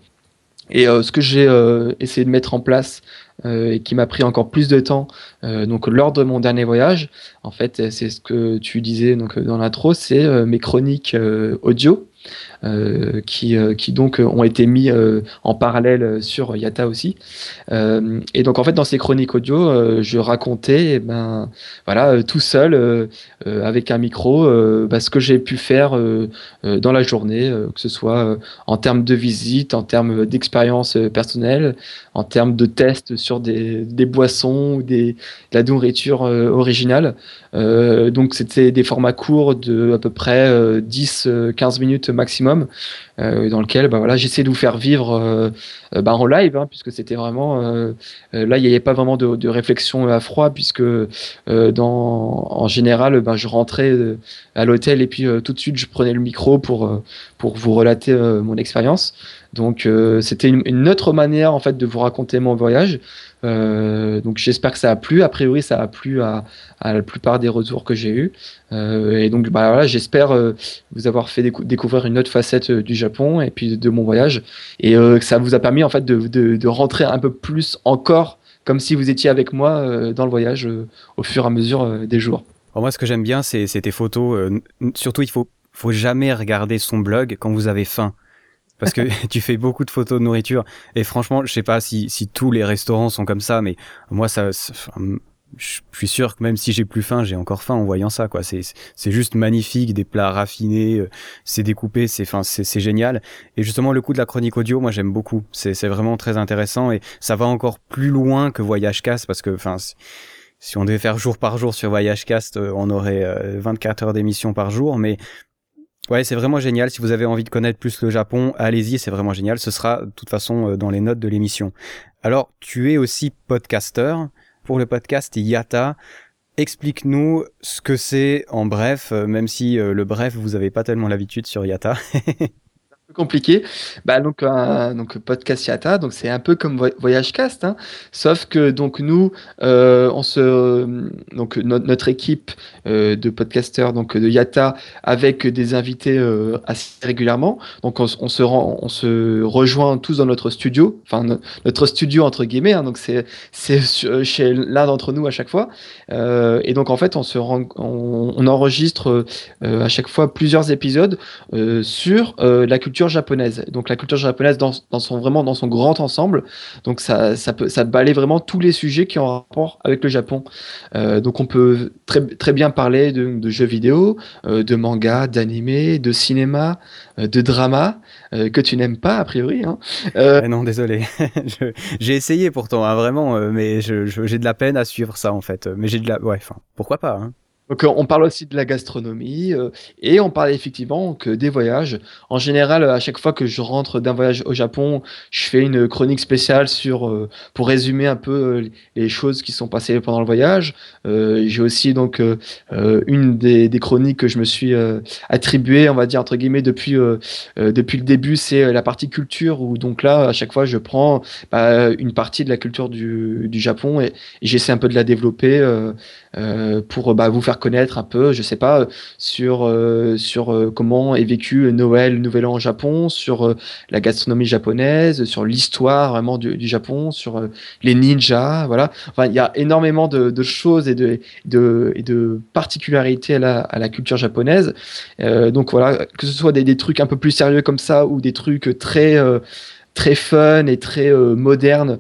Et euh, ce que j'ai euh, essayé de mettre en place et qui m'a pris encore plus de temps, donc lors de mon dernier voyage, en fait, c'est ce que tu disais donc dans l'intro, c'est mes chroniques audio euh, qui, euh, qui donc ont été mis euh, en parallèle sur Yata aussi. et donc en fait dans ces chroniques audio, je racontais eh ben voilà tout seul avec un micro bah, ce que j'ai pu faire dans la journée, que ce soit en termes de visite, en termes d'expérience personnelle, en termes de tests sur des, des boissons ou des, de la nourriture originale. donc c'était des formats courts de à peu près 10-15 minutes maximum, euh, dans lequel bah, voilà, j'essaie de vous faire vivre euh, euh, bah, en live, hein, puisque c'était vraiment là il n'y avait pas vraiment de, réflexion à froid, puisque dans, en général bah, je rentrais à l'hôtel et puis tout de suite je prenais le micro pour, pour vous relater mon expérience. Donc c'était une, autre manière en fait de vous raconter mon voyage. Euh, donc j'espère que ça a plu. A priori, ça a plu à, la plupart des retours que j'ai eus. Euh, et donc bah, voilà, j'espère euh, vous avoir fait découvrir une autre facette du Japon et puis de mon voyage. Et que ça vous a permis en fait de, de, de, rentrer un peu plus encore comme si vous étiez avec moi dans le voyage au fur et à mesure des jours. moi, ce que j'aime bien, c'est tes photos. surtout, il faut, faut jamais regarder son blog quand vous avez faim parce que tu fais beaucoup de photos de nourriture et franchement, je sais pas si, si tous les restaurants sont comme ça, mais moi ça, je suis sûr que même si j'ai plus faim, j'ai encore faim en voyant ça quoi. C'est c'est juste magnifique, des plats raffinés, euh, c'est découpé, c'est enfin c'est c'est génial. Et justement le coup de la chronique audio, moi j'aime beaucoup. C'est c'est vraiment très intéressant et ça va encore plus loin que Voyage Cast parce que enfin si on devait faire jour par jour sur Voyage Cast, euh, on aurait 24 euh, heures d'émission par jour, mais Ouais, c'est vraiment génial. Si vous avez envie de connaître plus le Japon, allez-y, c'est vraiment génial. Ce sera de toute façon euh, dans les notes de l'émission. Alors, tu es aussi podcaster pour le podcast Yata. Explique-nous ce que c'est en bref, euh, même si euh, le bref, vous n'avez pas tellement l'habitude sur Yata. compliqué. Bah donc un donc podcast Yata, donc c'est un peu comme Voyage Cast, hein, sauf que donc nous euh, on se donc notre équipe euh, de podcasteurs donc de Yata avec des invités euh, assez régulièrement. Donc on, se rend, on se rejoint tous dans notre studio, enfin notre studio entre guillemets. Hein, donc c'est c'est chez l'un d'entre nous à chaque fois. et donc en fait on se rend, on enregistre à chaque fois plusieurs épisodes sur la culture japonaise. Donc la culture japonaise dans, son vraiment dans son grand ensemble. Donc ça ça peut ça balaye vraiment tous les sujets qui ont rapport avec le Japon. Euh, donc on peut très très bien parler de, jeux vidéo, euh, de manga, d'animé, de cinéma, euh, de drama que tu n'aimes pas a priori. Hein. Eh non désolé. j'ai essayé pourtant hein, vraiment, mais j'ai de la peine à suivre ça en fait. Mais j'ai de la ouais enfin pourquoi pas. Hein. Donc on parle aussi de la gastronomie euh, et on parle effectivement que des voyages. En général, à chaque fois que je rentre d'un voyage au Japon, je fais une chronique spéciale sur euh, pour résumer un peu euh, les choses qui sont passées pendant le voyage. J'ai aussi donc une des, des, chroniques que je me suis attribuée, on va dire entre guillemets depuis depuis le début, c'est la partie culture où donc là à chaque fois je prends bah, une partie de la culture du, du Japon et, et j'essaie un peu de la développer pour bah, vous faire connaître un peu, je sais pas, sur, euh, sur euh, comment est vécu Noël, Nouvel An au Japon, sur euh, la gastronomie japonaise, sur l'histoire vraiment du, Japon, sur les ninjas, voilà. Enfin, il y a énormément de, choses et de, de, particularités à la, à la culture japonaise. donc voilà, que ce soit des, des, trucs un peu plus sérieux comme ça ou des trucs très, très fun et très modernes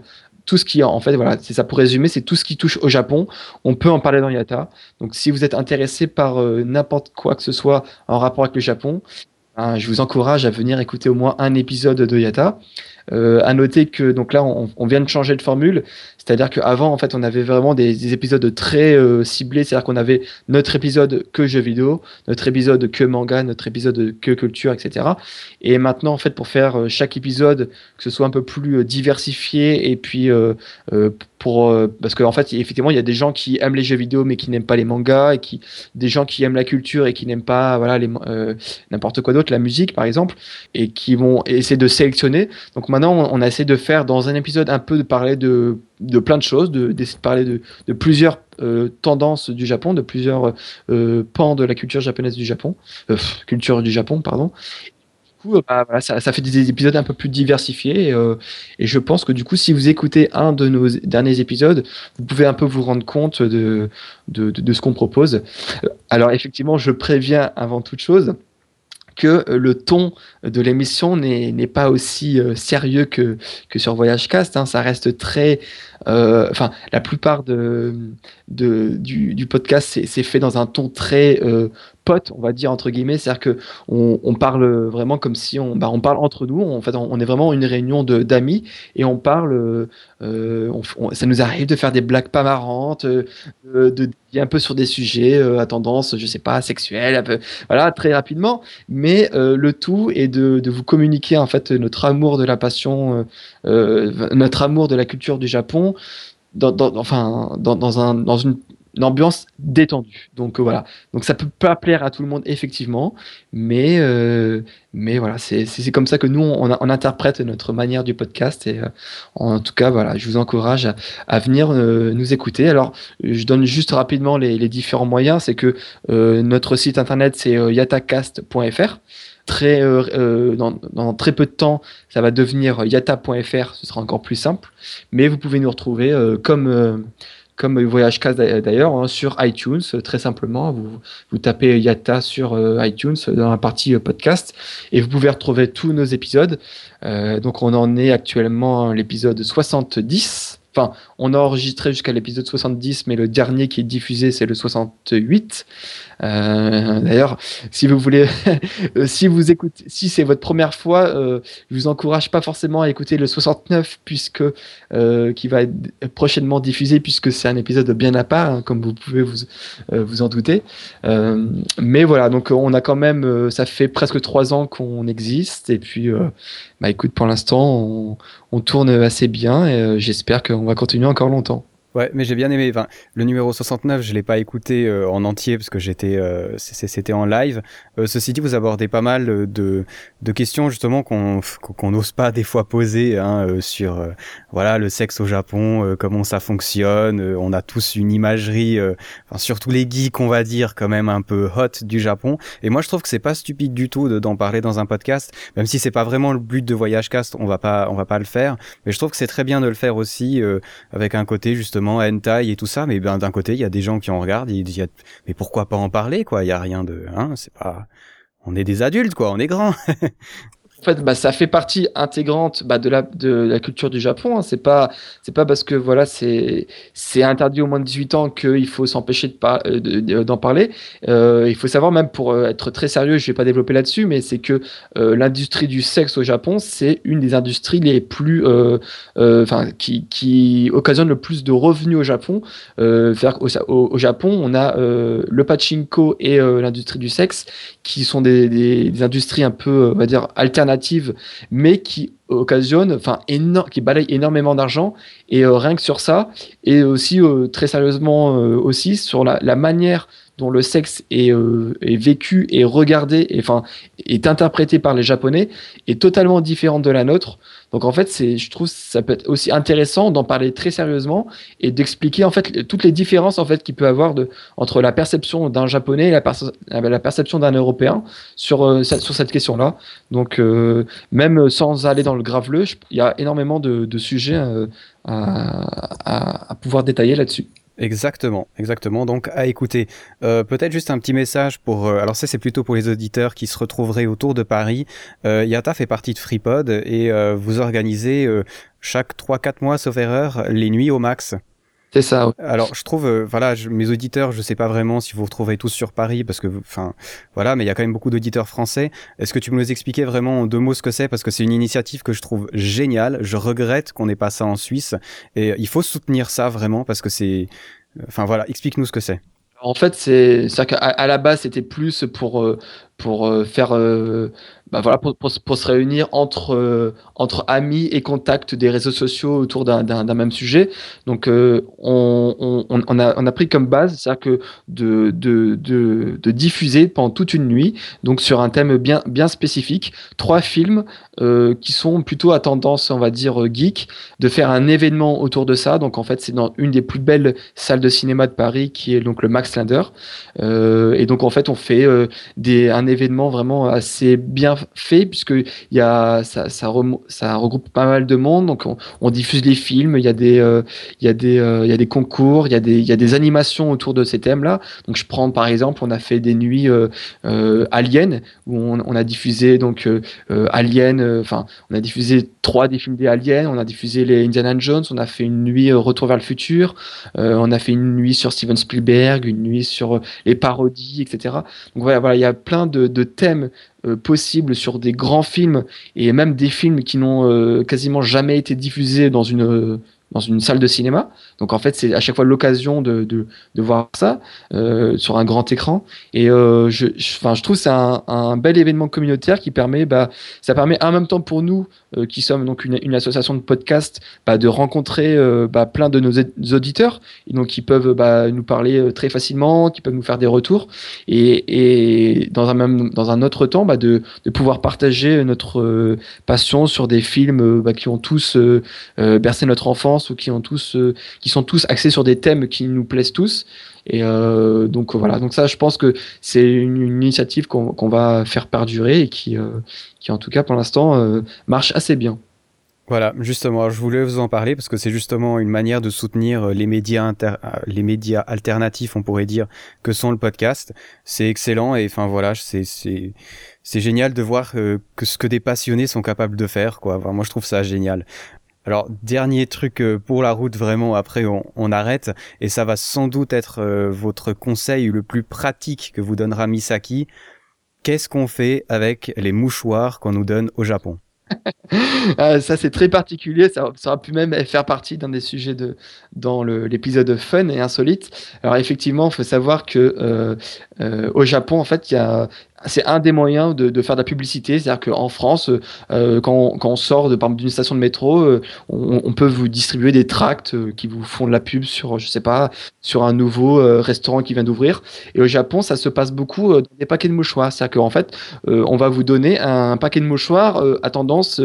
tout ce qui, en fait, voilà, c'est ça pour résumer, c'est tout ce qui touche au Japon. On peut en parler dans Yata. Donc, si vous êtes intéressé par euh, n'importe quoi que ce soit en rapport avec le Japon, ben, je vous encourage à venir écouter au moins un épisode de Yata. Euh, à noter que donc là, on, on, vient de changer de formule, c'est-à-dire qu'avant, en fait, on avait vraiment des, des épisodes très euh, ciblés, c'est-à-dire qu'on avait notre épisode que jeux vidéo, notre épisode que manga, notre épisode que culture, etc. Et maintenant, en fait, pour faire euh, chaque épisode, que ce soit un peu plus diversifié et puis pour parce qu'en en fait, effectivement, il y a des gens qui aiment les jeux vidéo mais qui n'aiment pas les mangas et qui des gens qui aiment la culture et qui n'aiment pas voilà n'importe quoi d'autre, la musique par exemple, et qui vont essayer de sélectionner. Donc maintenant, on a essayé de faire dans un épisode un peu de parler de plein de choses, d'essayer de, parler de, de plusieurs euh, tendances du Japon, de plusieurs euh, pans de la culture japonaise du Japon, euh, culture du Japon, pardon. Du coup, bah, ça, fait des épisodes un peu plus diversifiés et, je pense que du coup, si vous écoutez un de nos derniers épisodes, vous pouvez un peu vous rendre compte de, de, de ce qu'on propose. Alors effectivement, je préviens avant toute chose que euh, le ton de l'émission n'est pas aussi euh, sérieux que, sur Voyage Cast. Hein. Ça reste très. Euh, enfin, la plupart du, podcast, c'est fait dans un ton très on va dire entre guillemets, c'est-à-dire que on, on, parle vraiment comme si on, bah, on parle entre nous. En fait, on, est vraiment une réunion d'amis et on parle. Euh, on, ça nous arrive de faire des blagues pas marrantes, euh, de, un peu sur des sujets euh, à tendance, je sais pas, sexuelle, un peu, voilà, très rapidement. Mais euh, le tout est de, de, vous communiquer en fait notre amour de la passion, notre amour de la culture du Japon. Enfin, dans, un, dans une une ambiance détendue. Donc euh, voilà. Donc ça peut pas plaire à tout le monde effectivement, mais euh, mais voilà, c'est comme ça que nous on, interprète notre manière du podcast et euh, en tout cas voilà, je vous encourage à, venir nous écouter. Alors je donne juste rapidement les, différents moyens, c'est que notre site internet c'est yatacast.fr très dans, très peu de temps, ça va devenir yata.fr, ce sera encore plus simple. Mais vous pouvez nous retrouver comme comme Voyage Cast d'ailleurs, hein, sur iTunes, très simplement. Vous, vous tapez Yata sur euh, iTunes dans la partie euh, podcast et vous pouvez retrouver tous nos épisodes. Euh, donc on en est actuellement l'épisode 70. On a enregistré jusqu'à l'épisode 70, mais le dernier qui est diffusé, c'est le 68. Euh, D'ailleurs, si vous voulez, si vous écoutez, si c'est votre première fois, euh, je vous encourage pas forcément à écouter le 69, puisque euh, qui va être prochainement diffusé, puisque c'est un épisode bien à part, hein, comme vous pouvez vous euh, vous en douter. Euh, mais voilà, donc on a quand même, euh, ça fait presque trois ans qu'on existe, et puis, bah écoute, pour l'instant, on, on tourne assez bien, et j'espère qu'on va continuer encore longtemps. Ouais, mais j'ai bien aimé. Enfin, le numéro 69, je l'ai pas écouté euh, en entier parce que j'étais, euh, c'était en live. Euh, ceci dit, vous abordez pas mal de, de questions justement qu'on qu'on n'ose pas des fois poser hein, sur voilà le sexe au Japon, comment ça fonctionne. on a tous une imagerie, enfin, surtout les geeks, on va dire, quand même un peu hot du Japon. Et moi, je trouve que c'est pas stupide du tout d'en parler dans un podcast, même si c'est pas vraiment le but de Voyage Cast, on va pas, on va pas le faire. Mais je trouve que c'est très bien de le faire aussi avec un côté justement justement hentai et tout ça mais ben d'un côté il y a des gens qui en regardent ils disent mais pourquoi pas en parler quoi? Il y a rien de hein c'est pas on est des adultes quoi on est grands en fait, bah, ça fait partie intégrante bah, de, la, culture du Japon. Hein. C'est pas, c'est pas parce que voilà, c'est, c'est interdit au moins de 18 ans qu'il faut s'empêcher de d'en parler. Euh, il faut savoir même pour euh, être très sérieux, je vais pas développer là-dessus, mais c'est que euh, l'industrie du sexe au Japon, c'est une des industries les plus, enfin, qui, occasionne le plus de revenus au Japon. Au, Japon, on a le pachinko et l'industrie du sexe qui sont des, des, des industries un peu, on va dire, alternatives mais qui occasionne, enfin, qui balaye énormément d'argent. Et euh, rien que sur ça, et aussi euh, très sérieusement euh, aussi sur la, la, manière dont le sexe est, est vécu et regardé, et, enfin, est interprété par les Japonais, est totalement différente de la nôtre. Donc en fait, je trouve, ça peut être aussi intéressant d'en parler très sérieusement et d'expliquer en fait toutes les différences en fait qu'il peut avoir entre la perception d'un japonais et la, la perception d'un européen sur euh, sur cette question-là. Donc euh, même sans aller dans le graveleux, il y a énormément de, sujets euh, à pouvoir détailler là-dessus. Exactement, exactement. Donc à écouter. Euh, Peut-être juste un petit message pour. Euh, alors ça c'est plutôt pour les auditeurs qui se retrouveraient autour de Paris. Euh, Yata fait partie de FreePod et euh, vous organisez euh, chaque 3-4 mois, sauf erreur, les nuits au max. C'est ça. Alors, je trouve, euh, voilà, mes auditeurs, je sais pas vraiment si vous vous retrouvez tous sur Paris, parce que, enfin, voilà, mais il y a quand même beaucoup d'auditeurs français. Est-ce que tu peux nous expliquer vraiment en deux mots ce que c'est? Parce que c'est une initiative que je trouve géniale. Je regrette qu'on n'ait pas ça en Suisse. Et il faut soutenir ça vraiment, parce que c'est... Enfin, voilà, explique-nous ce que c'est. En fait, c'est qu'à à la base, c'était plus pour, euh, pour euh, faire bah voilà, pour, se réunir entre, euh, entre amis et contacts des réseaux sociaux autour d'un même sujet. Donc, euh, on, on, a, on a pris comme base, c'est-à-dire que de, de, de, diffuser pendant toute une nuit, donc sur un thème bien, bien spécifique, trois films euh, qui sont plutôt à tendance, on va dire, geek, de faire un événement autour de ça. Donc, en fait, c'est dans une des plus belles salles de cinéma de Paris, qui est donc le Max Linder. et donc, en fait, on fait des, un événement vraiment assez bien fait puisque il y a ça, ça, regroupe pas mal de monde. Donc on, diffuse les films il y a des euh, y a des euh, y a des concours il y a des il y a des animations autour de ces thèmes là donc je prends par exemple on a fait des nuits euh, Alien où on, on, a diffusé donc Alien enfin on a diffusé trois des films des Aliens on a diffusé les Indiana Jones on a fait une nuit Retour vers le futur on a fait une nuit sur Steven Spielberg une nuit sur les parodies etc donc voilà voilà il y a plein de, de thèmes euh, possible sur des grands films et même des films qui n'ont euh, quasiment jamais été diffusés dans une dans une salle de cinéma. Donc en fait, c'est à chaque fois l'occasion de, de, voir ça euh, sur un grand écran. Et euh, je, je, je trouve c'est un, un, bel événement communautaire qui permet, bah, ça permet en même temps pour nous euh, qui sommes donc une, une, association de podcast, bah, de rencontrer bah, plein de nos auditeurs, et donc qui peuvent bah, nous parler très facilement, qui peuvent nous faire des retours, et, et dans un même dans un autre temps, bah, de, de pouvoir partager notre passion sur des films bah, qui ont tous bercé notre enfance ou qui ont tous, euh, qui sont tous axés sur des thèmes qui nous plaisent tous. Et euh, donc voilà, donc ça, je pense que c'est une, initiative qu'on va faire perdurer et qui, euh, qui en tout cas pour l'instant marche assez bien. Voilà, justement, je voulais vous en parler parce que c'est justement une manière de soutenir les médias inter... les médias alternatifs, on pourrait dire, que sont le podcast. C'est excellent et enfin voilà, c'est c'est c'est génial de voir que ce que des passionnés sont capables de faire quoi. moi je trouve ça génial. Alors, dernier truc euh, pour la route, vraiment, après on, arrête, et ça va sans doute être euh, votre conseil le plus pratique que vous donnera Misaki. Qu'est-ce qu'on fait avec les mouchoirs qu'on nous donne au Japon? Ah, ça c'est très particulier, ça, ça aurait pu même faire partie d'un des sujets de, dans l'épisode fun et insolite. Alors effectivement, il faut savoir que euh, au Japon, en fait, il y a, c'est un des moyens de, faire de la publicité. C'est-à-dire qu'en France, euh, quand, on, sort d'une station de métro, euh, on, peut vous distribuer des tracts euh, qui vous font de la pub sur, je sais pas, sur un nouveau restaurant qui vient d'ouvrir. Et au Japon, ça se passe beaucoup dans des paquets de mouchoirs. C'est-à-dire qu'en fait, on va vous donner un paquet de mouchoirs à tendance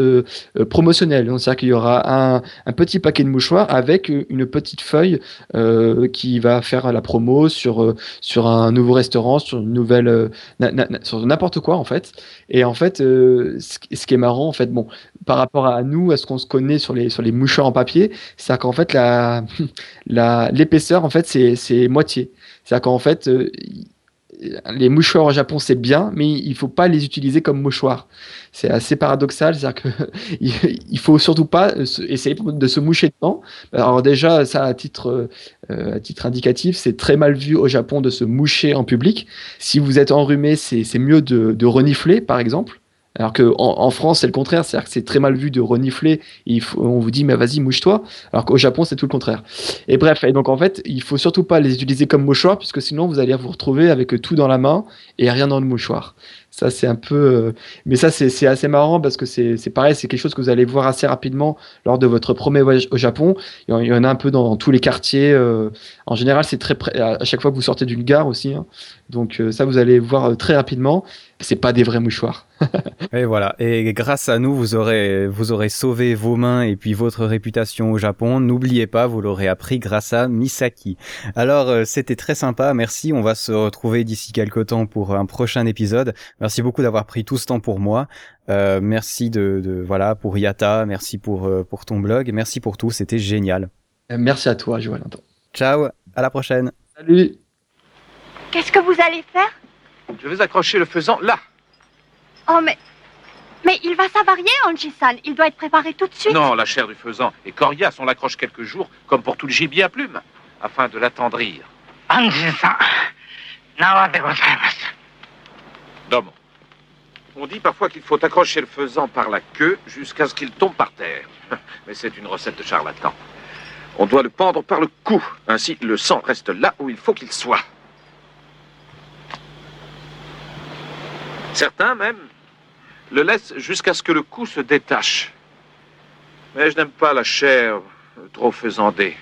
promotionnelle. C'est-à-dire qu'il y aura un, un, petit paquet de mouchoirs avec une petite feuille qui va faire la promo sur, sur un nouveau restaurant, sur une nouvelle sur n'importe quoi en fait. Et en fait, euh, ce, qui est marrant en fait, bon, par rapport à nous, à ce qu'on se connaît sur les sur les mouchoirs en papier, c'est qu'en fait la l'épaisseur en fait c'est c'est moitié. C'est-à-dire qu'en fait euh, les mouchoirs au Japon, c'est bien, mais il faut pas les utiliser comme mouchoirs. C'est assez paradoxal, c'est-à-dire qu'il faut surtout pas essayer de se moucher dedans. Alors déjà, ça à titre, euh, à titre indicatif, c'est très mal vu au Japon de se moucher en public. Si vous êtes enrhumé, c'est mieux de, de renifler, par exemple. Alors qu'en en France, c'est le contraire, c'est-à-dire que c'est très mal vu de renifler. il on vous dit, mais vas-y, mouche-toi. Alors qu'au Japon, c'est tout le contraire. Et bref, et donc en fait, il faut surtout pas les utiliser comme mouchoir, puisque sinon vous allez vous retrouver avec tout dans la main et rien dans le mouchoir. Ça, c'est un peu. Euh, mais ça, c'est assez marrant parce que c'est pareil, c'est quelque chose que vous allez voir assez rapidement lors de votre premier voyage au Japon. Il y en a un peu dans, tous les quartiers. Euh, en général, c'est très près, à chaque fois que vous sortez d'une gare aussi. Hein. Donc, euh, ça, vous allez voir très rapidement. C'est pas des vrais mouchoirs. et voilà. Et grâce à nous, vous aurez, vous aurez sauvé vos mains et puis votre réputation au Japon. N'oubliez pas, vous l'aurez appris grâce à Misaki. Alors, c'était très sympa. Merci. On va se retrouver d'ici quelques temps pour un prochain épisode. Merci beaucoup d'avoir pris tout ce temps pour moi. Euh, merci de, voilà pour Yata, merci pour euh, pour ton blog, merci pour tout, c'était génial. Euh, merci à toi, Joël. Ciao, à la prochaine. Salut. Qu'est-ce que vous allez faire? Je vais accrocher le faisan là. Oh mais mais il va s'avarier, Anji-san. Il doit être préparé tout de suite. Non, la chair du faisan est coriace. On l'accroche quelques jours, comme pour tout le gibier à plumes, afin de l'attendrir. Anji-san, On dit parfois qu'il faut accrocher le faisan par la queue jusqu'à ce qu'il tombe par terre. Mais c'est une recette de charlatan. On doit le pendre par le cou. Ainsi, le sang reste là où il faut qu'il soit. Certains, même, le laissent jusqu'à ce que le cou se détache. Mais je n'aime pas la chair trop faisandée.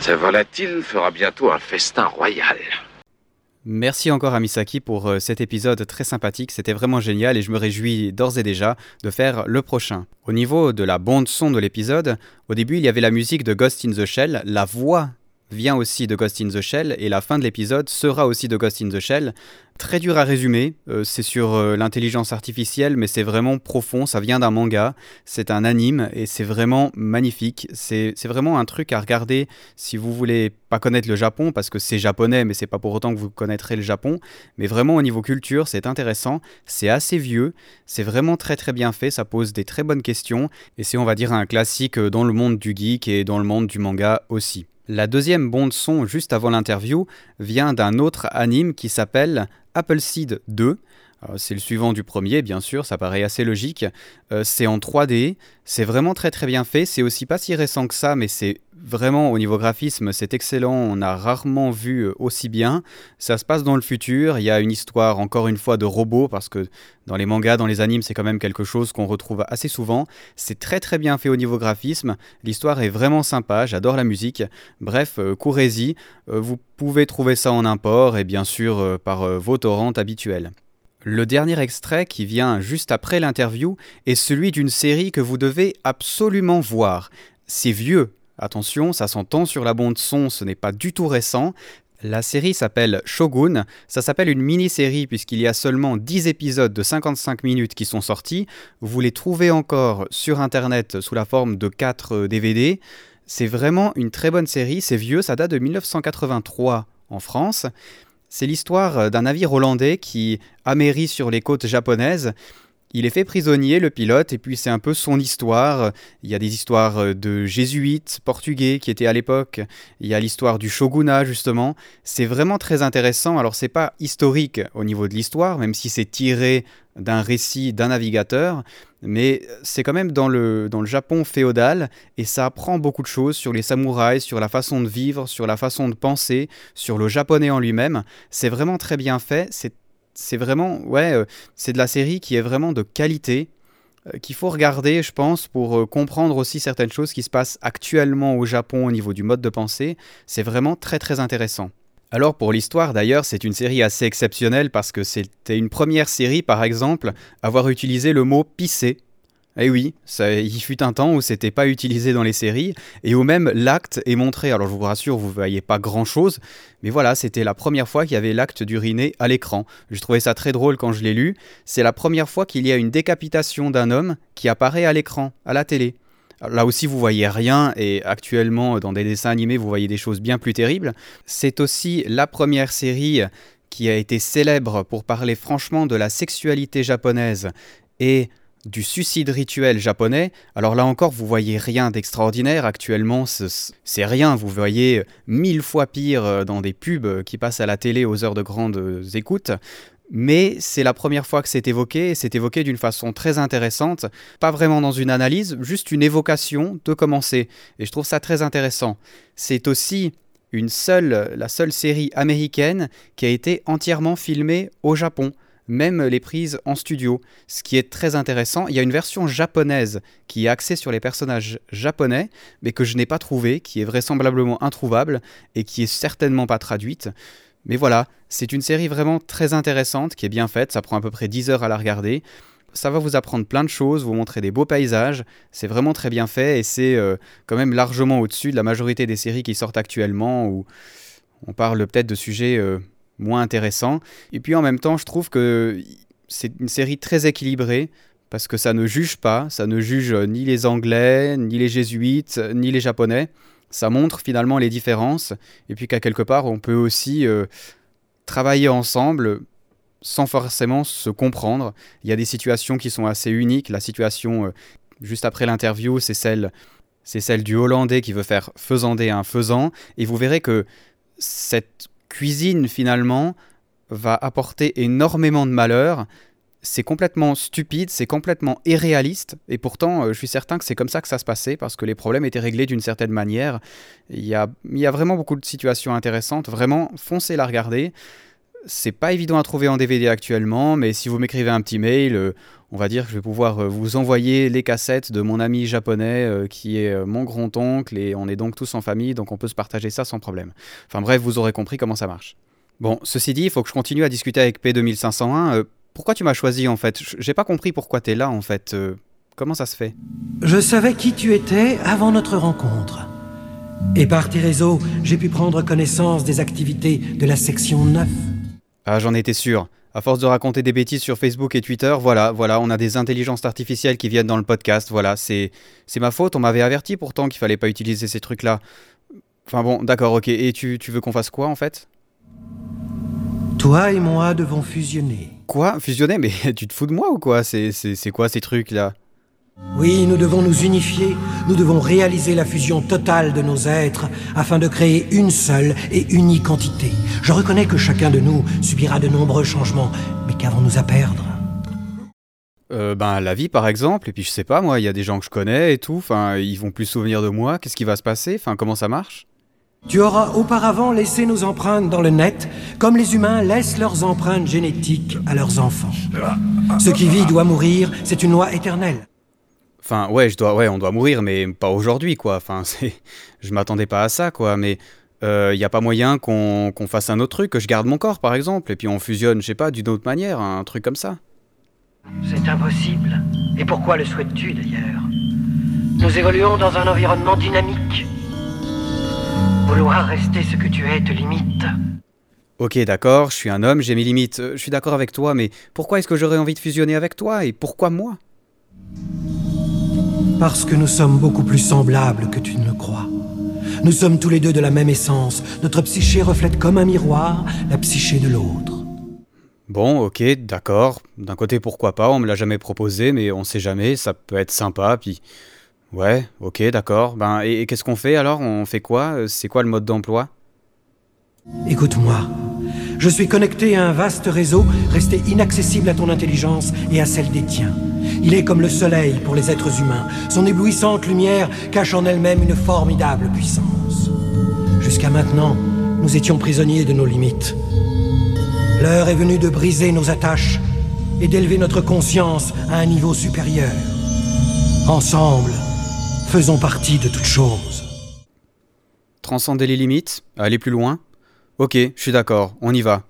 Ce volatile fera bientôt un festin royal. Merci encore à Misaki pour euh, cet épisode très sympathique, c'était vraiment génial et je me réjouis d'ores et déjà de faire le prochain. Au niveau de la bande son de l'épisode, au début il y avait la musique de Ghost in the Shell, la voix vient aussi de Ghost in the Shell et la fin de l'épisode sera aussi de Ghost in the Shell. Très dur à résumer, euh, c'est sur euh, l'intelligence artificielle mais c'est vraiment profond, ça vient d'un manga, c'est un anime et c'est vraiment magnifique. C'est vraiment un truc à regarder si vous voulez pas connaître le Japon parce que c'est japonais mais c'est pas pour autant que vous connaîtrez le Japon. Mais vraiment au niveau culture c'est intéressant, c'est assez vieux, c'est vraiment très très bien fait, ça pose des très bonnes questions et c'est on va dire un classique euh, dans le monde du geek et dans le monde du manga aussi. La deuxième bande son juste avant l'interview vient d'un autre anime qui s'appelle Appleseed 2. C'est le suivant du premier, bien sûr, ça paraît assez logique. Euh, c'est en 3D, c'est vraiment très très bien fait. C'est aussi pas si récent que ça, mais c'est vraiment au niveau graphisme, c'est excellent. On a rarement vu euh, aussi bien. Ça se passe dans le futur. Il y a une histoire, encore une fois, de robots, parce que dans les mangas, dans les animes, c'est quand même quelque chose qu'on retrouve assez souvent. C'est très très bien fait au niveau graphisme. L'histoire est vraiment sympa. J'adore la musique. Bref, euh, courez-y. vous pouvez trouver ça en import et bien sûr par vos torrents habituels. Le dernier extrait qui vient juste après l'interview est celui d'une série que vous devez absolument voir. C'est vieux, attention, ça s'entend sur la bande son, ce n'est pas du tout récent. La série s'appelle Shogun, ça s'appelle une mini-série puisqu'il y a seulement 10 épisodes de 55 minutes qui sont sortis. Vous les trouvez encore sur internet sous la forme de 4 DVD. C'est vraiment une très bonne série, c'est vieux, ça date de 1983 en France. C'est l'histoire euh, d'un navire hollandais qui amérit sur les côtes japonaises. Il est fait prisonnier, le pilote, et puis c'est un peu son histoire. Il y a des histoires euh, de jésuites portugais qui étaient à l'époque. Il y a l'histoire du shogunat, justement. C'est vraiment très intéressant. Alors, c'est pas historique au niveau de l'histoire, même si c'est tiré d'un récit d'un navigateur, mais c'est quand même dans le, dans le Japon féodal, et ça apprend beaucoup de choses sur les samouraïs, sur la façon de vivre, sur la façon de penser, sur le japonais en lui-même. C'est vraiment très bien fait, c'est vraiment, ouais, euh, c'est de la série qui est vraiment de qualité, euh, qu'il faut regarder, je pense, pour euh, comprendre aussi certaines choses qui se passent actuellement au Japon au niveau du mode de pensée. C'est vraiment très très intéressant. Alors pour l'histoire d'ailleurs, c'est une série assez exceptionnelle parce que c'était une première série par exemple à avoir utilisé le mot pisser. Eh oui, ça, il fut un temps où c'était pas utilisé dans les séries et où même l'acte est montré. Alors je vous rassure, vous voyez pas grand chose, mais voilà, c'était la première fois qu'il y avait l'acte d'uriner à l'écran. Je trouvais ça très drôle quand je l'ai lu. C'est la première fois qu'il y a une décapitation d'un homme qui apparaît à l'écran, à la télé. Là aussi, vous voyez rien, et actuellement, dans des dessins animés, vous voyez des choses bien plus terribles. C'est aussi la première série qui a été célèbre pour parler franchement de la sexualité japonaise et du suicide rituel japonais. Alors là encore, vous voyez rien d'extraordinaire. Actuellement, c'est rien. Vous voyez mille fois pire dans des pubs qui passent à la télé aux heures de grandes écoutes. Mais c'est la première fois que c'est évoqué, et c'est évoqué d'une façon très intéressante, pas vraiment dans une analyse, juste une évocation de commencer. Et je trouve ça très intéressant. C'est aussi une seule, la seule série américaine qui a été entièrement filmée au Japon, même les prises en studio, ce qui est très intéressant. Il y a une version japonaise qui est axée sur les personnages japonais, mais que je n'ai pas trouvée, qui est vraisemblablement introuvable et qui est certainement pas traduite. Mais voilà, c'est une série vraiment très intéressante, qui est bien faite, ça prend à peu près 10 heures à la regarder ça va vous apprendre plein de choses, vous montrer des beaux paysages. C'est vraiment très bien fait et c'est euh, quand même largement au-dessus de la majorité des séries qui sortent actuellement où on parle peut-être de sujets euh, moins intéressants. Et puis en même temps, je trouve que c'est une série très équilibrée parce que ça ne juge pas, ça ne juge ni les Anglais, ni les Jésuites, ni les Japonais. Ça montre finalement les différences et puis qu'à quelque part, on peut aussi euh, travailler ensemble sans forcément se comprendre. Il y a des situations qui sont assez uniques. La situation euh, juste après l'interview, c'est celle, c'est celle du Hollandais qui veut faire faisander un faisan. Et vous verrez que cette cuisine, finalement, va apporter énormément de malheur. C'est complètement stupide, c'est complètement irréaliste, et pourtant euh, je suis certain que c'est comme ça que ça se passait, parce que les problèmes étaient réglés d'une certaine manière. Il y, a, vraiment beaucoup de situations intéressantes, vraiment foncez la regarder. C'est pas évident à trouver en DVD actuellement, mais si vous m'écrivez un petit mail, euh, on va dire que je vais pouvoir euh, vous envoyer les cassettes de mon ami japonais euh, qui est mon grand-oncle et on est donc tous en famille, donc on peut se partager ça sans problème. Enfin bref, vous aurez compris comment ça marche. Bon, ceci dit, il faut que je continue à discuter avec P2501. pourquoi tu m'as choisi en fait? J'ai pas compris pourquoi tu es là en fait. comment ça se fait? Je savais qui tu étais avant notre rencontre. Et par tes réseaux, j'ai pu prendre connaissance des activités de la section 9. Ah, j'en étais sûr. À force de raconter des bêtises sur Facebook et Twitter, voilà, voilà, on a des intelligences artificielles qui viennent dans le podcast. Voilà, c'est, c'est ma faute. On m'avait averti pourtant qu'il fallait pas utiliser ces trucs-là. Enfin bon, d'accord, ok. Et tu, tu veux qu'on fasse quoi en fait? Toi et moi devons fusionner. Quoi? Fusionner? Mais tu te fous de moi ou quoi? C'est, c'est, c'est quoi ces trucs-là? Oui, nous devons nous unifier, nous devons réaliser la fusion totale de nos êtres afin de créer une seule et unique entité. Je reconnais que chacun de nous subira de nombreux changements, mais qu'avons-nous à perdre? Euh, ben la vie par exemple et puis je sais pas moi il y a des gens que je connais et tout enfin ils vont plus souvenir de moi qu'est-ce qui va se passer? Enfin comment ça marche? Tu auras auparavant laissé nos empreintes dans le net, comme les humains laissent leurs empreintes génétiques à leurs enfants. Ce qui vit doit mourir, c'est une loi éternelle. Enfin, ouais, je dois, ouais, on doit mourir, mais pas aujourd'hui, quoi. Enfin, c'est, je m'attendais pas à ça, quoi. Mais il euh, n'y a pas moyen qu'on fasse un autre truc, que je garde mon corps, par exemple, et puis on fusionne, je sais pas, d'une autre manière, un truc comme ça. C'est impossible. Et pourquoi le souhaites-tu, d'ailleurs? Nous évoluons dans un environnement dynamique. Vouloir rester ce que tu es te limite. Ok, d'accord, je suis un homme, j'ai mes limites, euh, je suis d'accord avec toi, mais pourquoi est-ce que j'aurais envie de fusionner avec toi et pourquoi moi? Parce que nous sommes beaucoup plus semblables que tu ne le crois. Nous sommes tous les deux de la même essence. Notre psyché reflète comme un miroir la psyché de l'autre. Bon, ok, d'accord. D'un côté, pourquoi pas, on me l'a jamais proposé, mais on sait jamais, ça peut être sympa, puis... Ouais, ok, d'accord. Ben, et, et qu'est-ce qu'on fait alors? On fait quoi? C'est quoi le mode d'emploi? Écoute-moi. Je suis connecté à un vaste réseau, resté inaccessible à ton intelligence et à celle des tiens. Il est comme le soleil pour les êtres humains. Son éblouissante lumière cache en elle-même une formidable puissance. Jusqu'à maintenant, nous étions prisonniers de nos limites. L'heure est venue de briser nos attaches et d'élever notre conscience à un niveau supérieur. Ensemble, faisons partie de toute chose. Transcender les limites, aller plus loin Ok, je suis d'accord, on y va.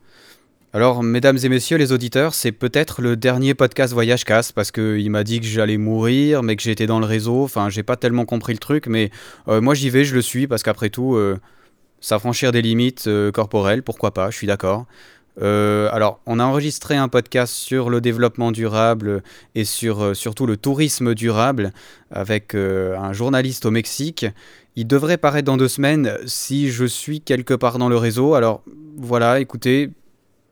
Alors, mesdames et messieurs les auditeurs, c'est peut-être le dernier podcast Voyage Casse parce qu'il m'a dit que j'allais mourir, mais que j'étais dans le réseau. Enfin, j'ai pas tellement compris le truc, mais euh, moi j'y vais, je le suis parce qu'après tout, euh, s'affranchir des limites euh, corporelles, pourquoi pas, je suis d'accord. Euh, alors, on a enregistré un podcast sur le développement durable et sur euh, surtout le tourisme durable avec euh, un journaliste au Mexique. Il devrait paraître dans deux semaines si je suis quelque part dans le réseau. Alors voilà, écoutez,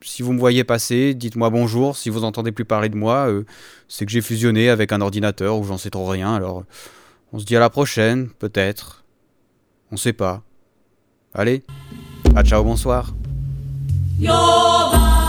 si vous me voyez passer, dites-moi bonjour. Si vous entendez plus parler de moi, c'est que j'ai fusionné avec un ordinateur ou j'en sais trop rien. Alors, on se dit à la prochaine, peut-être. On sait pas. Allez, à ciao, bonsoir. Your